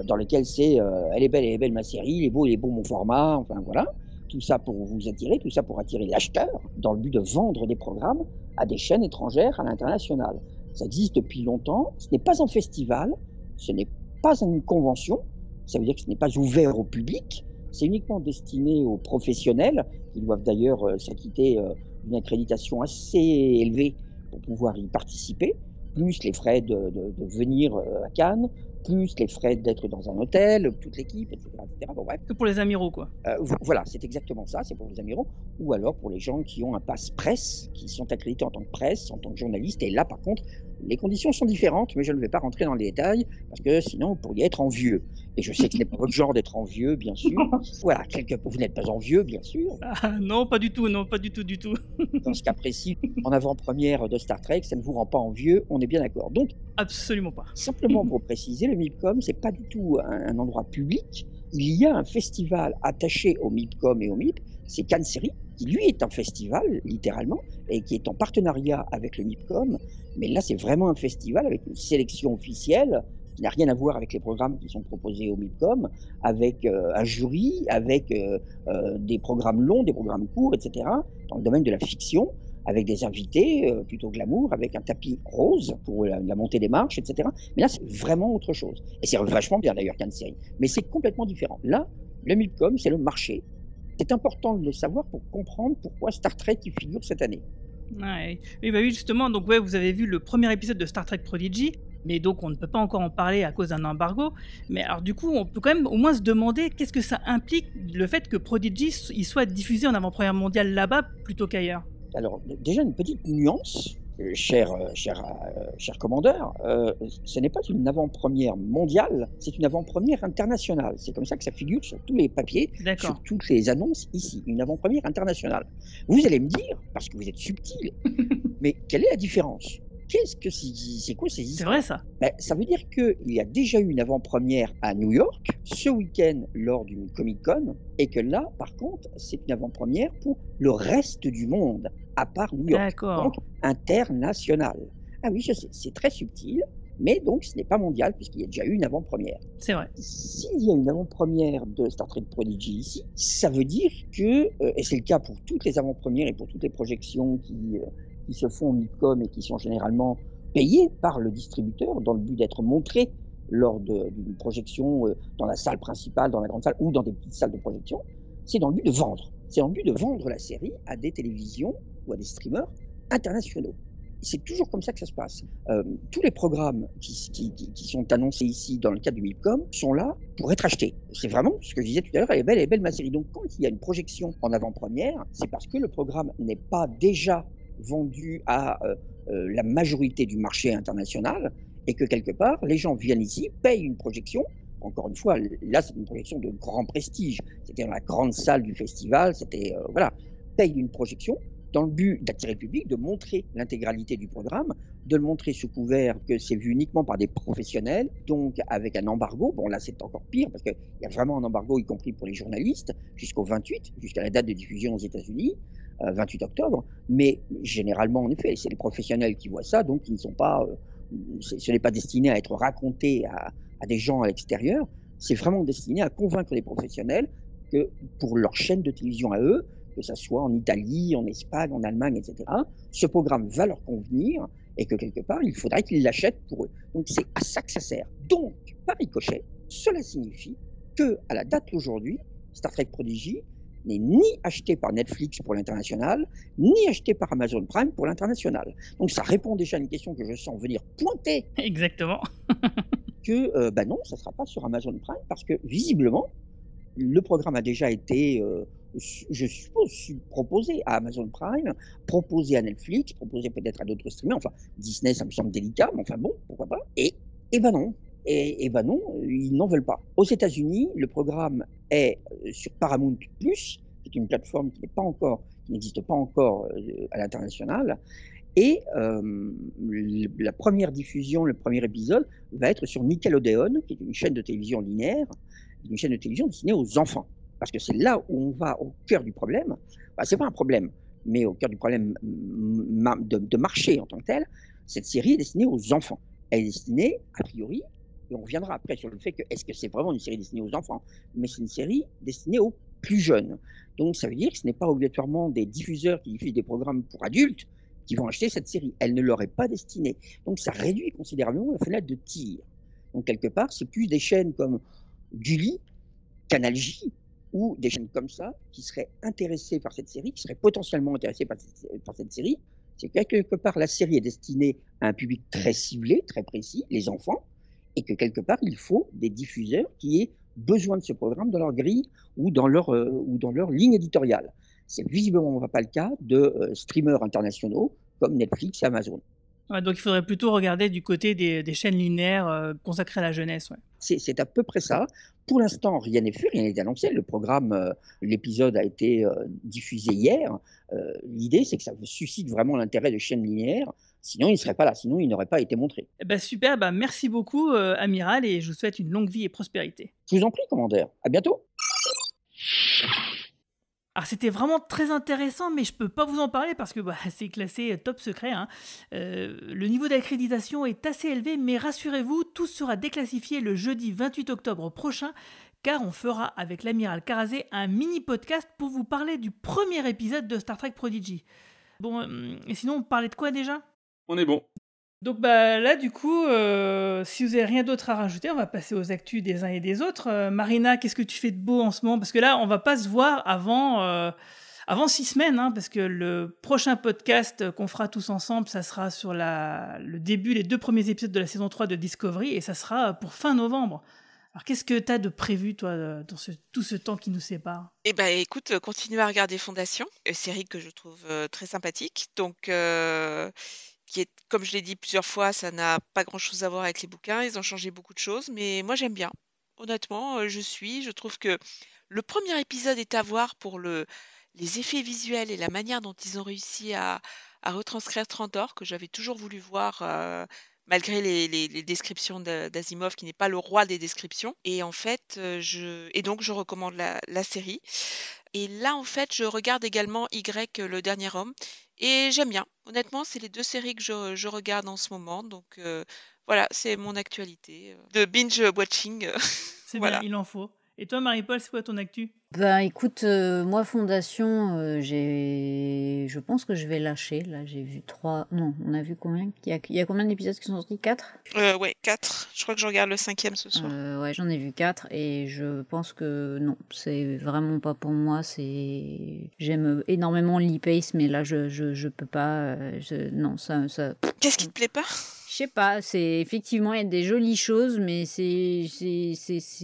dans lesquels c'est euh, Elle est belle, elle est belle ma série, il est beau, il est beau mon format, enfin voilà. Tout ça pour vous attirer, tout ça pour attirer l'acheteur, dans le but de vendre des programmes à des chaînes étrangères à l'international. Ça existe depuis longtemps. Ce n'est pas un festival, ce n'est pas une convention, ça veut dire que ce n'est pas ouvert au public, c'est uniquement destiné aux professionnels, qui doivent d'ailleurs euh, s'acquitter euh, d'une accréditation assez élevée pour pouvoir y participer, plus les frais de, venir euh, à Cannes, plus les frais d'être dans un hôtel, toute l'équipe, etc. etc. Bon, bref. Que pour les amiraux, quoi. Euh, vo- voilà, c'est exactement ça, c'est pour les amiraux, ou alors pour les gens qui ont un passe presse, qui sont accrédités en tant que presse, en tant que journaliste, et là par contre, les conditions sont différentes, mais je ne vais pas rentrer dans les détails, parce que sinon vous pourriez être envieux. Et je sais que ce n'est pas votre genre d'être envieux, bien sûr. Voilà, quelque... vous n'êtes pas envieux, bien sûr. Ah, non, pas du tout, non, pas du tout, du tout. Dans ce cas précis, en avant-première de Star Trek, ça ne vous rend pas envieux, on est bien d'accord. Donc, Absolument pas. Simplement pour préciser, le MIPCOM, c'est pas du tout un, un endroit public. Il y a un festival attaché au MIPCOM et au MIP, c'est Cannes Série. qui lui est un festival, littéralement, et qui est en partenariat avec le MIPCOM. Mais là, c'est vraiment un festival avec une sélection officielle qui n'a rien à voir avec les programmes qui sont proposés au MIPCOM, avec euh, un jury, avec euh, euh, des programmes longs, des programmes courts, etc., dans le domaine de la fiction, avec des invités plutôt glamour, avec un tapis rose pour la, montée des marches, etc. Mais là, c'est vraiment autre chose. Et c'est vachement bien d'ailleurs qu'une série. Mais c'est complètement différent. Là, le MIPCOM, c'est le marché. C'est important de le savoir pour comprendre pourquoi Star Trek y figure cette année. Bah oui, justement, donc vous avez vu le premier épisode de Star Trek Prodigy, mais donc on ne peut pas encore en parler à cause d'un embargo. Mais alors du coup, on peut quand même au moins se demander qu'est-ce que ça implique le fait que Prodigy il soit diffusé en avant-première mondiale là-bas plutôt qu'ailleurs? Alors, déjà une petite nuance, euh, cher, euh, cher, euh, cher commandeur, ce n'est pas une avant-première mondiale, c'est une avant-première internationale. C'est comme ça que ça figure sur tous les papiers, sur toutes les annonces ici, une avant-première internationale. Vous allez me dire, parce que vous êtes subtil, mais quelle est la différence? Qu'est-ce que c'est C'est quoi ces C'est vrai ça ben, Ça veut dire qu'il y a déjà eu une avant-première à New York, ce week-end lors d'une Comic-Con, et que là, par contre, c'est une avant-première pour le reste du monde, à part New York. D'accord. Donc, international. Ah oui, je sais, c'est très subtil, mais donc ce n'est pas mondial, puisqu'il y a déjà eu une avant-première. C'est vrai. S'il y a une avant-première de Star Trek Prodigy ici, ça veut dire que, euh, et c'est le cas pour toutes les avant-premières et pour toutes les projections qui, euh, qui se font au MIPCOM et qui sont généralement payées par le distributeur dans le but d'être montrées lors d'une projection euh, dans la salle principale, dans la grande salle ou dans des petites salles de projection, c'est dans le but de vendre. C'est dans le but de vendre la série à des télévisions ou à des streamers internationaux. C'est toujours comme ça que ça se passe. Euh, tous les programmes qui- qui sont annoncés ici dans le cadre du MIPCOM sont là pour être achetés. C'est vraiment ce que je disais tout à l'heure, elle est belle, elle est belle ma série. Donc quand il y a une projection en avant-première, c'est parce que le programme n'est pas déjà vendu à euh, euh, la majorité du marché international et que quelque part, les gens viennent ici, payent une projection. Encore une fois, là, c'est une projection de grand prestige. C'était dans la grande salle du festival, c'était, euh, voilà, payent une projection dans le but d'attirer le public, de montrer l'intégralité du programme, de le montrer sous couvert que c'est vu uniquement par des professionnels, donc avec un embargo. Bon, là, c'est encore pire parce qu'il y a vraiment un embargo, y compris pour les journalistes, jusqu'au 28, jusqu'à la date de diffusion aux États-Unis, 28 octobre. Mais généralement, en effet, c'est les professionnels qui voient ça, donc ils ne sont pas. euh, ce n'est pas destiné à être raconté à, des gens à l'extérieur. C'est vraiment destiné à convaincre les professionnels que pour leur chaîne de télévision à eux, que ça soit en Italie, en Espagne, en Allemagne, etc., ce programme va leur convenir et que quelque part, il faudrait qu'ils l'achètent pour eux. Donc c'est à ça que ça sert. Donc, par ricochet, cela signifie que à la date d'aujourd'hui, Star Trek Prodigy n'est ni acheté par Netflix pour l'international, ni acheté par Amazon Prime pour l'international. Donc ça répond déjà à une question que je sens venir pointer. Exactement. que euh, bah non, ça ne sera pas sur Amazon Prime parce que visiblement, le programme a déjà été, euh, je suppose, su- proposé à Amazon Prime, proposé à Netflix, proposé peut-être à d'autres streamers. Enfin, Disney, ça me semble délicat, mais enfin bon, pourquoi pas. Et, et ben non. Et, et ben non, ils n'en veulent pas. Aux États-Unis, le programme est euh, sur Paramount Plus, qui est une plateforme qui n'existe pas encore euh, à l'international. Et euh, la première diffusion, le premier épisode, va être sur Nickelodeon, qui est une chaîne de télévision linéaire, une chaîne de télévision destinée aux enfants. Parce que c'est là où on va au cœur du problème. Bah, c'est pas un problème, mais au cœur du problème de, de marché en tant que tel. Cette série est destinée aux enfants. Elle est destinée, a priori, et on reviendra après sur le fait que est-ce que c'est vraiment une série destinée aux enfants, mais c'est une série destinée aux plus jeunes. Donc ça veut dire que ce n'est pas obligatoirement des diffuseurs qui diffusent des programmes pour adultes qui vont acheter cette série. Elle ne leur est pas destinée. Donc ça réduit considérablement la fenêtre de tir. Donc quelque part, c'est plus des chaînes comme Gulli, Canal J ou des chaînes comme ça qui seraient intéressées par cette série, qui seraient potentiellement intéressées par cette, par cette série. C'est que quelque part, la série est destinée à un public très ciblé, très précis, les enfants, et que quelque part, il faut des diffuseurs qui aient besoin de ce programme dans leur grille ou dans leur, euh, ou dans leur ligne éditoriale. C'est visiblement pas le cas de euh, streamers internationaux comme Netflix et Amazon. Ouais, donc il faudrait plutôt regarder du côté des, des chaînes linéaires euh, consacrées à la jeunesse. Ouais. C'est à peu près ça. Pour l'instant, rien n'est fait, rien n'est annoncé. Le programme, euh, l'épisode a été euh, diffusé hier. L'idée, c'est que ça suscite vraiment l'intérêt de chaînes linéaires. Sinon, il ne serait pas là. Sinon, il n'aurait pas été montré. Eh ben, super, bah, merci beaucoup, euh, Amiral, et je vous souhaite une longue vie et prospérité. Je vous en prie, commandeur. À bientôt. Alors c'était vraiment très intéressant, mais je peux pas vous en parler parce que bah, c'est classé top secret. hein. Euh, le niveau d'accréditation est assez élevé, mais rassurez-vous, tout sera déclassifié le jeudi 28 octobre prochain, car on fera avec l'amiral Karazé un mini podcast pour vous parler du premier épisode de Star Trek Prodigy. Bon, euh, et sinon on parlait de quoi déjà? On est bon. donc bah là du coup, euh, si vous avez rien d'autre à rajouter, on va passer aux actus des uns et des autres. Euh, Marina, qu'est-ce que tu fais de beau en ce moment? Parce que là, on va pas se voir avant euh, avant six semaines, hein, parce que le prochain podcast qu'on fera tous ensemble, ça sera sur la, le début, les deux premiers épisodes de la saison 3 de Discovery, et ça sera pour fin novembre. Alors qu'est-ce que tu as de prévu, toi, dans ce- tout ce temps qui nous sépare? Eh ben, écoute, continue à regarder Fondation, euh, série que je trouve très sympathique. Donc, euh, comme je l'ai dit plusieurs fois, ça n'a pas grand-chose à voir avec les bouquins. Ils ont changé beaucoup de choses, mais moi j'aime bien. Honnêtement, euh, je suis. Je trouve que le premier épisode est à voir pour le, les effets visuels et la manière dont ils ont réussi à, retranscrire Trantor, que j'avais toujours voulu voir. euh, malgré les, les- les descriptions de- d'Asimov, qui n'est pas le roi des descriptions. Et en fait, euh, je, et donc je recommande la, la série. Et là, en fait, je regarde également Y, le dernier homme, et j'aime bien. Honnêtement, c'est les deux séries que je, je regarde en ce moment. Donc euh, voilà, c'est mon actualité euh, de binge watching. C'est voilà. bien, il en faut. Et toi, Marie-Paul, c'est quoi ton actu? Ben écoute, euh, moi Fondation, euh, j'ai, je pense que je vais lâcher. Là, j'ai vu trois. Non, on a vu combien? Il y a, il y a combien d'épisodes qui sont sortis? Quatre? Euh, ouais, 4. Je crois que je regarde le cinquième ce soir. Euh, ouais, j'en ai vu quatre et je pense que non, c'est vraiment pas pour moi. C'est, j'aime énormément l'e-pace, mais là, je, je, je peux pas. je- Non, ça, ça. Qu'est-ce qui te plaît pas? Sais pas. C'est effectivement il y a des jolies choses, mais c'est,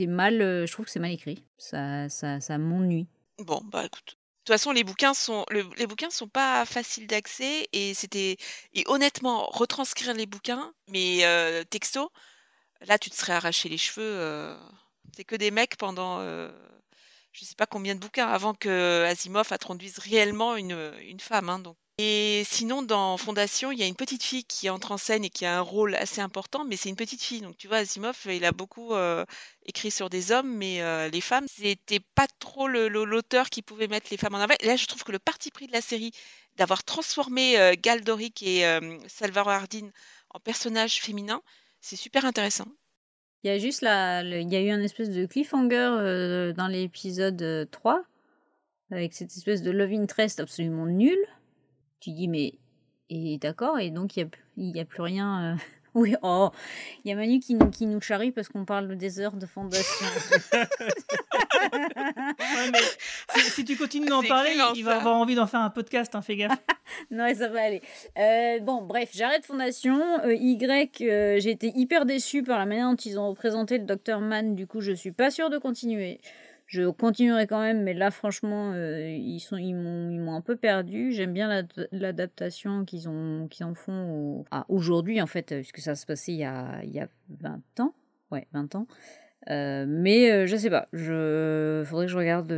mal. euh, Je trouve que c'est mal écrit. Ça, ça, ça m'ennuie. Bon, bah écoute. De toute façon, les bouquins sont le- les bouquins sont pas faciles d'accès et c'était et honnêtement retranscrire les bouquins, mais euh, texto, là tu te serais arraché les cheveux. euh, c'est que des mecs pendant euh, je sais pas combien de bouquins avant que Asimov introduise réellement une, une femme. hein, donc. Et sinon, dans Fondation, il y a une petite fille qui entre en scène et qui a un rôle assez important, mais c'est une petite fille. Donc tu vois, Asimov, il a beaucoup euh, écrit sur des hommes, mais euh, les femmes, c'était pas trop l'auteur qui pouvait mettre les femmes en avant. Là, je trouve que le parti pris de la série d'avoir transformé euh, Gal Doric et euh, Salvador Hardin en personnages féminins, c'est super intéressant. Il y a juste le- il y a eu un espèce de cliffhanger dans l'épisode euh, 3 avec cette espèce de love interest absolument nul. Tu dis mais et d'accord et donc il y a il y a plus rien. euh, Oui, oh, il y a Manu qui nous, qui nous charrie parce qu'on parle des heures de fondation. Ouais, mais si, si tu continues d'en parler, excellent, il va avoir envie d'en faire un podcast, hein, fais gaffe. non, ça va aller. Euh, bon, bref, j'arrête Fondation. Euh, y, euh, j'ai été hyper déçue par la manière dont ils ont représenté le Dr Man. Du coup, je suis pas sûre de continuer. Je continuerai quand même, mais là, franchement, euh, ils sont, m'ont, un peu perdu. J'aime bien l'ad- l'adaptation qu'ils ont, en font aujourd'hui, en fait, euh, puisque ça se passait il y a, il y a 20 ans. Ouais, 20 ans. Euh, mais euh, je sais pas, je faudrait que je regarde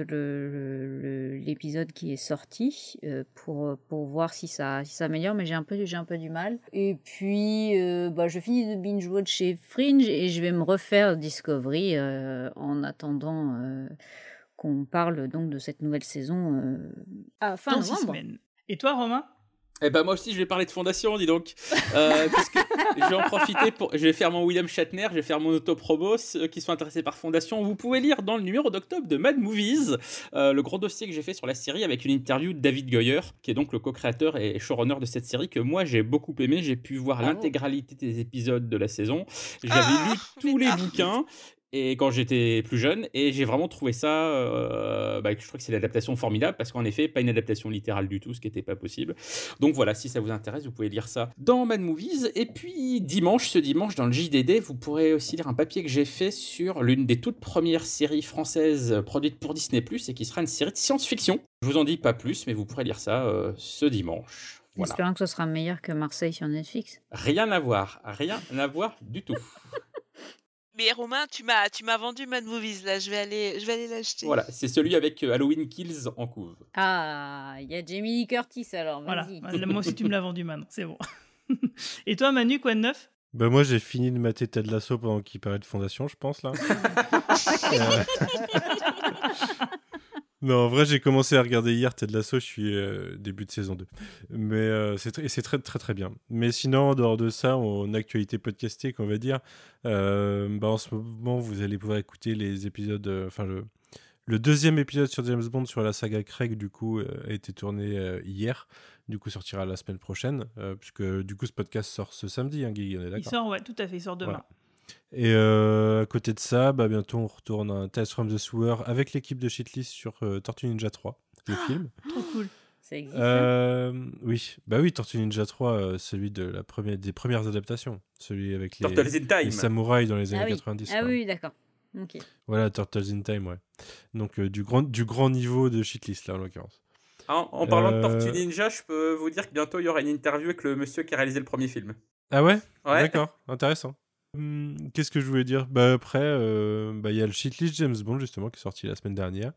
l'épisode qui est sorti euh, pour, pour voir si ça, si ça améliore, mais j'ai un peu, j'ai un peu du mal. Et puis, euh, bah, je finis de binge watch chez Fringe et je vais me refaire Discovery euh, en attendant euh, qu'on parle donc de cette nouvelle saison euh, à fin Dans six novembre. semaines. Et toi, Romain? Eh ben moi aussi je vais parler de fondation, dis donc. Euh, parce que je vais en profiter pour, je vais faire mon William Shatner, je vais faire mon autopromo. Ceux qui sont intéressés par fondation, vous pouvez lire dans le numéro d'octobre de Mad Movies euh, le gros dossier que j'ai fait sur la série avec une interview de David Goyer, qui est donc le co-créateur et showrunner de cette série que moi j'ai beaucoup aimé. J'ai pu voir l'intégralité des épisodes de la saison. J'avais lu tous les bouquins. Et quand j'étais plus jeune, et j'ai vraiment trouvé ça, euh, bah, je trouve que c'est l'adaptation formidable parce qu'en effet, pas une adaptation littérale du tout, ce qui n'était pas possible. Donc voilà, si ça vous intéresse, vous pouvez lire ça dans Mad Movies. Et puis dimanche, ce dimanche, dans le JDD, vous pourrez aussi lire un papier que j'ai fait sur l'une des toutes premières séries françaises produites pour Disney et qui sera une série de science-fiction. Je vous en dis pas plus, mais vous pourrez lire ça euh, ce dimanche. Voilà. Espérant que ce sera meilleur que Marseille sur Netflix. Rien à voir, rien à voir du tout. Mais Romain, tu m'as tu m'as vendu Mad Movies là, je vais aller je vais aller l'acheter. Voilà, c'est celui avec euh, Halloween Kills en couve. Ah, il y a Jamie Lee Curtis alors, Voilà, vas-y. moi aussi tu me l'as vendu maintenant, c'est bon. Et toi, Manu, quoi de neuf? Bah moi j'ai fini de mater Ted Lasso pendant qu'il parlait de fondation, je pense là. Euh, Non, en vrai, j'ai commencé à regarder hier Ted Lasso, je suis euh, début de saison 2. Mais euh, c'est tr- très, très, très bien. Mais sinon, en dehors de ça, en actualité podcastique, on va dire, euh, bah, en ce moment, vous allez pouvoir écouter les épisodes. Enfin, le, le deuxième épisode sur James Bond sur la saga Craig, du coup, a été tourné hier. Du coup, sortira la semaine prochaine. puisque, du coup, ce podcast sort ce samedi, hein, Guy, on est Il d'accord sort, ouais, tout à fait, il sort demain. Voilà. Et euh, à côté de ça, bah, bientôt on retourne à Tales from the Sewer avec l'équipe de Shitlist sur euh, Tortue Ninja 3, le film. Trop cool. Ça existe. Euh, oui, bah oui, Tortue Ninja 3, euh, celui de la première, des premières adaptations, celui avec les, Turtles in Time. les samouraïs dans les Ah années oui. 90. Ah quoi. oui, d'accord. Ok. Voilà, Turtles in Time, ouais. Donc euh, du, grand, du grand niveau de Shitlist, là, en l'occurrence. En, en parlant de Tortue Ninja, je peux vous dire que bientôt il y aura une interview avec le monsieur qui a réalisé le premier film. Ah ouais, Ouais. D'accord, intéressant. Hum, Qu'est-ce que je voulais dire? Bah après, euh, bah, il y a le shitlist James Bond justement qui est sorti la semaine dernière.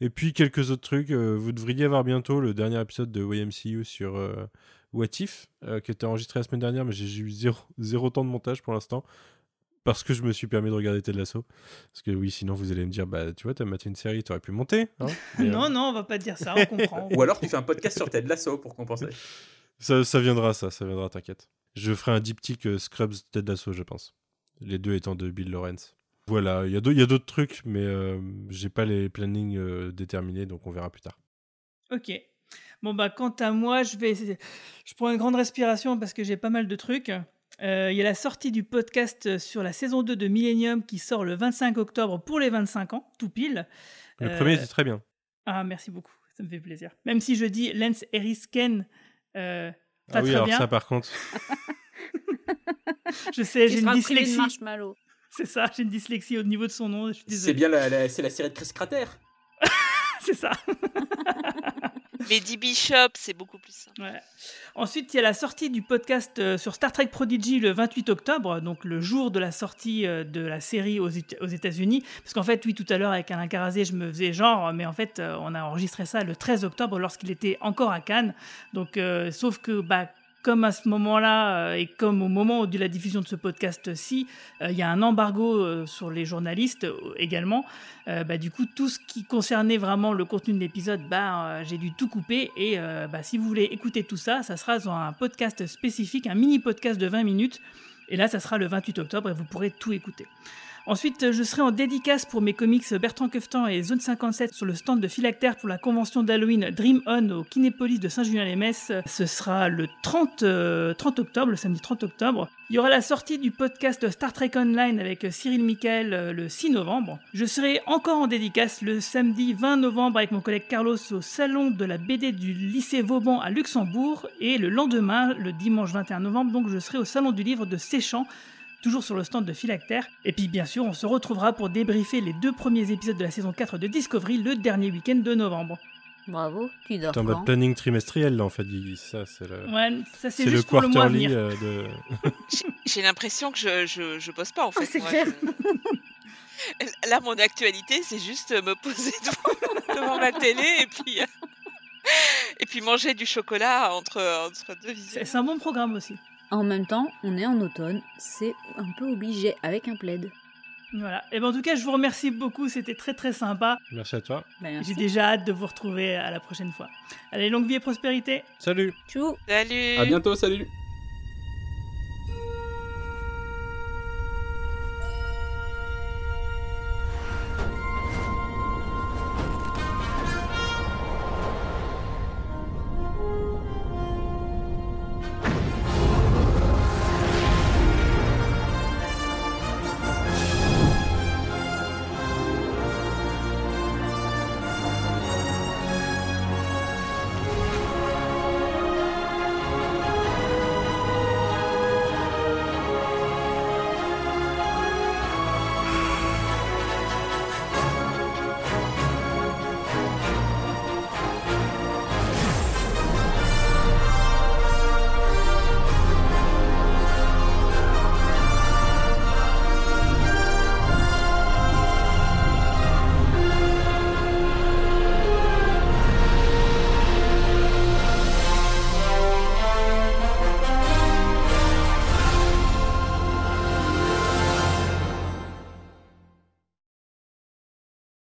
Et puis quelques autres trucs. euh, vous devriez avoir bientôt le dernier épisode de YMCU sur euh, What If, euh, qui était enregistré la semaine dernière, mais j'ai eu zéro, zéro temps de montage pour l'instant. Parce que je me suis permis de regarder Ted Lasso. Parce que oui, sinon vous allez me dire, bah tu vois, t'as maté une série, t'aurais pu monter. hein euh, Non, non, on va pas dire ça, on comprend. Ou alors tu fais un podcast sur Ted Lasso pour compenser. Ça, ça viendra, ça, ça viendra, t'inquiète. Je ferai un diptyque euh, Scrubs Ted Lasso, je pense. Les deux étant de Bill Lawrence. Voilà, il y a d'autres trucs, mais euh, j'ai pas les plannings euh, déterminés, donc on verra plus tard. Ok. Bon, bah, quant à moi, je vais. Je prends une grande respiration parce que j'ai pas mal de trucs. Euh, Il y a la sortie du podcast sur la saison 2 de Millennium qui sort le 25 octobre pour les 25 ans, tout pile. Le Euh, premier était très bien. Ah, merci beaucoup, ça me fait plaisir. Même si je dis Lance Erisken, euh, pas Ah oui, très alors bien. ça par contre. Je sais, j'ai une dyslexie. C'est ça, j'ai une dyslexie au niveau de son nom. C'est bien la, la- c'est la série de Chris Crater. C'est ça. Lady Bishop, c'est beaucoup plus simple. Ouais. Ensuite, il y a la sortie du podcast euh, sur Star Trek Prodigy le 28 octobre, donc le jour de la sortie euh, de la série aux, Éta- aux États-Unis. Parce qu'en fait, oui, tout à l'heure avec Alain Carazé, je me faisais genre, mais en fait, euh, on a enregistré ça le 13 octobre lorsqu'il était encore à Cannes. Donc, euh, sauf que, bah, comme à ce moment-là, euh, et comme au moment de la diffusion de ce podcast-ci, euh, il y a un embargo euh, sur les journalistes également. Bah, du coup, tout ce qui concernait vraiment le contenu de l'épisode, bah, j'ai dû tout couper. Et bah, si vous voulez écouter tout ça, ça sera dans un podcast spécifique, un mini podcast de 20 minutes. Et là, ça sera le 28 octobre et vous pourrez tout écouter. Ensuite, je serai en dédicace pour mes comics Bertrand Queftan et Zone 57 sur le stand de Philactère pour la convention d'Halloween Dream On au Kinépolis de Saint-Julien-les-Messes. Ce sera le 30, euh, 30 octobre, le samedi 30 octobre. Il y aura la sortie du podcast Star Trek Online avec Cyril Michael euh, le 6 novembre. Je serai encore en dédicace le samedi 20 novembre avec mon collègue Carlos au salon de la BD du lycée Vauban à Luxembourg. Et le lendemain, le dimanche 21 novembre, donc je serai au salon du livre de Séchant toujours sur le stand de Philactère. Et puis bien sûr, on se retrouvera pour débriefer les deux premiers épisodes de la saison 4 de Discovery le dernier week-end de novembre. Bravo, tu dors T'es en mode planning trimestriel, là, en fait, Guigui. Ça, c'est le. Ouais, ça, c'est le juste pour le mois à quarterly venir. euh, de. J'ai- J'ai l'impression que je, je, je bosse pas en fait. c'est moi, clair. je- Là, mon actualité, c'est juste me poser devant, devant ma télé et puis, euh, et puis manger du chocolat entre, entre deux visios. C'est c'est un bon programme aussi. En même temps, on est en automne, c'est un peu obligé avec un plaid. Voilà. Et ben en tout cas, je vous remercie beaucoup, c'était très très sympa. Merci à toi. Ben, J'ai déjà hâte de vous retrouver à la prochaine fois. Allez, longue vie et prospérité. Salut. Tchou. Salut À bientôt, salut.